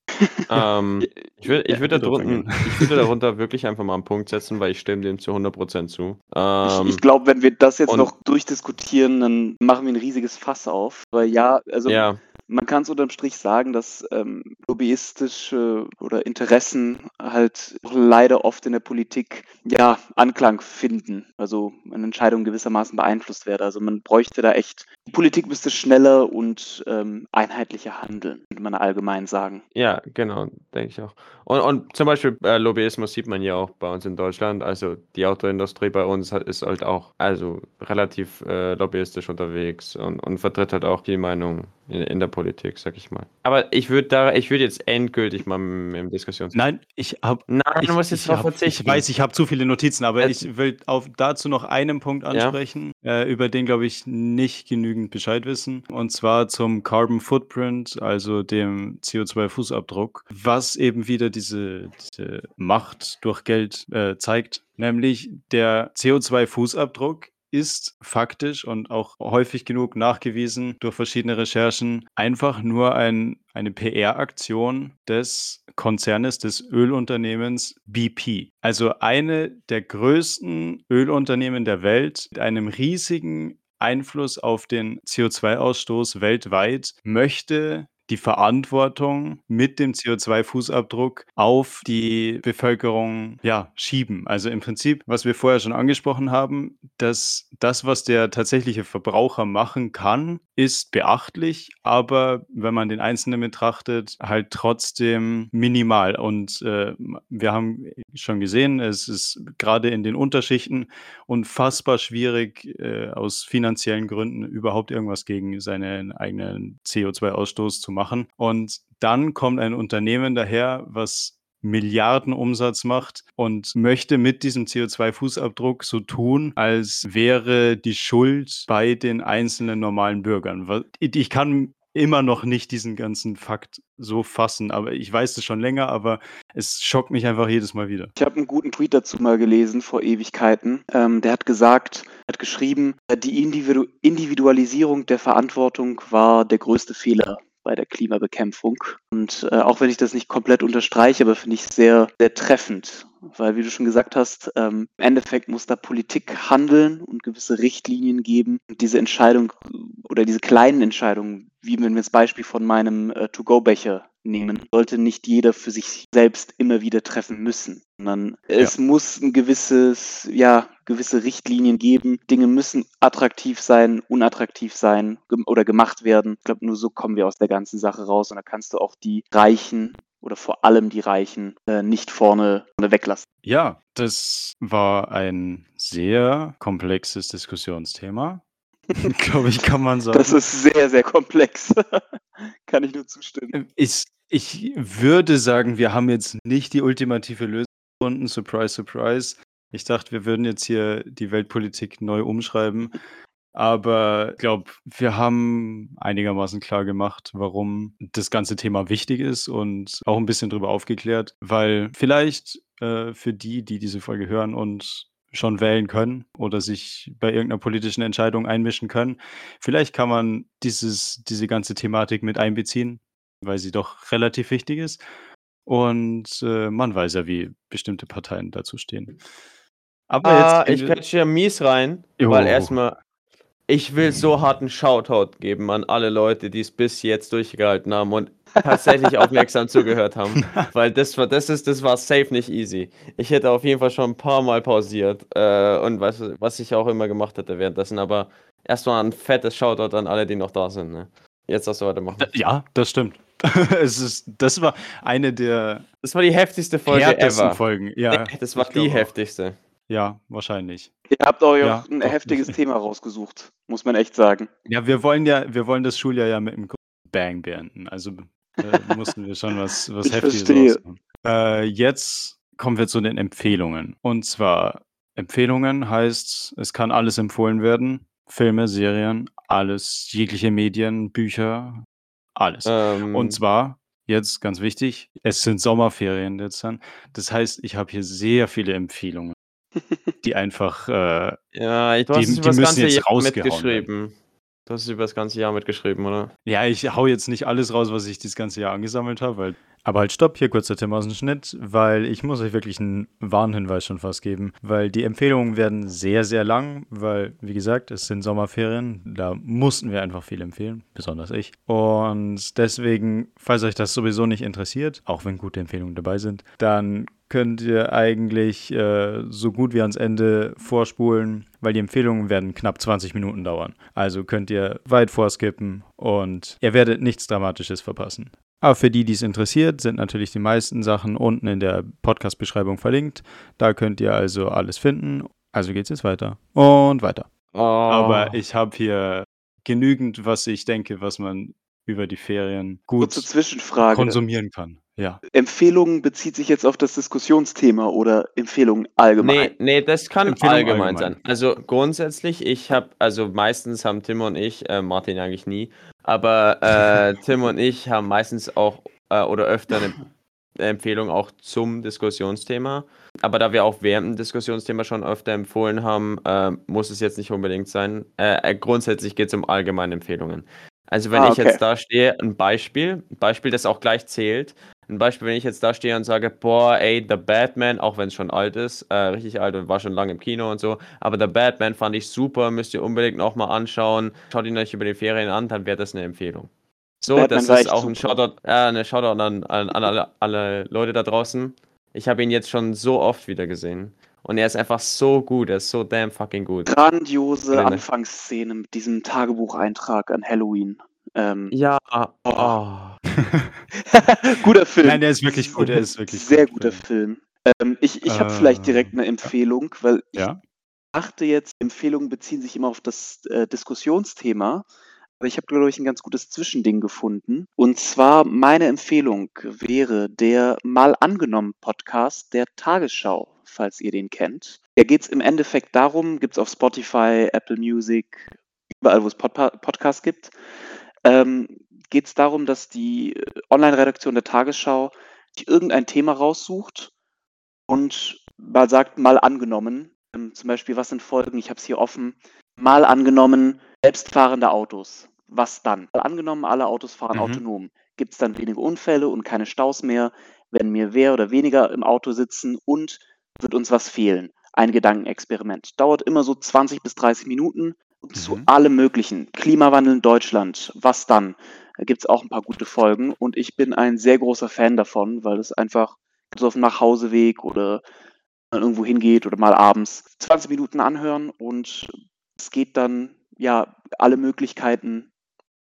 Ähm, ich würde ich Ja, würd bitte, darunter, ich würde darunter wirklich einfach mal einen Punkt setzen, weil ich stimme dem zu 100% zu. Ich, Ähm, ich glaube, wenn wir das jetzt noch durchdiskutieren, dann machen wir ein riesiges Fass auf. Weil ja, also ja, man kann es unterm Strich sagen, dass ähm, lobbyistische oder Interessen halt leider oft in der Politik ja Anklang finden, also eine Entscheidung gewissermaßen beeinflusst werde. Also man bräuchte da echt, die Politik müsste schneller und ähm, einheitlicher handeln, könnte man allgemein sagen. Ja, genau, denke ich auch. Und, und zum Beispiel äh, Lobbyismus sieht man ja auch bei uns in Deutschland. Also die Autoindustrie bei uns hat, ist halt auch also relativ äh, lobbyistisch unterwegs und, und vertritt halt auch die Meinung in, in der Politik, sag ich mal. Aber ich würde da, ich würde jetzt endgültig mal im, im Diskussions. Nein, ich habe. Nein, Ich, du musst jetzt ich, drauf verzichten. ich weiß, ich habe zu viele Notizen, aber Äh, ich will auf, dazu noch einen Punkt ansprechen, äh, über den, glaube ich, nicht genügend Bescheid wissen. Und zwar zum Carbon Footprint, also dem CO2-Fußabdruck, was eben wieder diese, diese Macht durch Geld äh, zeigt. Nämlich der CO2-Fußabdruck ist faktisch und auch häufig genug nachgewiesen durch verschiedene Recherchen einfach nur ein, eine PR-Aktion des Konzernes, des Ölunternehmens BP. Also eine der größten Ölunternehmen der Welt mit einem riesigen Einfluss auf den CO2-Ausstoß weltweit möchte die Verantwortung mit dem CO2-Fußabdruck auf die Bevölkerung ja, schieben. Also im Prinzip, was wir vorher schon angesprochen haben, dass das, was der tatsächliche Verbraucher machen kann, ist beachtlich, aber wenn man den Einzelnen betrachtet, halt trotzdem minimal. Und äh, wir haben schon gesehen, es ist gerade in den Unterschichten unfassbar schwierig, äh, aus finanziellen Gründen überhaupt irgendwas gegen seinen eigenen CO2-Ausstoß zu machen. Und dann kommt ein Unternehmen daher, was Milliardenumsatz macht und möchte mit diesem CO2-Fußabdruck so tun, als wäre die Schuld bei den einzelnen normalen Bürgern. Ich kann immer noch nicht diesen ganzen Fakt so fassen, aber ich weiß es schon länger, aber es schockt mich einfach jedes Mal wieder. Ich habe einen guten Tweet dazu mal gelesen vor Ewigkeiten. Ähm, der hat gesagt, hat geschrieben, äh, die Individu Individualisierung der Verantwortung war der größte Fehler bei der Klimabekämpfung. Und äh, auch wenn ich das nicht komplett unterstreiche, aber finde ich sehr, sehr treffend. Weil, wie du schon gesagt hast, ähm, im Endeffekt muss da Politik handeln und gewisse Richtlinien geben. Und diese Entscheidung oder diese kleinen Entscheidungen, wie wenn wir das Beispiel von meinem äh, To-Go-Becher nehmen, sollte nicht jeder für sich selbst immer wieder treffen müssen, sondern es muss ein gewisses, ja, gewisse Richtlinien geben. Dinge müssen attraktiv sein, unattraktiv sein gem- oder gemacht werden. Ich glaube, nur so kommen wir aus der ganzen Sache raus und da kannst du auch die Reichen oder vor allem die Reichen äh, nicht vorne, vorne weglassen. Ja, das war ein sehr komplexes Diskussionsthema. Glaube ich, kann man sagen. Das ist sehr, sehr komplex. Kann ich nur zustimmen. Ich, ich würde sagen, wir haben jetzt nicht die ultimative Lösung gefunden. Surprise, surprise. Ich dachte, wir würden jetzt hier die Weltpolitik neu umschreiben. Aber ich glaube, wir haben einigermaßen klar gemacht, warum das ganze Thema wichtig ist und auch ein bisschen drüber aufgeklärt, weil vielleicht äh, für die, die diese Folge hören und schon wählen können oder sich bei irgendeiner politischen Entscheidung einmischen können, vielleicht kann man dieses, diese ganze Thematik mit einbeziehen, weil sie doch relativ wichtig ist. Und äh, man weiß ja, wie bestimmte Parteien dazu stehen. Aber Ah, jetzt. ich quetsche ja mies rein, Jo. weil erstmal, ich will so harten Shoutout geben an alle Leute, die es bis jetzt durchgehalten haben und tatsächlich aufmerksam zugehört haben. Weil das war, das ist, das war safe nicht easy. Ich hätte auf jeden Fall schon ein paar Mal pausiert äh, und was, was ich auch immer gemacht hätte währenddessen. Aber erstmal ein fettes Shoutout an alle, die noch da sind. Ne? Jetzt darfst du weitermachen. Ja, das stimmt. es ist, das war eine der Das war die heftigste Folge härtesten ever. Folgen. Ja, Nee, das war die glaube auch. heftigste. Ja, wahrscheinlich. Ihr habt euch Ja, auch ein doch. heftiges Thema rausgesucht, muss man echt sagen. Ja, wir wollen ja, wir wollen das Schuljahr ja mit einem großen Bang beenden. Also äh, mussten wir schon was, was Ich Heftiges raushauen. Äh, jetzt kommen wir zu den Empfehlungen. Und zwar, Empfehlungen heißt, es kann alles empfohlen werden. Filme, Serien, alles, jegliche Medien, Bücher, alles. Ähm, Und zwar, jetzt ganz wichtig, es sind Sommerferien jetzt dann. Das heißt, ich habe hier sehr viele Empfehlungen, die einfach, äh, ja, ich, die- die müssen jetzt Jahr rausgehauen mitgeschrieben. Du hast über das ganze Jahr mitgeschrieben, oder? Ja, ich hau jetzt nicht alles raus, was ich das ganze Jahr angesammelt habe, weil. Aber halt stopp, hier kurzer Tim aus dem Schnitt, weil ich muss euch wirklich einen Warnhinweis schon fast geben, weil die Empfehlungen werden sehr, sehr lang, weil, wie gesagt, es sind Sommerferien, da mussten wir einfach viel empfehlen, besonders ich. Und deswegen, falls euch das sowieso nicht interessiert, auch wenn gute Empfehlungen dabei sind, dann könnt ihr eigentlich äh, so gut wie ans Ende vorspulen, weil die Empfehlungen werden knapp 20 Minuten dauern. Also könnt ihr weit vorskippen und ihr werdet nichts Dramatisches verpassen. Aber für die, die es interessiert, sind natürlich die meisten Sachen unten in der Podcast-Beschreibung verlinkt. Da könnt ihr also alles finden. Also geht's jetzt weiter und weiter. Oh. Aber ich habe hier genügend, was ich denke, was man über die Ferien gut Kurze Zwischenfrage. konsumieren kann. Ja. Empfehlungen bezieht sich jetzt auf das Diskussionsthema oder Empfehlungen allgemein? Nee, nee, das kann allgemein, allgemein. sein. Also grundsätzlich, ich habe, also meistens haben Tim und ich, äh, Martin eigentlich nie, aber äh, Tim und ich haben meistens auch äh, oder öfter eine Empfehlung auch zum Diskussionsthema. Aber da wir auch während dem Diskussionsthema schon öfter empfohlen haben, äh, muss es jetzt nicht unbedingt sein. Äh, äh, grundsätzlich geht es um allgemeine Empfehlungen. Also wenn Ah, ich jetzt okay. da stehe, ein Beispiel, ein Beispiel, das auch gleich zählt. Ein Beispiel, wenn ich jetzt da stehe und sage, boah, ey, The Batman, auch wenn es schon alt ist, äh, richtig alt und war schon lange im Kino und so, aber The Batman fand ich super, müsst ihr unbedingt nochmal anschauen. Schaut ihn euch über die Ferien an, dann wäre das eine Empfehlung. So, Batman das ist auch ein. Shoutout, äh, eine Shoutout an, an, an alle, alle Leute da draußen. Ich habe ihn jetzt schon so oft wieder gesehen. Und er ist einfach so gut, er ist so damn fucking gut. Grandiose Gelände. Anfangsszene mit diesem Tagebucheintrag an Halloween. Ähm, Ja, oh. guter Film. Nein, der ist wirklich gut. Der ist wirklich Sehr gut. guter Film. Ähm, ich ich habe Äh, vielleicht direkt eine Empfehlung, weil ich Ja. dachte jetzt, Empfehlungen beziehen sich immer auf das äh, Diskussionsthema. Aber ich habe, glaube ich, ein ganz gutes Zwischending gefunden. Und zwar meine Empfehlung wäre der Mal angenommen Podcast der Tagesschau, falls ihr den kennt. Da geht es im Endeffekt darum, gibt es auf Spotify, Apple Music, überall, wo es Pod Podcasts gibt, ähm, geht es darum, dass die äh, Online-Redaktion der Tagesschau die irgendein Thema raussucht und mal sagt, mal angenommen, ähm, zum Beispiel, was sind Folgen, ich habe es hier offen, mal angenommen, selbstfahrende Autos, was dann? Mal angenommen, alle Autos fahren Mhm. autonom, gibt es dann weniger Unfälle und keine Staus mehr, werden mir mehr oder weniger im Auto sitzen und wird uns was fehlen? Ein Gedankenexperiment. Dauert immer so 20 bis 30 Minuten zu Mhm. allem Möglichen. Klimawandel in Deutschland, was dann? Da gibt es auch ein paar gute Folgen und ich bin ein sehr großer Fan davon, weil es einfach so auf dem Nachhauseweg oder irgendwo hingeht oder mal abends 20 Minuten anhören und es geht dann ja alle Möglichkeiten,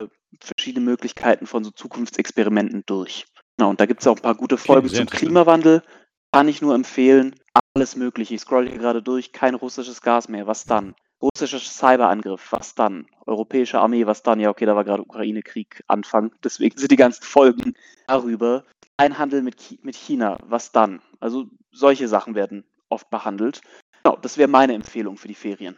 äh, verschiedene Möglichkeiten von so Zukunftsexperimenten durch. Genau, und da gibt es auch ein paar gute Folgen zum. Klimawandel. Kann ich nur empfehlen. Alles Mögliche. Ich scroll hier gerade durch. Kein russisches Gas mehr. Was dann? Russischer Cyberangriff. Was dann? Europäische Armee. Was dann? Ja, okay, da war gerade Ukraine-Krieg Anfang. Deswegen sind die ganzen Folgen darüber. Ein Handel mit, Chi mit China. Was dann? Also solche Sachen werden oft behandelt. Genau, das wäre meine Empfehlung für die Ferien.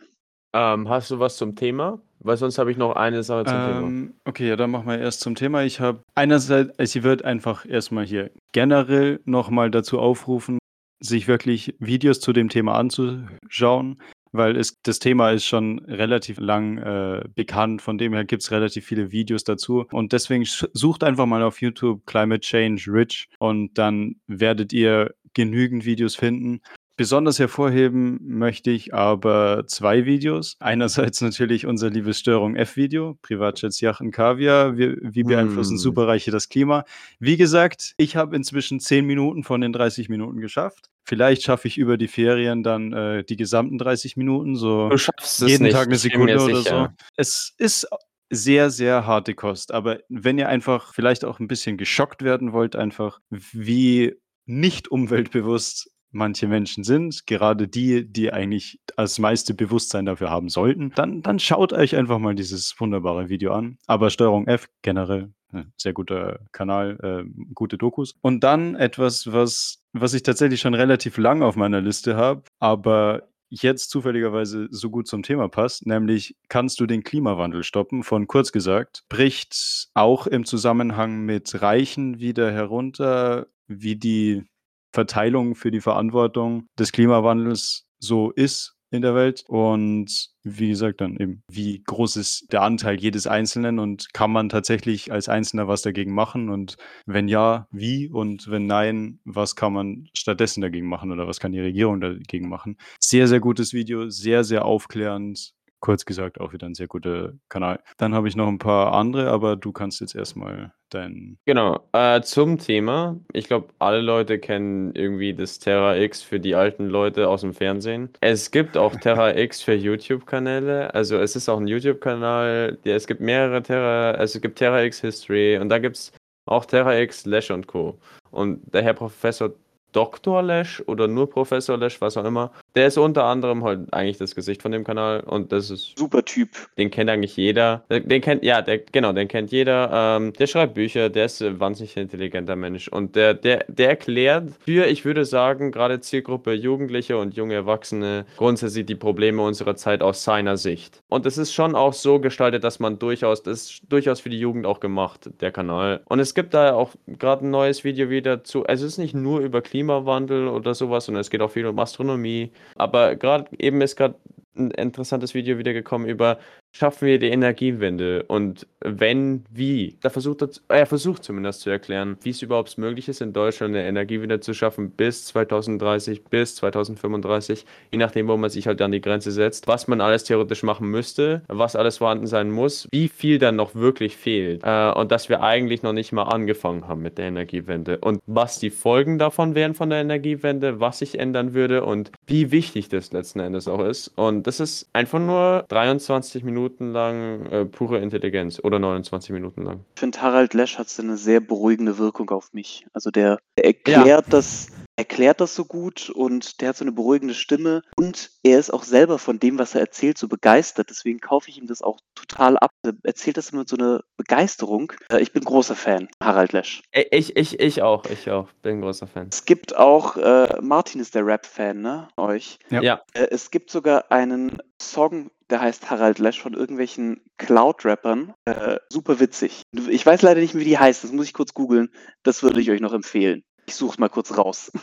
Ähm, hast du was zum Thema? Weil sonst habe ich noch eine Sache zum Thema. Ähm, okay, ja, dann machen wir erst zum Thema. Ich habe einerseits, also ich würde einfach erstmal hier generell nochmal dazu aufrufen, sich wirklich Videos zu dem Thema anzuschauen, weil es, das Thema ist schon relativ lang äh, bekannt. Von dem her gibt es relativ viele Videos dazu. Und deswegen sucht einfach mal auf YouTube Climate Change Rich und dann werdet ihr genügend Videos finden. Besonders hervorheben möchte ich aber zwei Videos. Einerseits natürlich unser liebes Störung F-Video, Privatjets, Yachten, Kaviar. Wie, wie beeinflussen Hm. Superreiche das Klima? Wie gesagt, ich habe inzwischen 10 Minuten von den 30 Minuten geschafft. Vielleicht schaffe ich über die Ferien dann äh, die gesamten 30 Minuten, so Du schaffst es jeden nicht, Tag eine Sekunde oder so. Es ist sehr, sehr harte Kost. Aber wenn ihr einfach vielleicht auch ein bisschen geschockt werden wollt, einfach wie nicht umweltbewusst manche Menschen sind, gerade die, die eigentlich das meiste Bewusstsein dafür haben sollten, dann, dann schaut euch einfach mal dieses wunderbare Video an. Aber Steuerung F generell, äh, sehr guter Kanal, äh, gute Dokus. Und dann etwas, was, was ich tatsächlich schon relativ lang auf meiner Liste habe, aber jetzt zufälligerweise so gut zum Thema passt, nämlich kannst du den Klimawandel stoppen, von kurz gesagt, bricht auch im Zusammenhang mit Reichen wieder herunter, wie die Verteilung für die Verantwortung des Klimawandels so ist in der Welt. Und wie gesagt, dann eben, wie groß ist der Anteil jedes Einzelnen und kann man tatsächlich als Einzelner was dagegen machen? Und wenn ja, wie? Und wenn nein, was kann man stattdessen dagegen machen oder was kann die Regierung dagegen machen? Sehr, sehr gutes Video, sehr, sehr aufklärend. Kurz gesagt, auch wieder ein sehr guter Kanal. Dann habe ich noch ein paar andere, aber du kannst jetzt erstmal dein. Genau, äh, zum Thema. Ich glaube, alle Leute kennen irgendwie das Terra X für die alten Leute aus dem Fernsehen. Es gibt auch Terra X für YouTube-Kanäle. Also es ist auch ein YouTube-Kanal. Es gibt mehrere Terra, also es gibt Terra X History und da gibt es auch Terra X Lash und Co. Und der Herr Professor Dr. Lash oder nur Professor Lash, was auch immer, der ist unter anderem halt eigentlich das Gesicht von dem Kanal und das ist Super Typ. den kennt eigentlich jeder. Den kennt, ja, der, genau, den kennt jeder. Ähm, der schreibt Bücher, der ist ein wahnsinnig intelligenter Mensch. Und der, der, der erklärt für, ich würde sagen, gerade Zielgruppe Jugendliche und junge Erwachsene grundsätzlich die Probleme unserer Zeit aus seiner Sicht. Und es ist schon auch so gestaltet, dass man durchaus, das ist durchaus für die Jugend auch gemacht, der Kanal. Und es gibt da auch gerade ein neues Video wieder zu, also es ist nicht nur über Klimawandel oder sowas, sondern es geht auch viel um Astronomie. Aber gerade eben ist gerade ein interessantes Video wieder gekommen über schaffen wir die Energiewende und wenn, wie. Da versucht er, er versucht zumindest zu erklären, wie es überhaupt möglich ist, in Deutschland eine Energiewende zu schaffen bis 2030, bis 2035, je nachdem, wo man sich halt an die Grenze setzt, was man alles theoretisch machen müsste, was alles vorhanden sein muss, wie viel dann noch wirklich fehlt äh, und dass wir eigentlich noch nicht mal angefangen haben mit der Energiewende und was die Folgen davon wären von der Energiewende, was sich ändern würde und wie wichtig das letzten Endes auch ist. Und das ist einfach nur 23 Minuten lang äh, pure Intelligenz oder 29 Minuten lang. Ich finde, Harald Lesch hat so eine sehr beruhigende Wirkung auf mich. Also der, der erklärt das, erklärt das so gut und der hat so eine beruhigende Stimme und er ist auch selber von dem, was er erzählt, so begeistert. Deswegen kaufe ich ihm das auch total ab. Er erzählt das immer mit so einer Begeisterung. Äh, Ich bin großer Fan, Harald Lesch. Ich, ich, ich auch, ich auch. Bin ein großer Fan. Es gibt auch, äh, Martin ist der Rap-Fan, ne? Euch. Ja. Ja. Äh, es gibt sogar einen Song, der heißt Harald Lesch von irgendwelchen Cloud-Rappern. Äh, super witzig. Ich weiß leider nicht, wie die heißt. Das muss ich kurz googeln. Das würde ich euch noch empfehlen. Ich suche es mal kurz raus.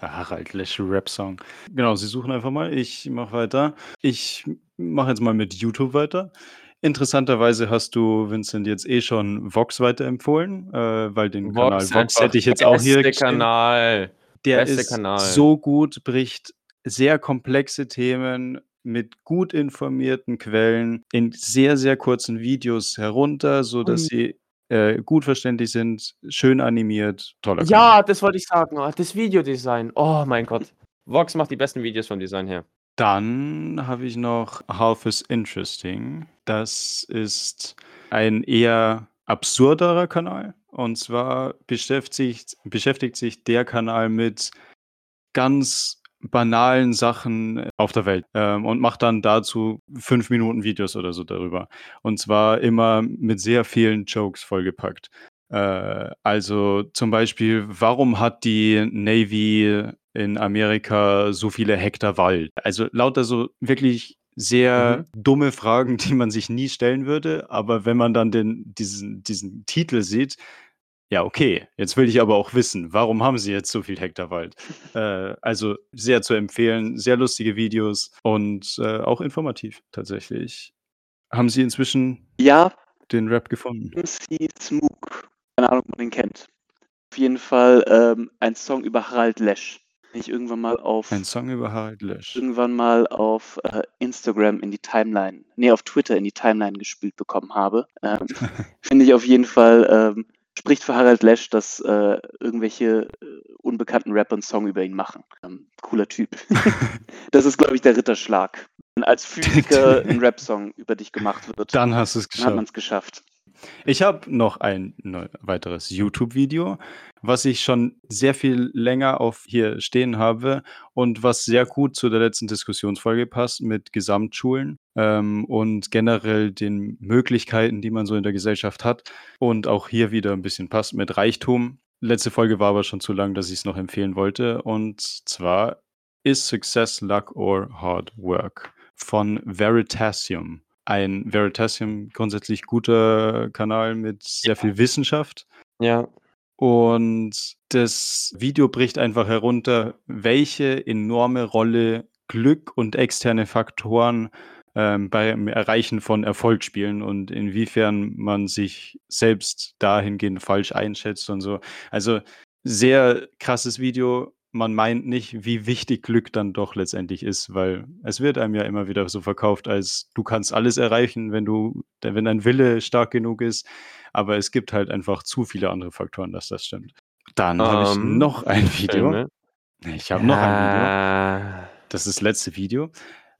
Harald Lesch Rap-Song. Genau, sie suchen einfach mal. Ich mache weiter. Ich mache jetzt mal mit YouTube weiter. Interessanterweise hast du, Vincent, jetzt eh schon Vox weiterempfohlen, äh, weil den Kanal Vox hätte ich jetzt auch hier beste stehen. Kanal. Der beste ist Kanal. so gut, bricht sehr komplexe Themen mit gut informierten Quellen in sehr, sehr kurzen Videos herunter, sodass Und- sie äh, gut verständlich sind, schön animiert, toller Kanal. Ja, das wollte ich sagen. Oh, Das Videodesign. Oh mein Gott. Vox macht die besten Videos vom Design her. Dann habe ich noch Half is Interesting. Das ist ein eher absurderer Kanal. Und zwar beschäftigt, beschäftigt sich der Kanal mit ganz banalen Sachen auf der Welt ähm, und macht dann dazu fünf Minuten Videos oder so darüber. Und zwar immer mit sehr vielen Jokes vollgepackt. Äh, also zum Beispiel, warum hat die Navy in Amerika so viele Hektar Wald? Also lauter so wirklich sehr dumme Fragen, die man sich nie stellen würde. Aber wenn man dann den, diesen, diesen Titel sieht, ja, okay, jetzt will ich aber auch wissen, warum haben sie jetzt so viel Hektar Wald? äh, also sehr zu empfehlen, sehr lustige Videos und äh, auch informativ tatsächlich. Haben Sie inzwischen Ja, den Rap gefunden? MC Smook. Keine Ahnung, ob man den kennt. Auf jeden Fall ähm, ein Song über Harald Lesch. Ich irgendwann mal auf Ein Song über Harald Lesch. irgendwann mal auf äh, Instagram in die Timeline, nee, auf Twitter in die Timeline gespielt bekommen habe. Ähm, Finde ich auf jeden Fall, ähm, spricht für Harald Lesch, dass äh, irgendwelche äh, unbekannten Rapper einen Song über ihn machen. Ähm, cooler Typ. das ist, glaube ich, der Ritterschlag. Wenn als Physiker ein Rap-Song über dich gemacht wird, Dann hast du es dann hat man geschafft. es geschafft. Ich habe noch ein neu, weiteres YouTube-Video, was ich schon sehr viel länger auf hier stehen habe und was sehr gut zu der letzten Diskussionsfolge passt mit Gesamtschulen ähm, und generell den Möglichkeiten, die man so in der Gesellschaft hat und auch hier wieder ein bisschen passt mit Reichtum. Letzte Folge war aber schon zu lang, dass ich es noch empfehlen wollte und zwar Is Success Luck or Hard Work von Veritasium ein Veritasium grundsätzlich guter Kanal mit sehr viel Wissenschaft. Ja. Und das Video bricht einfach herunter, welche enorme Rolle Glück und externe Faktoren ähm, beim Erreichen von Erfolg spielen und inwiefern man sich selbst dahingehend falsch einschätzt und so. Also sehr krasses Video. Man meint nicht, wie wichtig Glück dann doch letztendlich ist, weil es wird einem ja immer wieder so verkauft, als du kannst alles erreichen, wenn du, wenn dein Wille stark genug ist. Aber es gibt halt einfach zu viele andere Faktoren, dass das stimmt. Dann habe ich Ähm, noch ein Video. Filme. Ich habe noch ein Video. Das ist das letzte Video.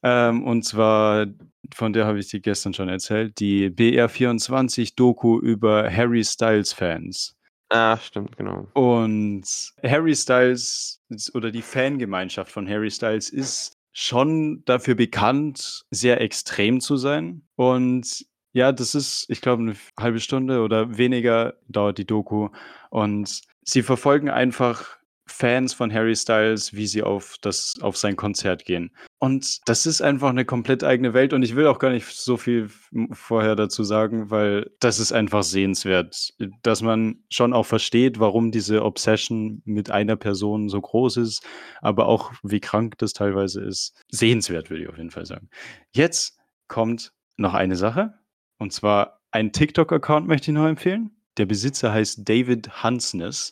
Ähm, und zwar, von der habe ich dir gestern schon erzählt, die BR24-Doku über Harry Styles-Fans. Ah, stimmt, genau. Und Harry Styles oder die Fangemeinschaft von Harry Styles ist schon dafür bekannt, sehr extrem zu sein. Und ja, das ist, ich glaube, eine halbe Stunde oder weniger dauert die Doku. Und sie verfolgen einfach Fans von Harry Styles, wie sie auf, das, auf sein Konzert gehen. Und das ist einfach eine komplett eigene Welt. Und ich will auch gar nicht so viel vorher dazu sagen, weil das ist einfach sehenswert, dass man schon auch versteht, warum diese Obsession mit einer Person so groß ist, aber auch wie krank das teilweise ist. Sehenswert, würde ich auf jeden Fall sagen. Jetzt kommt noch eine Sache. Und zwar ein TikTok-Account möchte ich noch empfehlen. Der Besitzer heißt David Hansness.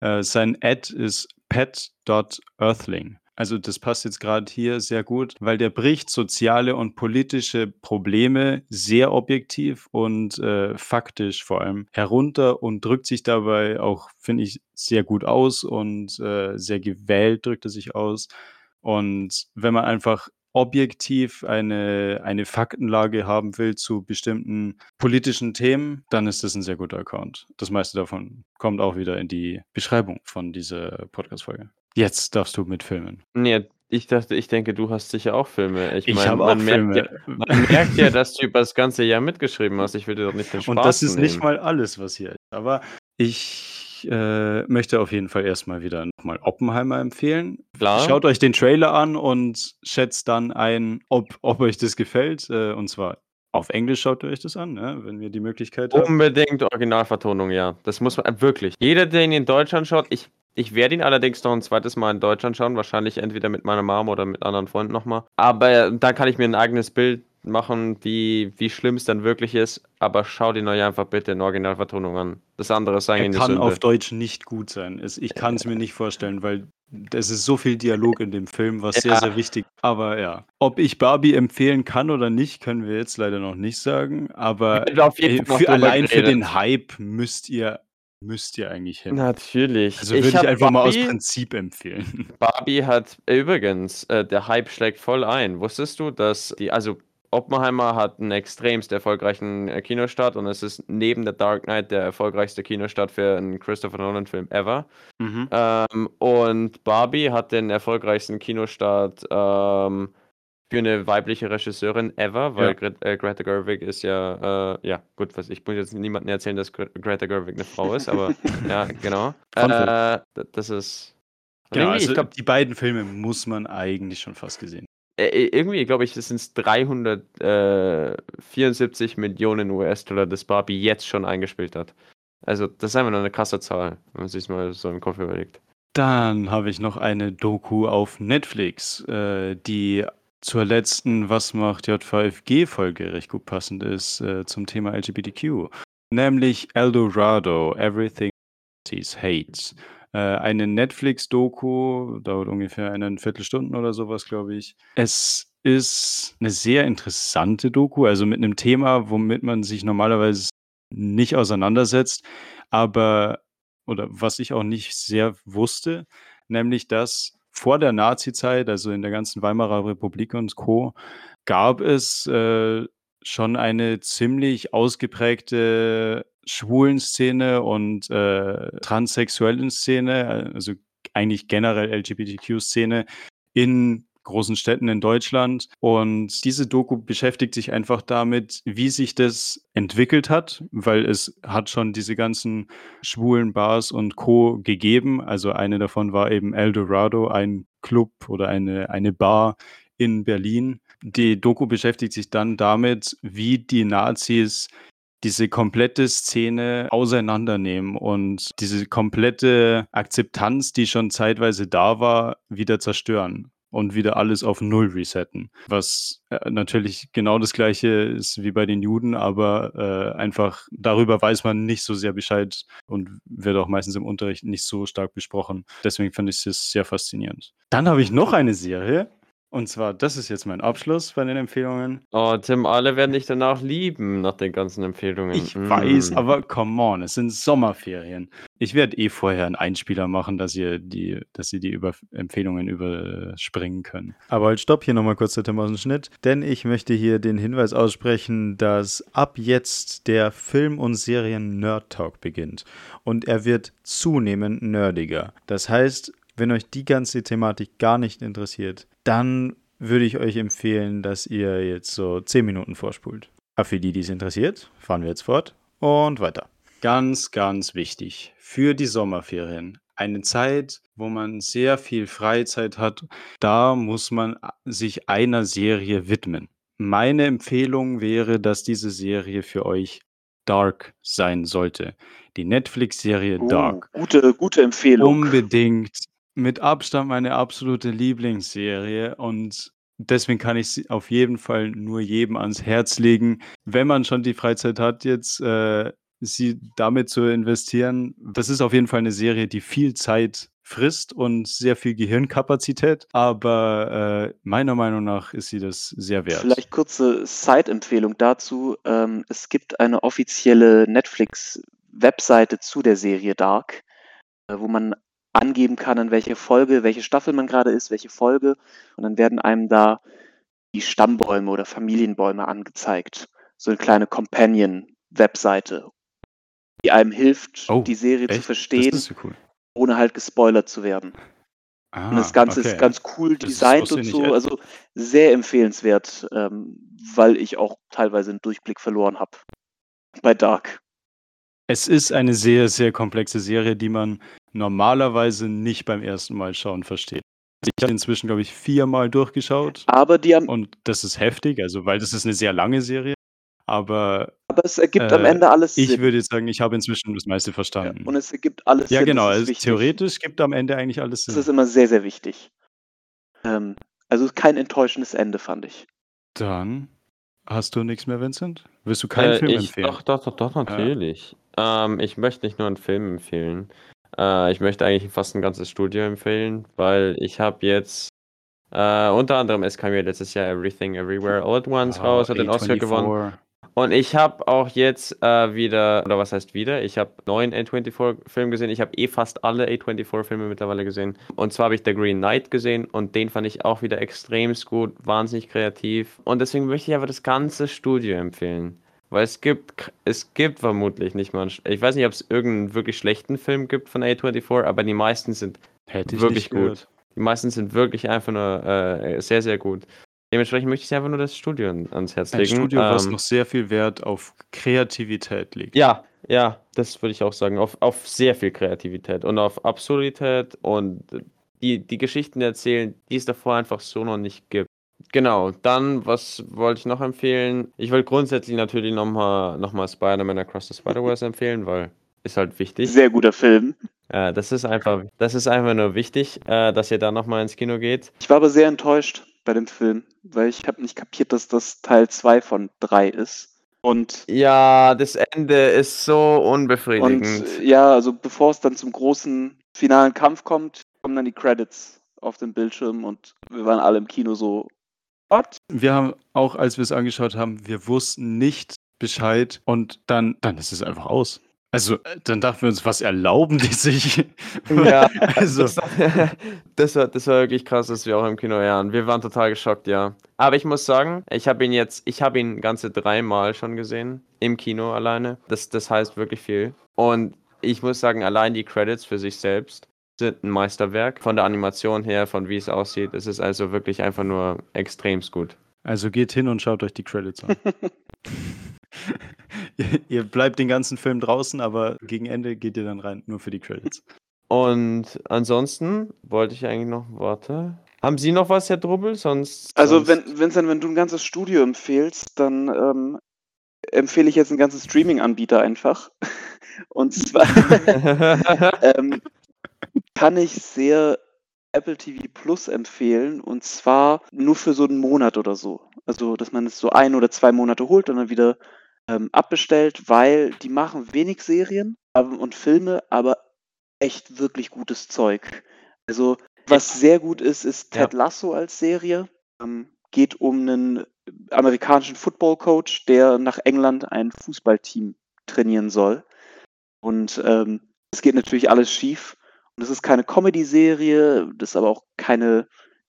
Äh, sein Ad ist pet.earthling. Also das passt jetzt gerade hier sehr gut, weil der bricht soziale und politische Probleme sehr objektiv und äh, faktisch vor allem herunter und drückt sich dabei auch, finde ich, sehr gut aus und äh, sehr gewählt drückt er sich aus. Und wenn man einfach objektiv eine, eine Faktenlage haben will zu bestimmten politischen Themen, dann ist das ein sehr guter Account. Das meiste davon kommt auch wieder in die Beschreibung von dieser Podcast-Folge. Jetzt darfst du mitfilmen. Nee, ich dachte, ich denke, du hast sicher auch Filme. Ich, Ich meine, habe man, auch merkt ja, man merkt ja, dass du über das ganze Jahr mitgeschrieben hast. Ich will dir doch nicht den Spaß Und das ist nicht nehmen. mal alles, was hier ist. Aber ich äh, möchte auf jeden Fall erstmal wieder nochmal Oppenheimer empfehlen. Klar. Schaut euch den Trailer an und schätzt dann ein, ob, ob euch das gefällt. Äh, und zwar auf Englisch schaut ihr euch das an, ne? wenn wir die Möglichkeit haben. Unbedingt Originalvertonung, ja. Das muss man äh, wirklich. Jeder, der ihn in Deutschland schaut, ich, ich werde ihn allerdings noch ein zweites Mal in Deutschland schauen, wahrscheinlich entweder mit meiner Mom oder mit anderen Freunden nochmal. Aber da kann ich mir ein eigenes Bild machen, wie, wie schlimm es dann wirklich ist. Aber schaut ihn euch einfach bitte in Originalvertonung an. Das andere ist Er eigentlich eine kann Sünde. auf Deutsch nicht gut sein. Ich kann es mir nicht vorstellen, weil es ist so viel Dialog in dem Film, was sehr, Ja. sehr wichtig ist. Aber ja, ob ich Barbie empfehlen kann oder nicht, können wir jetzt leider noch nicht sagen. Aber äh, für, allein für den Hype müsst ihr, müsst ihr eigentlich hin. Natürlich. Also würde ich, hab einfach mal aus Barbie- Prinzip empfehlen. Barbie hat übrigens, äh, der Hype schlägt voll ein. Wusstest du, dass die, also Oppenheimer hat einen extremst erfolgreichen äh, Kinostart und es ist neben The Dark Knight der erfolgreichste Kinostart für einen Christopher Nolan-Film ever. Mhm. Ähm, und Barbie hat den erfolgreichsten Kinostart ähm, für eine weibliche Regisseurin ever, weil Ja. Gre äh, Greta Gerwig ist ja, äh, ja, gut, was, ich muss jetzt niemandem erzählen, dass Gre Greta Gerwig eine Frau ist, aber ja, genau. Äh, das ist. Genau, also ich glaube, die beiden Filme muss man eigentlich schon fast gesehen. Äh, irgendwie, glaube ich, sind 374 Millionen US-Dollar, das Barbie jetzt schon eingespielt hat. Also, das ist einfach nur eine krasse Zahl, wenn man sich mal so im Kopf überlegt. Dann habe ich noch eine Doku auf Netflix, äh, die zur letzten Was macht J5G-Folge recht gut passend ist äh, zum Thema LGBTQ. Nämlich Eldorado, Everything Hates. Äh, eine Netflix-Doku, dauert ungefähr eine Viertelstunde oder sowas, glaube ich. Es ist eine sehr interessante Doku, also mit einem Thema, womit man sich normalerweise nicht auseinandersetzt, aber oder was ich auch nicht sehr wusste, nämlich dass vor der Nazi-Zeit, also in der ganzen Weimarer Republik und Co., gab es äh, schon eine ziemlich ausgeprägte Schwulen-Szene und äh, transsexuellen Szene, also eigentlich generell LGBTQ-Szene in großen Städten in Deutschland. Und diese Doku beschäftigt sich einfach damit, wie sich das entwickelt hat, weil es hat schon diese ganzen schwulen Bars und Co. gegeben. Also eine davon war eben Eldorado, ein Club oder eine, eine Bar in Berlin. Die Doku beschäftigt sich dann damit, wie die Nazis diese komplette Szene auseinandernehmen und diese komplette Akzeptanz, die schon zeitweise da war, wieder zerstören und wieder alles auf Null resetten. Was äh, natürlich genau das gleiche ist wie bei den Juden, aber äh, einfach darüber weiß man nicht so sehr Bescheid und wird auch meistens im Unterricht nicht so stark besprochen. Deswegen fand ich es sehr faszinierend. Dann habe ich noch eine Serie, und zwar, das ist jetzt mein Abschluss bei den Empfehlungen. Oh, Tim, alle werden dich danach lieben, nach den ganzen Empfehlungen. Ich Mm. weiß, aber come on, es sind Sommerferien. Ich werde eh vorher einen Einspieler machen, dass ihr die, dass ihr die über Empfehlungen überspringen können. Aber halt stopp, hier nochmal kurz der Tim aus dem Schnitt, denn ich möchte hier den Hinweis aussprechen, dass ab jetzt der Film- und Serien-Nerd-Talk beginnt. Und er wird zunehmend nerdiger. Das heißt, wenn euch die ganze Thematik gar nicht interessiert, dann würde ich euch empfehlen, dass ihr jetzt so 10 Minuten vorspult. Aber für die, die es interessiert, fahren wir jetzt fort und weiter. Ganz, ganz wichtig für die Sommerferien. Eine Zeit, wo man sehr viel Freizeit hat, da muss man sich einer Serie widmen. Meine Empfehlung wäre, dass diese Serie für euch Dark sein sollte. Die Netflix-Serie Oh, Dark. gute, gute Empfehlung. Unbedingt. Mit Abstand meine absolute Lieblingsserie und deswegen kann ich sie auf jeden Fall nur jedem ans Herz legen, wenn man schon die Freizeit hat, jetzt äh, sie damit zu investieren. Das ist auf jeden Fall eine Serie, die viel Zeit frisst und sehr viel Gehirnkapazität, aber äh, meiner Meinung nach ist sie das sehr wert. Vielleicht kurze Side-Empfehlung dazu. Ähm, es gibt eine offizielle Netflix-Webseite zu der Serie Dark, äh, wo man angeben kann, in welche Folge, welche Staffel man gerade ist, welche Folge. Und dann werden einem da die Stammbäume oder Familienbäume angezeigt. So eine kleine Companion-Webseite, die einem hilft, Oh, die Serie zu Echt? verstehen, Das ist so cool. ohne halt gespoilert zu werden. Ah, Und das Ganze okay. ist ganz cool Das designt und so, also sehr empfehlenswert, ähm, weil ich auch teilweise einen Durchblick verloren habe bei Dark. Es ist eine sehr, sehr komplexe Serie, die man normalerweise nicht beim ersten Mal schauen versteht. Ich habe inzwischen, glaube ich, viermal durchgeschaut Aber die haben, und das ist heftig, also weil das ist eine sehr lange Serie. Aber aber es ergibt am äh, Ende alles ich Sinn. würde jetzt sagen, ich habe inzwischen das meiste Ja, verstanden. und es ergibt alles Ja, Sinn. genau. Das ist Also wichtig. theoretisch gibt am Ende eigentlich alles Das ist Sinn. immer sehr, sehr wichtig. Ähm, also kein enttäuschendes Ende, fand ich. Dann hast du nichts mehr, Vincent? Willst du keinen Äh, Film ich, empfehlen? Doch, doch, doch, doch, natürlich. Ähm, ich möchte nicht nur einen Film empfehlen. Äh, ich möchte eigentlich fast ein ganzes Studio empfehlen, weil ich habe jetzt äh, unter anderem, es kam ja letztes Jahr Everything Everywhere All at Once Ah, raus, hat den Oscar gewonnen. A24. Und ich habe auch jetzt äh, wieder, oder was heißt wieder, ich habe neun A24-Filme gesehen. Ich habe eh fast alle A24-Filme mittlerweile gesehen. Und zwar habe ich The Green Knight gesehen und den fand ich auch wieder extremst gut, wahnsinnig kreativ. Und deswegen möchte ich aber das ganze Studio empfehlen. Weil es gibt, es gibt vermutlich nicht mal, einen, ich weiß nicht, ob es irgendeinen wirklich schlechten Film gibt von A24, aber die meisten sind Wirklich gut. gehört. die meisten sind wirklich einfach nur äh, sehr, sehr gut. Dementsprechend möchte ich einfach nur das Studio an- ans Herz Ein legen. Studio, was Ähm, noch sehr viel Wert auf Kreativität legt. Ja, ja, das würde ich auch sagen. Auf, auf sehr viel Kreativität und auf Absurdität und die, die Geschichten erzählen, die es davor einfach so noch nicht gibt. Genau, dann, was wollte ich noch empfehlen? Ich wollte grundsätzlich natürlich nochmal noch mal Spider-Man Across the Spider-Verse empfehlen, weil ist halt wichtig. Sehr guter Film. Äh, das ist einfach, das ist einfach nur wichtig, äh, dass ihr da nochmal ins Kino geht. Ich war aber sehr enttäuscht bei dem Film, weil ich habe nicht kapiert, dass das Teil 2 von 3 ist. Und, Ja, das Ende ist so und unbefriedigend. äh, ja, also bevor es dann zum großen finalen Kampf kommt, kommen dann die Credits auf dem Bildschirm und wir waren alle im Kino so, what? Wir haben auch, als wir es angeschaut haben, wir wussten nicht Bescheid und dann, dann ist es einfach aus. Also, äh, dann dachten wir uns, was erlauben die sich? Ja, also, das, das, war, das war wirklich krass, dass wir auch im Kino waren. Wir waren total geschockt, ja. Aber ich muss sagen, ich habe ihn jetzt, ich habe ihn ganze dreimal schon gesehen, im Kino alleine. Das, das heißt wirklich viel. Und ich muss sagen, allein die Credits für sich selbst sind ein Meisterwerk. Von der Animation her, von wie es aussieht. Es ist also wirklich einfach nur extremst gut. also geht hin und schaut euch die Credits an. ihr, bleibt den ganzen Film draußen, aber gegen Ende geht ihr dann rein, nur für die Credits. Und ansonsten wollte ich eigentlich noch, warte. Haben Sie noch was, Herr Drubbel? Sonst. Also sonst... wenn, Vincent, wenn du ein ganzes Studio empfehlst, dann ähm, empfehle ich jetzt einen ganzen Streaming-Anbieter einfach. Und zwar ähm, kann ich sehr Apple TV Plus empfehlen und zwar nur für so einen Monat oder so. Also, dass man es so ein oder zwei Monate holt und dann wieder ähm, abbestellt, weil die machen wenig Serien ähm, und Filme, aber echt wirklich gutes Zeug. Also, was sehr gut ist, ist. Ted Lasso als Serie. Ähm, geht um einen amerikanischen Football-Coach, der nach England ein Fußballteam trainieren soll. Und ähm, es geht natürlich alles schief. Und es ist keine Comedy-Serie, das ist aber auch keine,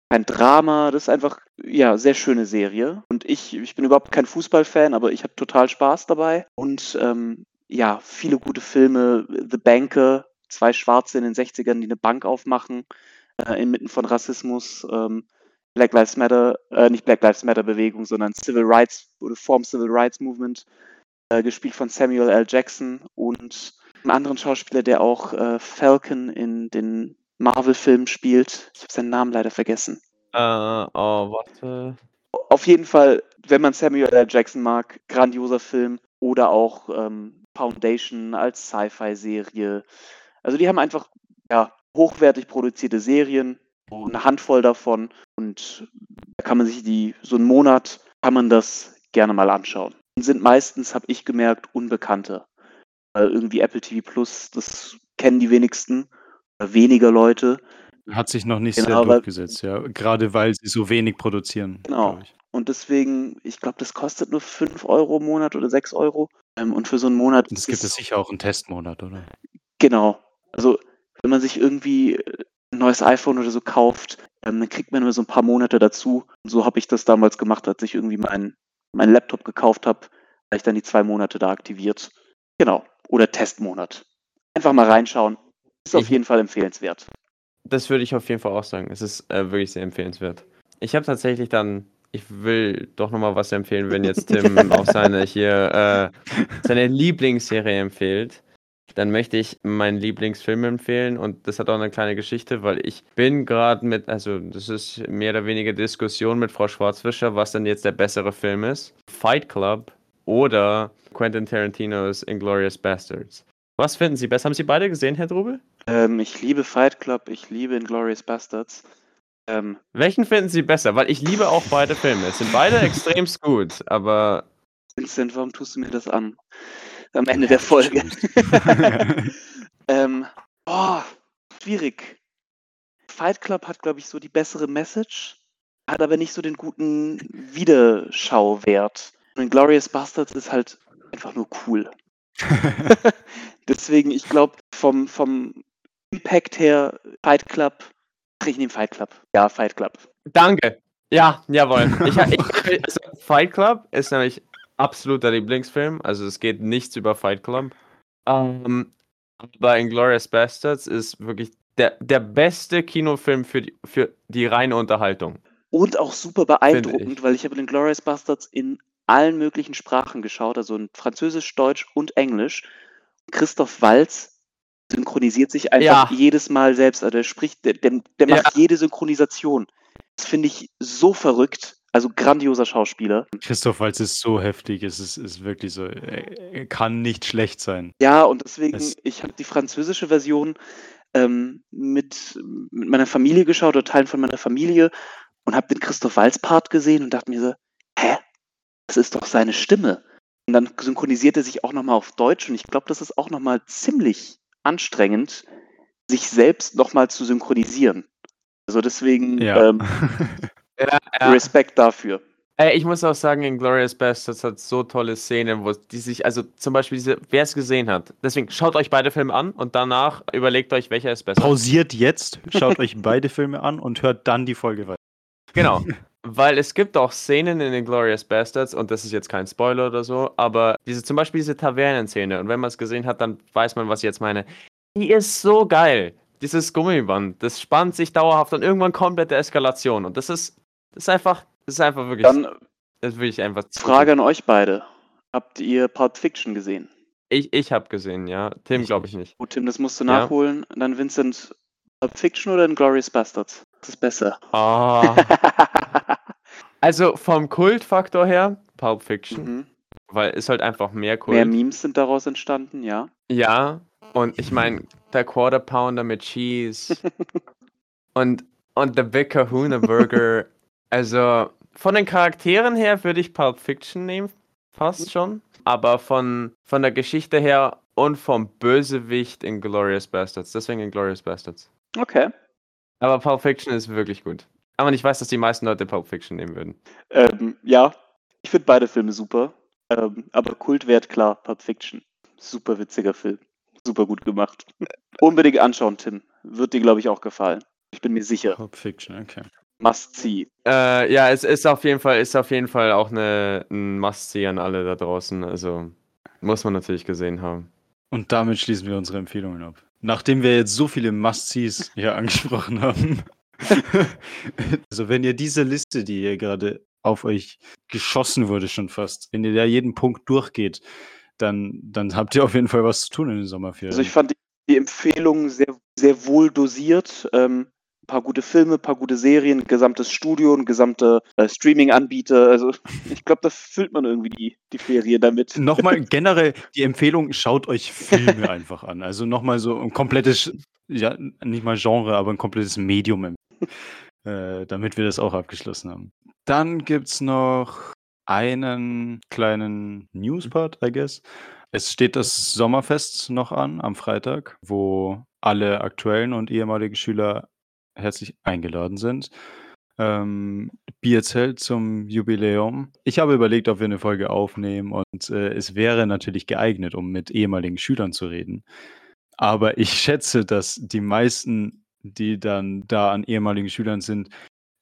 kein Drama, das ist einfach, ja, sehr schöne Serie. Und ich, ich bin überhaupt kein Fußballfan, aber ich habe total Spaß dabei. Und ähm, ja, viele gute Filme. The Banker, zwei Schwarze in den 60ern, die eine Bank aufmachen, äh, inmitten von Rassismus. Ähm, Black Lives Matter, äh, nicht Black Lives Matter Bewegung, sondern Civil Rights oder Form Civil Rights Movement, äh, gespielt von Samuel L. Jackson und einem anderen Schauspieler, der auch äh, Falcon in den Marvel-Filmen spielt. Ich habe seinen Namen leider vergessen. äh, oh, warte. Auf jeden Fall, wenn man Samuel L. Jackson mag, grandioser Film oder auch ähm, Foundation als Sci-Fi-Serie. Also die haben einfach ja, hochwertig produzierte Serien, eine Handvoll davon und da kann man sich die so einen Monat kann man das gerne mal anschauen. Und sind meistens, habe ich gemerkt, Unbekannte. Weil irgendwie Apple TV Plus, das kennen die wenigsten weniger Leute. Hat sich noch nicht Genau, sehr durchgesetzt, ja. Gerade weil sie so wenig produzieren. Genau. Und deswegen, ich glaube, das kostet nur 5 Euro im Monat oder 6 Euro. Ähm, und für so einen Monat. Und es gibt es sicher auch einen Testmonat, oder? Genau. Also, wenn man sich irgendwie ein neues iPhone oder so kauft, ähm, dann kriegt man immer so ein paar Monate dazu. Und so habe ich das damals gemacht, als ich irgendwie meinen meinen Laptop gekauft habe, habe ich dann die zwei Monate da aktiviert. Genau. Oder Testmonat. Einfach mal reinschauen. Ist auf jeden Fall empfehlenswert. Das würde ich auf jeden Fall auch sagen. Es ist äh, wirklich sehr empfehlenswert. Ich habe tatsächlich dann, ich will doch nochmal was empfehlen, wenn jetzt Tim auch seine hier äh, seine Lieblingsserie empfiehlt. Dann möchte ich meinen Lieblingsfilm empfehlen und das hat auch eine kleine Geschichte, weil ich bin gerade mit, also das ist mehr oder weniger Diskussion mit Frau Schwarzfischer, was denn jetzt der bessere Film ist. Fight Club oder Quentin Tarantinos Inglourious Bastards. Was finden Sie besser? Haben Sie beide gesehen, Herr Drubel? Ähm, ich liebe Fight Club, ich liebe Inglourious Bastards. Ähm, Welchen finden Sie besser? Weil ich liebe auch beide Filme. Es sind beide extremst gut, aber Vincent, warum tust du mir das an? Am Ende der Folge. ähm, oh, schwierig. Fight Club hat, glaube ich, so die bessere Message, hat aber nicht so den guten Wiederschauwert. Und Glorious Bastards ist halt einfach nur cool. Deswegen, ich glaube, vom, vom Impact her, Fight Club, ach, ich nehme Fight Club. Ja, Fight Club. danke. Ja, jawohl. Ich, ich, also Fight Club ist nämlich absoluter Lieblingsfilm. Also es geht nichts über Fight Club. Ähm, aber Inglourious Bastards ist wirklich der, der beste Kinofilm für die, für die reine Unterhaltung. Und auch super beeindruckend, ich. weil ich habe den Glorious Bastards in allen möglichen Sprachen geschaut, also in Französisch, Deutsch und Englisch. Christoph Walz synchronisiert sich einfach Ja. jedes Mal selbst. Also der spricht, der, der, der Ja. macht jede Synchronisation. Das finde ich so verrückt. Also grandioser Schauspieler. Christoph Waltz ist so heftig, es ist, ist wirklich so, er, er kann nicht schlecht sein. Ja, und deswegen, Es- ich habe die französische Version ähm, mit, mit meiner Familie geschaut oder Teilen von meiner Familie und habe den Christoph Walz-Part gesehen und dachte mir so, hä? Das ist doch seine Stimme. Und dann synchronisiert er sich auch nochmal auf Deutsch und ich glaube, das ist auch nochmal ziemlich anstrengend, sich selbst nochmal zu synchronisieren. Also deswegen Ja. ähm, Ja, Respekt dafür. Äh, ich muss auch sagen, Inglourious Bastards hat so tolle Szenen, wo die sich, also zum Beispiel diese, wer es gesehen hat. Deswegen schaut euch beide Filme an und danach überlegt euch, welcher ist besser. Pausiert jetzt, schaut euch beide Filme an und hört dann die Folge weiter. Genau. Weil es gibt auch Szenen in Inglourious Bastards, und das ist jetzt kein Spoiler oder so, aber diese, zum Beispiel diese Tavernenszene, und wenn man es gesehen hat, dann weiß man, was ich jetzt meine. Die ist so geil. Dieses Gummiband, das spannt sich dauerhaft und irgendwann komplette Eskalation. Und das ist, das ist einfach, das ist einfach wirklich, Dann das will ich einfach Frage an euch beide. Habt ihr Pulp Fiction gesehen? Ich, ich habe gesehen, ja. Tim glaube ich nicht. Gut, Tim, das musst du Ja. nachholen. Dann Vincent, Pulp Fiction oder Glorious Bastards? Das ist besser. Ah. also vom Kultfaktor her, Pulp Fiction. mhm. weil ist halt einfach mehr Kult. Mehr Memes sind daraus entstanden, ja. Ja, und ich meine, der Quarter Pounder mit Cheese und, und der Big Kahuna Burger. Also von den Charakteren her würde ich Pulp Fiction nehmen, fast schon. Aber von, von der Geschichte her und vom Bösewicht in Glorious Bastards. Deswegen in Glorious Bastards. Okay. Aber Pulp Fiction ist wirklich gut. Aber ich weiß, dass die meisten Leute Pulp Fiction nehmen würden. Ähm, ja, ich finde beide Filme super. Ähm, aber Kultwert, klar, Pulp Fiction. Super witziger Film. Super gut gemacht. Unbedingt anschauen, Tim. Wird dir, glaube ich, auch gefallen. Ich bin mir sicher. Pulp Fiction, okay. Must see. Äh, ja, es ist auf jeden Fall, ist auf jeden Fall auch eine, ein Must-See an alle da draußen. Also muss man natürlich gesehen haben. Und damit schließen wir unsere Empfehlungen ab. Nachdem wir jetzt so viele Must-Sees hier angesprochen haben. also wenn ihr diese Liste, die hier gerade auf euch geschossen wurde schon fast, wenn ihr da jeden Punkt durchgeht, dann, dann habt ihr auf jeden Fall was zu tun in den Sommerferien. Also ich fand die, die Empfehlungen sehr, sehr wohl dosiert. Ähm, ein paar gute Filme, ein paar gute Serien, gesamtes Studio, ein gesamte äh, Streaming-Anbieter. Also ich glaube, da füllt man irgendwie die, die Ferie damit. Nochmal generell die Empfehlung, schaut euch Filme einfach an. Also nochmal so ein komplettes, ja, nicht mal Genre, aber ein komplettes Medium, äh, damit wir das auch abgeschlossen haben. Dann gibt es noch einen kleinen Newspart, I guess. Es steht das Sommerfest noch an am Freitag, wo alle aktuellen und ehemaligen Schüler herzlich eingeladen sind. Ähm, Bierzelt zum Jubiläum. Ich habe überlegt, ob wir eine Folge aufnehmen und äh, es wäre natürlich geeignet, um mit ehemaligen Schülern zu reden. Aber ich schätze, dass die meisten, die dann da an ehemaligen Schülern sind,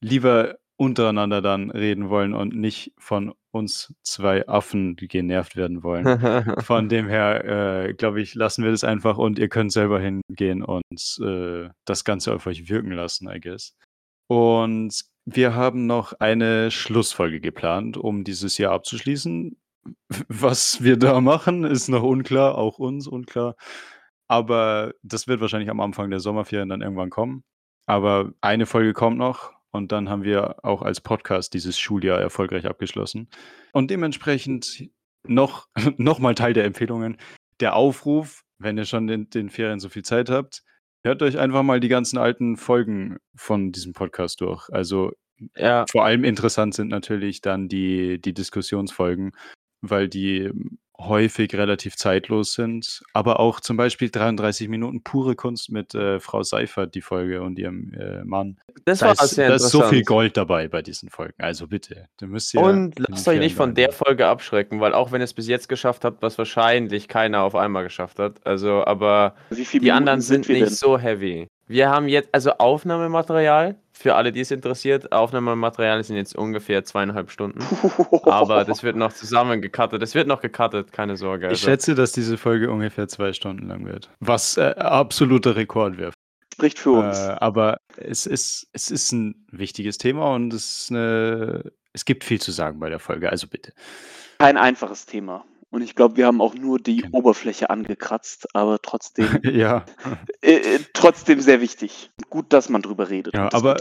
lieber untereinander dann reden wollen und nicht von uns zwei Affen genervt werden wollen. Von dem her, äh, glaube ich, lassen wir das einfach und ihr könnt selber hingehen und äh, das Ganze auf euch wirken lassen, I guess. Und wir haben noch eine Schlussfolge geplant, um dieses Jahr abzuschließen. Was wir da machen, ist noch unklar, auch uns unklar. Aber das wird wahrscheinlich am Anfang der Sommerferien dann irgendwann kommen. Aber eine Folge kommt noch und dann haben wir auch als Podcast dieses Schuljahr erfolgreich abgeschlossen. Und dementsprechend noch, noch mal Teil der Empfehlungen. Der Aufruf, wenn ihr schon in den Ferien so viel Zeit habt, hört euch einfach mal die ganzen alten Folgen von diesem Podcast durch. Also Ja. vor allem interessant sind natürlich dann die, die Diskussionsfolgen, weil die häufig relativ zeitlos sind. Aber auch zum Beispiel 33 Minuten pure Kunst mit äh, Frau Seifert, die Folge und ihrem äh, Mann. Das Da war ist, sehr da ist so viel. Gold dabei bei diesen Folgen. Also bitte, da müsst ihr. Und lasst euch nicht von der. Folge abschrecken, weil auch wenn ihr es bis jetzt geschafft habt, was wahrscheinlich keiner auf einmal geschafft hat, also aber Wie viele die anderen Minuten sind wir nicht denn? so heavy. Wir haben jetzt, also Aufnahmematerial, für alle, die es interessiert, Aufnahmematerial sind jetzt ungefähr zweieinhalb Stunden. Aber das wird noch zusammen gecuttet. Das wird noch gecuttet, keine Sorge. Ich Also, schätze, dass diese Folge ungefähr zwei Stunden lang wird. Was äh, absoluter Rekord wäre. Spricht für uns. Äh, aber es ist, es ist ein wichtiges Thema und es, ist eine, es gibt viel zu sagen bei der Folge. Also bitte. Kein einfaches Thema. Und ich glaube, wir haben auch nur die Genau. Oberfläche angekratzt, aber trotzdem, ja. äh, äh, trotzdem sehr wichtig. Gut, dass man drüber redet Ja, aber-.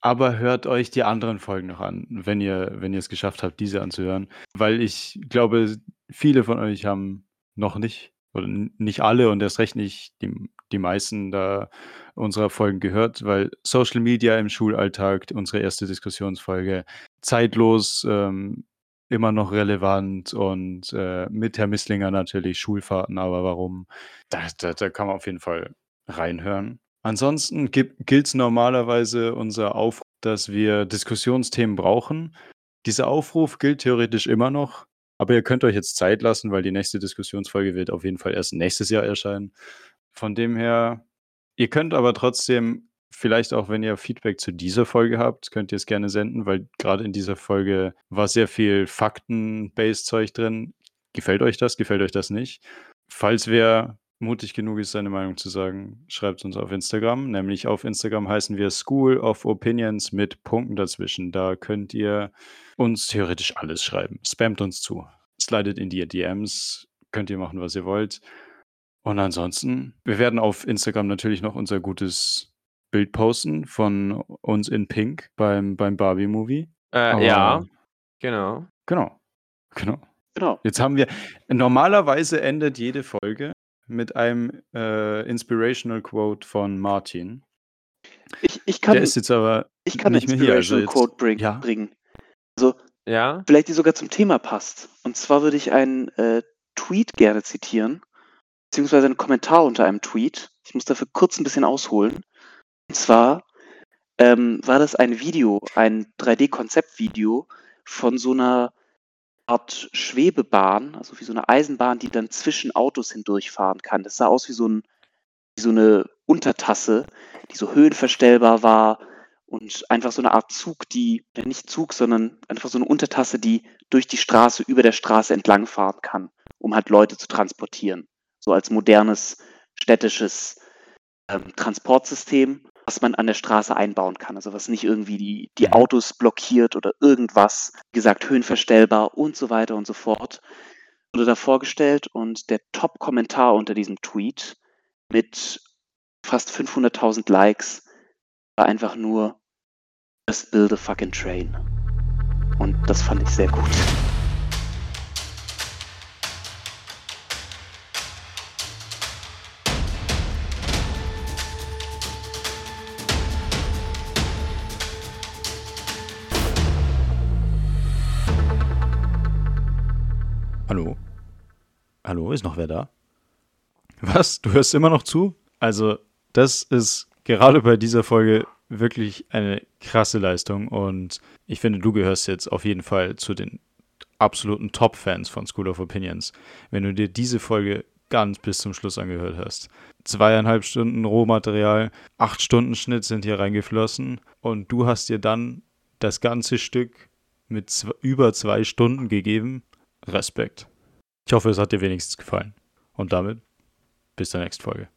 Aber hört euch die anderen Folgen noch an, wenn ihr, wenn ihr es geschafft habt, diese anzuhören. Weil ich glaube, viele von euch haben noch nicht, oder nicht alle und erst recht nicht die, die meisten da unserer Folgen gehört, weil Social Media im Schulalltag, unsere erste Diskussionsfolge, zeitlos, ähm, immer noch relevant und äh, mit Herr Misslinger natürlich Schulfahrten, aber warum? Da, da, da kann man auf jeden Fall reinhören. Ansonsten gilt es normalerweise unser Aufruf, dass wir Diskussionsthemen brauchen. Dieser Aufruf gilt theoretisch immer noch, aber ihr könnt euch jetzt Zeit lassen, weil die nächste Diskussionsfolge wird auf jeden Fall erst nächstes Jahr erscheinen. Von dem her, ihr könnt aber trotzdem, vielleicht auch wenn ihr Feedback zu dieser Folge habt, könnt ihr es gerne senden, weil gerade in dieser Folge war sehr viel Fakten-based Zeug drin. Gefällt euch das? Gefällt euch das nicht? Falls wer mutig genug ist, seine Meinung zu sagen, schreibt uns auf Instagram. Nämlich auf Instagram heißen wir School of Opinions mit Punkten dazwischen. Da könnt ihr uns theoretisch alles schreiben. Spamt uns zu. Slidet in die DMs. Könnt ihr machen, was ihr wollt. Und ansonsten, wir werden auf Instagram natürlich noch unser gutes Bild posten von uns in Pink beim, beim Barbie-Movie. äh, ja, genau. Genau. Genau. Genau. Jetzt haben wir, normalerweise endet jede Folge mit einem äh, Inspirational Quote von Martin. Ich, ich kann, Der ist jetzt aber ich kann nicht mehr hier. Also Quote bring, ja. bringen. Also Ja? vielleicht die sogar zum Thema passt. Und zwar würde ich einen äh, Tweet gerne zitieren, beziehungsweise einen Kommentar unter einem Tweet. Ich muss dafür kurz ein bisschen ausholen. Und zwar ähm, war das ein Video, ein 3D-Konzeptvideo von so einer Art Schwebebahn, also wie so eine Eisenbahn, die dann zwischen Autos hindurchfahren kann. Das sah aus wie so, ein, wie so eine Untertasse, die so höhenverstellbar war und einfach so eine Art Zug, die, nicht Zug, sondern einfach so eine Untertasse, die durch die Straße, über der Straße entlangfahren kann, um halt Leute zu transportieren. So als modernes städtisches ähm, Transportsystem, was man an der Straße einbauen kann. Also was nicht irgendwie die, die Autos blockiert oder irgendwas. Wie gesagt, höhenverstellbar und so weiter und so fort. Wurde da vorgestellt und der Top-Kommentar unter diesem Tweet mit fast 500.000 Likes war einfach nur Just build a fucking train. Und das fand ich sehr gut. Hallo, ist noch wer da? Was? Du hörst immer noch zu? Also, das ist gerade bei dieser Folge wirklich eine krasse Leistung und ich finde, du gehörst jetzt auf jeden Fall zu den absoluten Top-Fans von School of Opinions, wenn du dir diese Folge ganz bis zum Schluss angehört hast. Zweieinhalb Stunden Rohmaterial, acht Stunden Schnitt sind hier reingeflossen und du hast dir dann das ganze Stück mit über zwei Stunden gegeben. Respekt. Ich hoffe, es hat dir wenigstens gefallen. Und damit bis zur nächsten Folge.